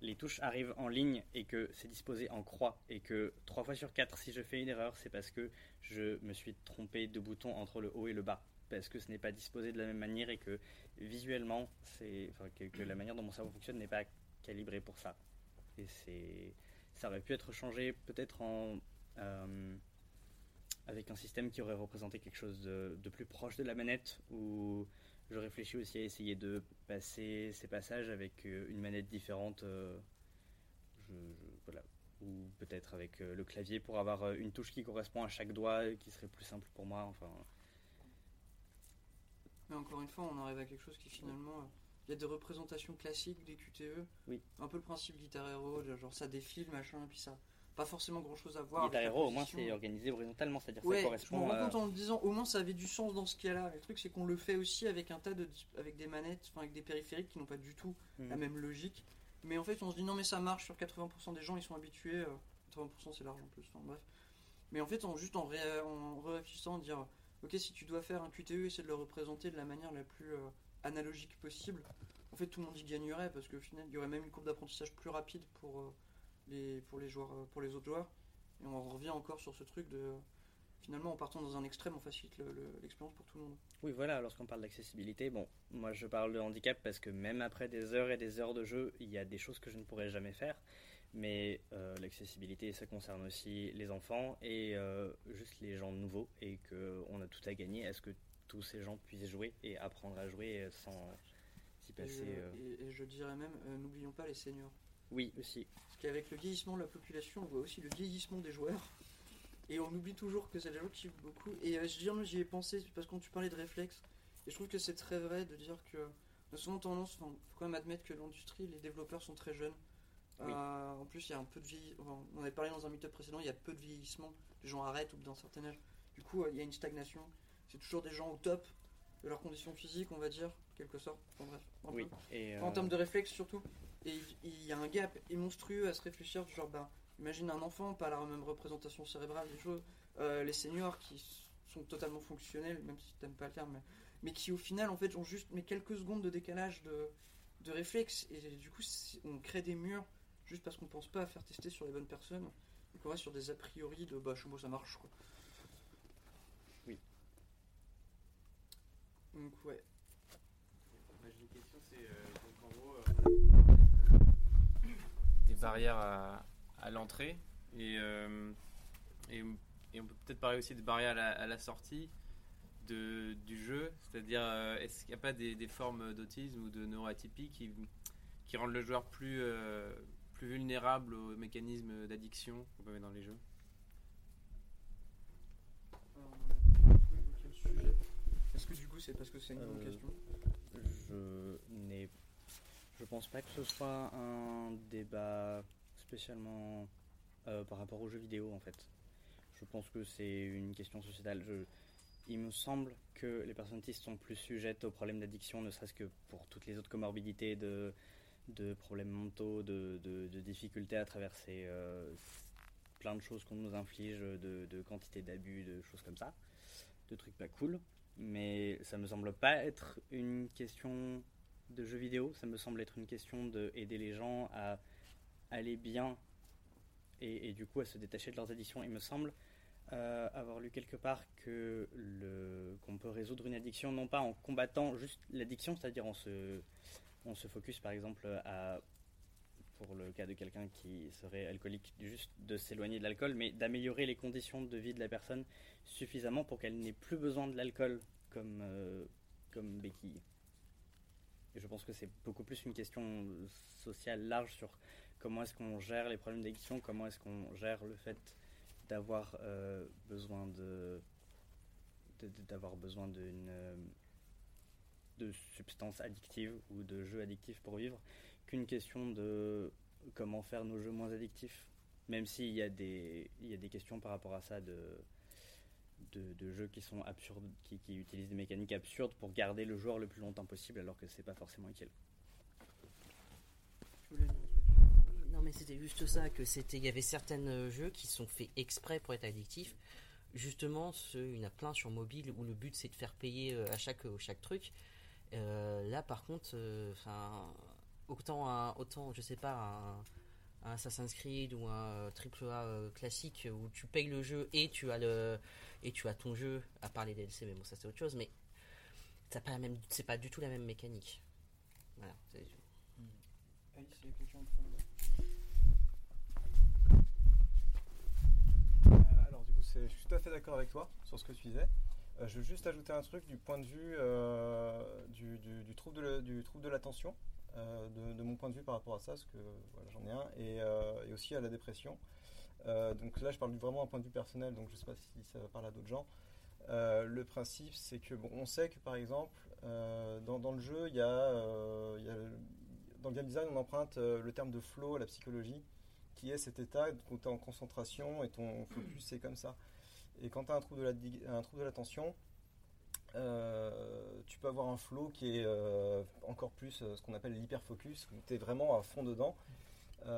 les touches arrivent en ligne et que c'est disposé en croix. Et que 3 fois sur 4, si je fais une erreur, c'est parce que je me suis trompé de bouton entre le haut et le bas. Parce que ce n'est pas disposé de la même manière et que visuellement, c'est, que, la manière dont mon cerveau fonctionne n'est pas calibrée pour ça. Et c'est, ça aurait pu être changé peut-être en. euh, avec un système qui aurait représenté quelque chose de, plus proche de la manette, où je réfléchis aussi à essayer de passer ces passages avec euh, une manette différente, euh, je- je- voilà. ou peut-être avec euh, le clavier pour avoir une touche qui correspond à chaque doigt, qui serait plus simple pour moi. Enfin, Mais encore une fois, on arrive à quelque chose qui finalement. Il y a des représentations classiques des QTE. Oui. Un peu le principe Guitar Hero, genre ça défile, machin, et puis ça. Pas forcément grand chose à voir. La Hero, au moins, c'est organisé horizontalement, c'est-à-dire Ouais, ça je me correspond rends compte en le disant, au moins ça avait du sens dans ce cas-là. Le truc, c'est qu'on le fait aussi avec un tas de. avec des manettes, enfin avec des périphériques qui n'ont pas du tout Mhm. la même logique. Mais en fait, on se dit non, mais ça marche sur 80% des gens, ils sont habitués. euh, 80% c'est large en plus, enfin bref. Mais en fait, en, juste en, ré, en réfléchissant, dire ok, si tu dois faire un QTE, essaie de le représenter de la manière la plus euh, analogique possible. En fait, tout le monde y gagnerait parce qu'au final, il y aurait même une courbe d'apprentissage plus rapide pour, euh, les, pour, les joueurs, euh, pour les autres joueurs. Et on revient encore sur ce truc de. Finalement, en partant dans un extrême, on facilite le- le- l'expérience pour tout le monde. Oui, voilà, lorsqu'on parle d'accessibilité, bon, moi je parle de handicap parce que même après des heures et des heures de jeu, il y a des choses que je ne pourrais jamais faire. Mais euh, l'accessibilité, ça concerne aussi les enfants et euh, juste les gens nouveaux et qu'on a tout à gagner à ce que tous ces gens puissent jouer et apprendre à jouer sans s'y passer. et- et je dirais même, euh, n'oublions pas les seniors. Oui, aussi. Qu'avec le vieillissement de la population, on voit aussi le vieillissement des joueurs. Et on oublie toujours que c'est des gens qui jouent beaucoup. Et euh, je dis, moi, j'y ai pensé parce que quand tu parlais de réflexe, et je trouve que c'est très vrai de dire que on a souvent tendance, il faut quand même admettre que l'industrie, les développeurs sont très jeunes. Oui. Euh, en plus, il y a un peu de enfin, on avait parlé dans un meetup précédent, il y a peu de vieillissement. Les gens arrêtent bout d'un certain âge. Du coup, euh, il y a une stagnation. C'est toujours des gens au top de leurs conditions physiques, on va dire, quelque sorte. Enfin, bref, Oui, et, En euh, termes de réflexe surtout. Et il y a un gap et monstrueux à se réfléchir du genre, bah, imagine un enfant, pas la même représentation cérébrale des choses, euh, les seniors qui sont totalement fonctionnels, même si t'aimes pas le terme, mais, mais qui au final en fait ont juste mais quelques secondes de décalage de, de réflexe et du coup on crée des murs juste parce qu'on pense pas à faire tester sur les bonnes personnes. Donc on reste sur des a priori de bah chez moi ça marche quoi. Oui. Donc ouais. Moi, j'ai une question, c'est euh, donc en gros euh, des barrières à, à l'entrée et, euh, et, et on peut peut-être parler aussi des barrières à la, à la sortie de, du jeu, c'est-à-dire euh, est-ce qu'il n'y a pas des, des formes d'autisme ou de neuroatypie qui, qui rendent le joueur plus, euh, plus vulnérable aux mécanismes d'addiction qu'on peut mettre dans les jeux? Est-ce que du coup c'est parce que c'est une bonne Euh, question? Je n'ai. Je pense pas que ce soit un débat spécialement euh, par rapport aux jeux vidéo en fait. Je pense que c'est une question sociétale. Il me semble que les personnes autistes sont plus sujettes aux problèmes d'addiction, ne serait-ce que pour toutes les autres comorbidités de, problèmes mentaux, de difficultés à traverser euh, plein de choses qu'on nous inflige, de, de quantité d'abus, de choses comme ça, de trucs pas cool. Mais ça me semble pas être une question de jeux vidéo, ça me semble être une question d'aider les gens à aller bien et, du coup à se détacher de leurs addictions. Il me semble euh, avoir lu quelque part que le qu'on peut résoudre une addiction non pas en combattant juste l'addiction, c'est-à-dire on se on se focus par exemple à pour le cas de quelqu'un qui serait alcoolique, juste de s'éloigner de l'alcool, mais d'améliorer les conditions de vie de la personne suffisamment pour qu'elle n'ait plus besoin de l'alcool comme, euh, comme béquille. Je pense que c'est beaucoup plus une question sociale large sur comment est-ce qu'on gère les problèmes d'addiction, comment est-ce qu'on gère le fait d'avoir euh, besoin de d'avoir besoin d'une de substances addictives ou de jeux addictifs pour vivre qu'une question de comment faire nos jeux moins addictifs. Même s'il y a des il y a des questions par rapport à ça de de, de jeux qui sont absurdes qui, qui utilisent des mécaniques absurdes pour garder le joueur le plus longtemps possible alors que c'est pas forcément utile Non, mais c'était juste ça, que c'était, il y avait certains euh, jeux qui sont faits exprès pour être addictifs. Justement, ceux, il y en a plein sur mobile où le but c'est de faire payer euh, à chaque, euh, chaque truc. Euh, là, par contre, euh, enfin, autant, un, autant, je sais pas, un, un Assassin's Creed ou un triple A euh, classique où tu payes le jeu et tu as le, et tu as ton jeu, à part les DLC, mais bon, ça c'est autre chose, mais t'as pas la même, c'est pas du tout la même mécanique. Voilà. c'est- Alice, il y a quelqu'un en train de- Euh, alors du coup, c'est- je suis tout à fait d'accord avec toi sur ce que tu disais. Euh, je veux juste ajouter un truc du point de vue euh, du, du- du trouble de la- du trouble de l'attention, euh, de, mon point de vue par rapport à ça, parce que j'en ai un, et, euh, et aussi à la dépression. Euh, donc là, je parle vraiment d'un point de vue personnel, donc je ne sais pas si ça va parler à d'autres gens. Le principe, c'est que bon, on sait que par exemple, dans, le jeu, il y a, dans le game design, on emprunte le terme de flow à la psychologie, qui est cet état où tu es en concentration et ton focus c'est comme ça. Et quand tu as un trouble de l'attention, euh, tu peux avoir un flow qui est euh, encore plus euh, ce qu'on appelle l'hyperfocus, où tu es vraiment à fond dedans. Tu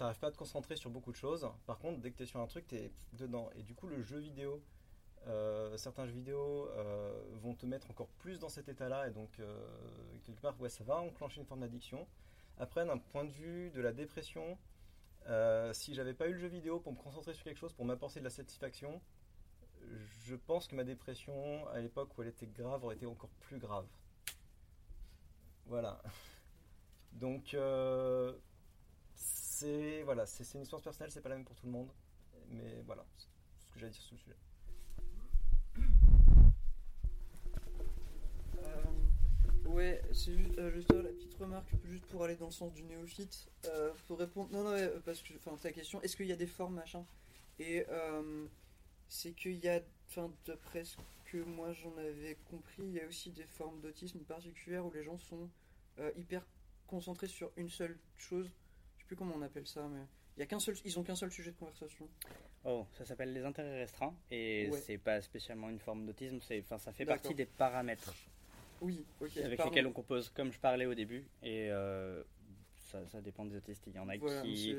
n'arrives pas à te concentrer sur beaucoup de choses. Par contre, dès que tu es sur un truc, tu es dedans. Et du coup, le jeu vidéo, certains jeux vidéo vont te mettre encore plus dans cet état-là. Et donc, quelque part, ouais, ça va enclencher une forme d'addiction. Après, d'un point de vue de la dépression, si j'avais pas eu le jeu vidéo pour me concentrer sur quelque chose, pour m'apporter de la satisfaction, je pense que ma dépression, à l'époque où elle était grave, aurait été encore plus grave. Voilà. Donc, euh, c'est voilà, c'est une histoire personnelle, c'est pas la même pour tout le monde. Mais voilà, c'est ce que j'ai à dire sur le sujet. Euh, ouais, c'est juste, euh, la petite remarque, juste pour aller dans le sens du néophyte. Faut répondre. Non, non, parce que, enfin, ta question, est-ce qu'il y a des formes, machin? Et c'est qu'il y a, enfin, d'après ce que moi j'en avais compris, il y a aussi des formes d'autisme particulières où les gens sont euh, hyper concentrés sur une seule chose. Je sais plus comment on appelle ça, mais il y a qu'un seul, ils ont qu'un seul sujet de conversation. Oh, ça s'appelle les intérêts restreints et Ouais. c'est pas spécialement une forme d'autisme, c'est enfin ça fait partie des paramètres Oui, ok. avec pardon. lesquels on compose, comme je parlais au début, et euh, ça ça, dépend des autistes. Il y en a Voilà, qui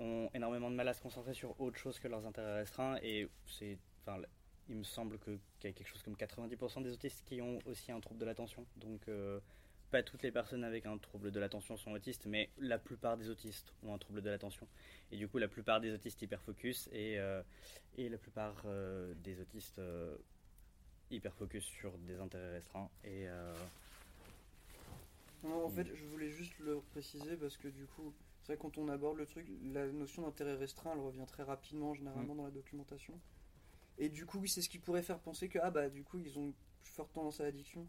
ont énormément de mal à se concentrer sur autre chose que leurs intérêts restreints. Et c'est, enfin, il me semble que- qu'il y a quelque chose comme 90% des autistes qui ont aussi un trouble de l'attention. Donc, euh, pas toutes les personnes avec un trouble de l'attention sont autistes, mais la plupart des autistes ont un trouble de l'attention. Et du coup, la plupart des autistes hyperfocus et, euh, et la plupart euh, des autistes hyperfocus sur des intérêts restreints. Et Non, en fait, je voulais juste le préciser parce que du coup, c'est vrai que quand on aborde le truc, la notion d'intérêt restreint, elle revient très rapidement, généralement, Mm. dans la documentation. Et du coup, oui, c'est ce qui pourrait faire penser que, ah bah, du coup, ils ont une forte tendance à l'addiction.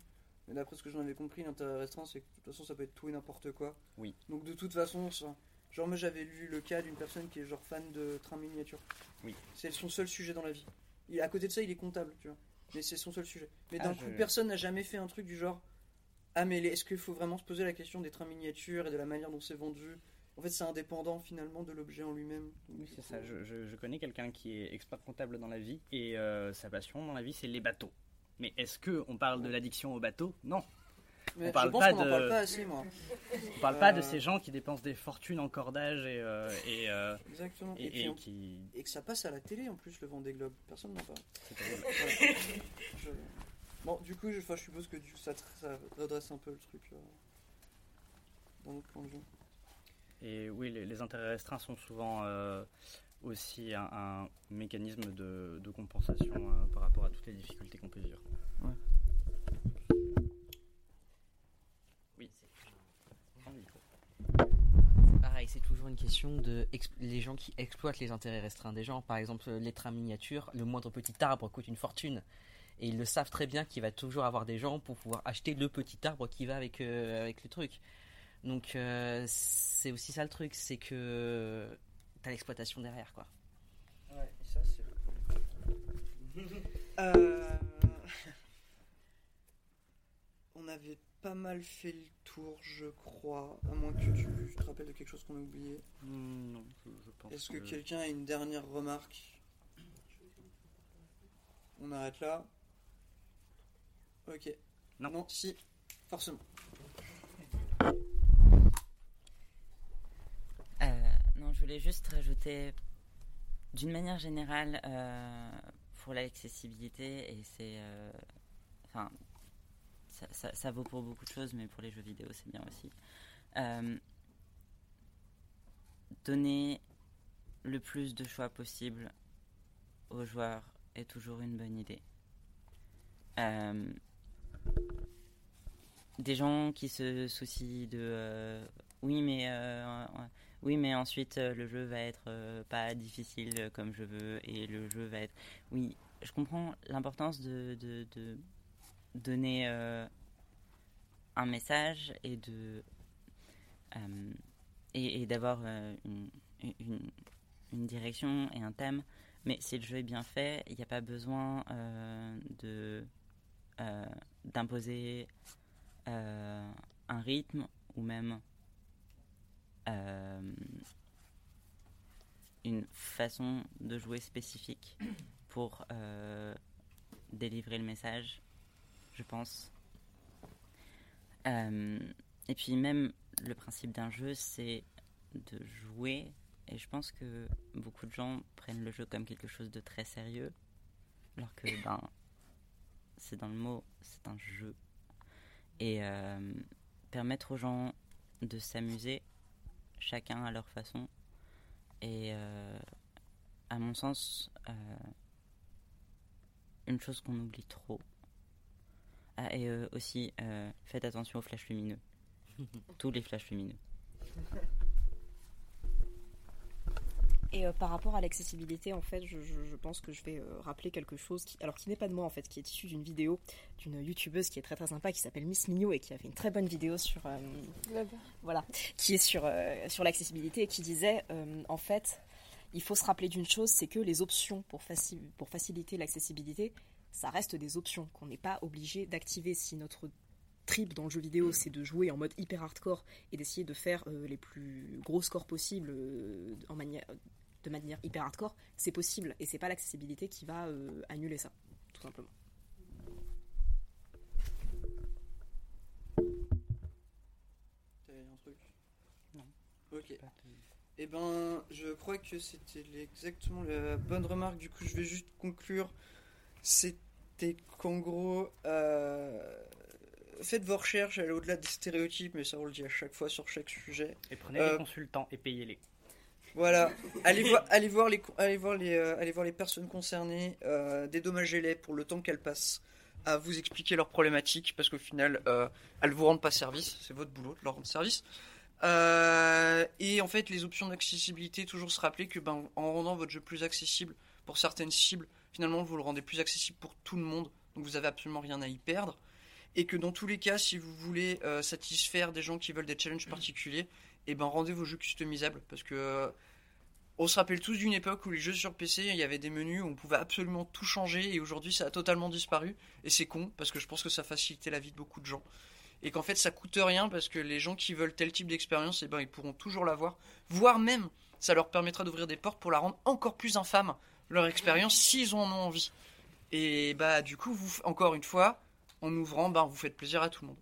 Mais d'après ce que j'en avais compris, l'intérêt restreint, c'est que de toute façon, ça peut être tout et n'importe quoi. Oui. Donc, de toute façon, ça- genre, moi, j'avais lu le cas d'une personne qui est genre fan de train miniature. Oui. C'est son seul sujet dans la vie. Il, à côté de ça, il est comptable, tu vois. Mais c'est son seul sujet. Mais Ah, d'un je- coup, personne n'a jamais fait un truc du genre Ah, mais est-ce qu'il faut vraiment se poser la question des trains miniatures et de la manière dont c'est vendu En fait, c'est indépendant finalement de l'objet en lui-même. Oui, c'est ça. Je, je- je connais quelqu'un qui est expert comptable dans la vie et euh, sa passion dans la vie, c'est les bateaux. Mais est-ce que on parle de l'addiction aux bateaux? Non. Mais on parle je pense pas en de. parle pas assez, moi. On parle pas de Euh, ces gens qui dépensent des fortunes en cordage et euh, et, euh, Exactement. et, Et, puis, et en- qui. et que ça passe à la télé en plus, le Vendée Globe. Personne n'en parle. Voilà. Je- Bon, du coup, je, suppose que du- ça, ça redresse un peu le truc euh, dans notre de vue. Et oui, les, les intérêts restreints sont souvent euh, aussi un, un mécanisme de, de compensation euh, par rapport à toutes les difficultés qu'on peut vivre. Oui. Pareil, c'est toujours une question de les gens qui exploitent les intérêts restreints des gens. Par exemple, les trains miniatures, le moindre petit arbre coûte une fortune. Et ils le savent très bien qu'il va toujours avoir des gens pour pouvoir acheter le petit arbre qui va avec, euh, avec le truc. Donc euh, c'est aussi ça le truc, c'est que t'as l'exploitation derrière quoi. Ouais, et ça, c'est. Euh, On avait pas mal fait le tour, je crois. À moins que tu, tu te rappelles de quelque chose qu'on a oublié. Hmm, non, je, je pense Est-ce que quelqu'un a une dernière remarque? On arrête là. Ok. Non. si, forcément. Euh, non, je voulais juste rajouter, d'une manière générale, euh, pour l'accessibilité, et c'est. euh, Enfin, ça, vaut pour beaucoup de choses, mais pour les jeux vidéo, c'est bien aussi. Euh, donner le plus de choix possible aux joueurs est toujours une bonne idée. Des gens qui se soucient de oui mais oui mais ensuite euh, le jeu va être euh, pas difficile comme je veux et le jeu va être oui je comprends l'importance de, de, de donner euh, un message et de euh, et, d'avoir euh, une, direction et un thème mais si le jeu est bien fait il n'y a pas besoin euh, de euh, d'imposer euh, un rythme ou même euh, une façon de jouer spécifique pour euh, délivrer le message, je pense. Euh, et puis même le principe d'un jeu, c'est de jouer. Et je pense que beaucoup de gens prennent le jeu comme quelque chose de très sérieux, alors que ben, c'est dans le mot, c'est un jeu. Et permettre aux gens de s'amuser, chacun à leur façon. Et euh, à mon sens, euh, une chose qu'on oublie trop. Ah, et euh, aussi, faites attention aux flashs lumineux. Tous les flashs lumineux. Et euh, par rapport à l'accessibilité, en fait, je, je- je pense que je vais euh, rappeler quelque chose, qui, alors qui n'est pas de moi, en fait, qui est issu d'une vidéo d'une youtubeuse qui est très très sympa, qui s'appelle Miss Migno et qui a fait une très bonne vidéo sur, euh, voilà, qui est sur sur l'accessibilité et qui disait, en fait, il faut se rappeler d'une chose, c'est que les options pour, faci- pour faciliter l'accessibilité, ça reste des options qu'on n'est pas obligé d'activer. Si notre trip dans le jeu vidéo, c'est de jouer en mode hyper hardcore et d'essayer de faire euh, les plus gros scores possibles euh, en manière, de manière hyper hardcore, c'est possible et c'est pas l'accessibilité qui va euh, annuler ça, tout simplement. T'avais un truc? Non. Ok. Eh ben, je crois que c'était exactement la bonne remarque. Du coup, je vais juste conclure. C'était qu'en gros, euh, faites vos recherches, allez au-delà des stéréotypes, mais ça on le dit à chaque fois sur chaque sujet. Et prenez Euh, des consultants et payez-les. Voilà, allez voir, allez voir les, allez voir les, euh, allez voir les personnes concernées, euh, dédommagez-les pour le temps qu'elles passent à vous expliquer leurs problématiques, parce qu'au final, euh, elles vous rendent pas service, c'est votre boulot de leur rendre service. Euh, et en fait, les options d'accessibilité, toujours se rappeler que ben, en rendant votre jeu plus accessible pour certaines cibles, finalement, vous le rendez plus accessible pour tout le monde, donc vous avez absolument rien à y perdre. Et que dans tous les cas, si vous voulez euh, satisfaire des gens qui veulent des challenges particuliers, et ben rendez vos jeux customisables, parce que euh, on se rappelle tous d'une époque où les jeux sur PC, il y avait des menus où on pouvait absolument tout changer, et aujourd'hui ça a totalement disparu, et c'est con, parce que je pense que ça facilitait la vie de beaucoup de gens. Et qu'en fait ça coûte rien, parce que les gens qui veulent tel type d'expérience, et ben ils pourront toujours l'avoir, voire même ça leur permettra d'ouvrir des portes pour la rendre encore plus infâme, leur expérience, s'ils en ont envie. Et bah du coup, vous, encore une fois, en ouvrant, bah, vous faites plaisir à tout le monde.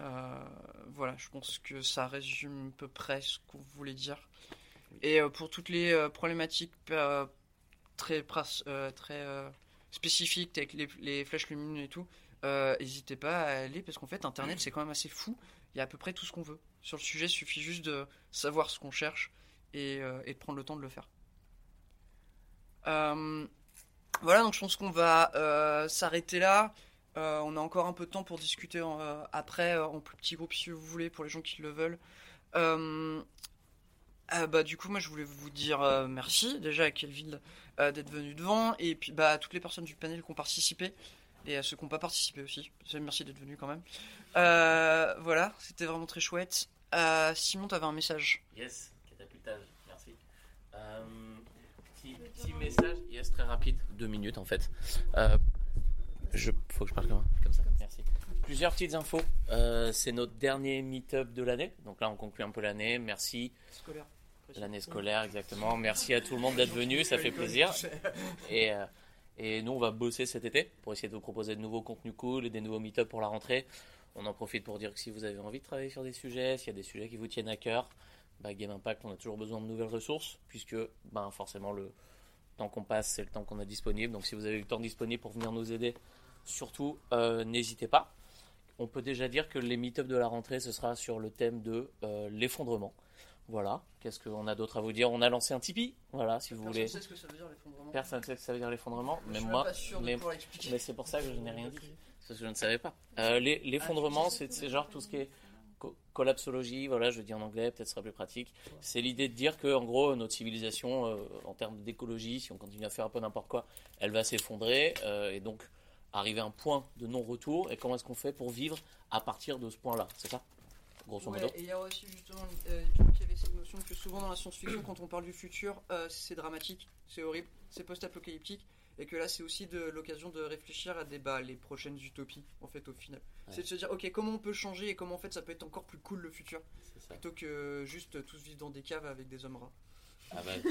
Euh, voilà, je pense que ça résume à peu près ce qu'on voulait dire. Et euh, pour toutes les euh, problématiques très, spécifiques avec les, les flèches lumineuses et tout, n'hésitez pas à aller parce qu'en fait, Internet c'est quand même assez fou. Il y a à peu près tout ce qu'on veut. Sur le sujet, il suffit juste de savoir ce qu'on cherche et, et de prendre le temps de le faire. Euh, voilà, donc je pense qu'on va euh, s'arrêter là. Euh, on a encore un peu de temps pour discuter euh, après, euh, en plus petit groupe si vous voulez, pour les gens qui le veulent. Bah, du coup, moi je voulais vous dire merci déjà à Kelvin d'être venu devant, et puis bah, à toutes les personnes du panel qui ont participé, et à ceux qui n'ont pas participé aussi. Merci d'être venu quand même. Voilà, c'était vraiment très chouette. Simon, t'avais un message. Yes, catapultage, merci. Petit message, yes, très rapide, deux minutes en fait. Je, faut que je parle comme, comme ça, merci. Plusieurs petites infos. Euh, c'est notre dernier meet-up de l'année, donc là on conclut un peu l'année. Merci. Scolaire. L'année scolaire, exactement. Merci à tout le monde d'être venu, ça fait plaisir. Et, euh, et nous, on va bosser cet été pour essayer de vous proposer de nouveaux contenus cool et des nouveaux meet-up pour la rentrée. On en profite pour dire que si vous avez envie de travailler sur des sujets, s'il y a des sujets qui vous tiennent à cœur, bah, Game Impact, on a toujours besoin de nouvelles ressources, puisque ben, forcément le temps qu'on passe, c'est le temps qu'on a disponible. Donc si vous avez le temps disponible pour venir nous aider, surtout, euh, n'hésitez pas. On peut déjà dire que les meet-up de la rentrée, ce sera sur le thème de euh, l'effondrement. Voilà, qu'est-ce qu'on a d'autre à vous dire? On a lancé un Tipeee, voilà, si vous Personne voulez. sait ce que ça veut dire, l'effondrement. Personne ne sait ce que ça veut dire l'effondrement, même moi. pas sûr mais mais c'est pour ça que je n'ai rien dit, parce que je ne savais pas. Euh, L'effondrement, c'est c'est genre tout ce qui est co- collapsologie, voilà, je le dis en anglais, peut-être ce sera plus pratique. C'est l'idée de dire que, en gros, notre civilisation, euh, en termes d'écologie, si on continue à faire un peu n'importe quoi, elle va s'effondrer, euh, et donc arriver à un point de non-retour. Et comment est-ce qu'on fait pour vivre à partir de ce point-là C'est ça, grosso Ouais, modo. et il y a aussi justement, euh, qu'il y avait cette notion que souvent dans la science-fiction, quand on parle du futur, euh, c'est dramatique, c'est horrible, c'est post-apocalyptique, et que là c'est aussi de l'occasion de réfléchir à des, bah, les prochaines utopies, en fait, au final. Ouais. C'est de se dire, ok, comment on peut changer et comment en fait ça peut être encore plus cool le futur, plutôt que juste tous vivre dans des caves avec des hommes rats. À base,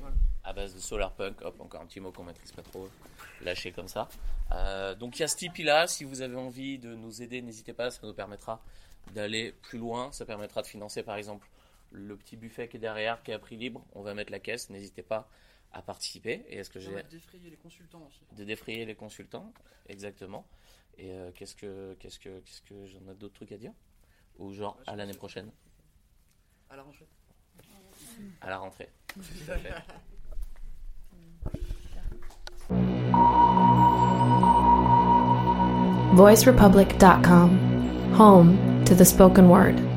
Voilà. à base de solarpunk, hop, encore un petit mot qu'on maîtrise pas trop, lâché comme ça. Euh, donc il y a ce Tipeee là, si vous avez envie de nous aider, n'hésitez pas, ça nous permettra d'aller plus loin, ça permettra de financer par exemple le petit buffet qui est derrière, qui est à prix libre, on va mettre la caisse, n'hésitez pas à participer. Et est-ce que j'ai va défrayer les consultants aussi. de défrayer les consultants, exactement. Et euh, qu'est-ce que qu'est-ce que qu'est-ce que j'en ai d'autres trucs à dire? Ou genre à l'année prochaine, À la rentrée. À la rentrée. VoiceRepublic.com, home to the spoken word.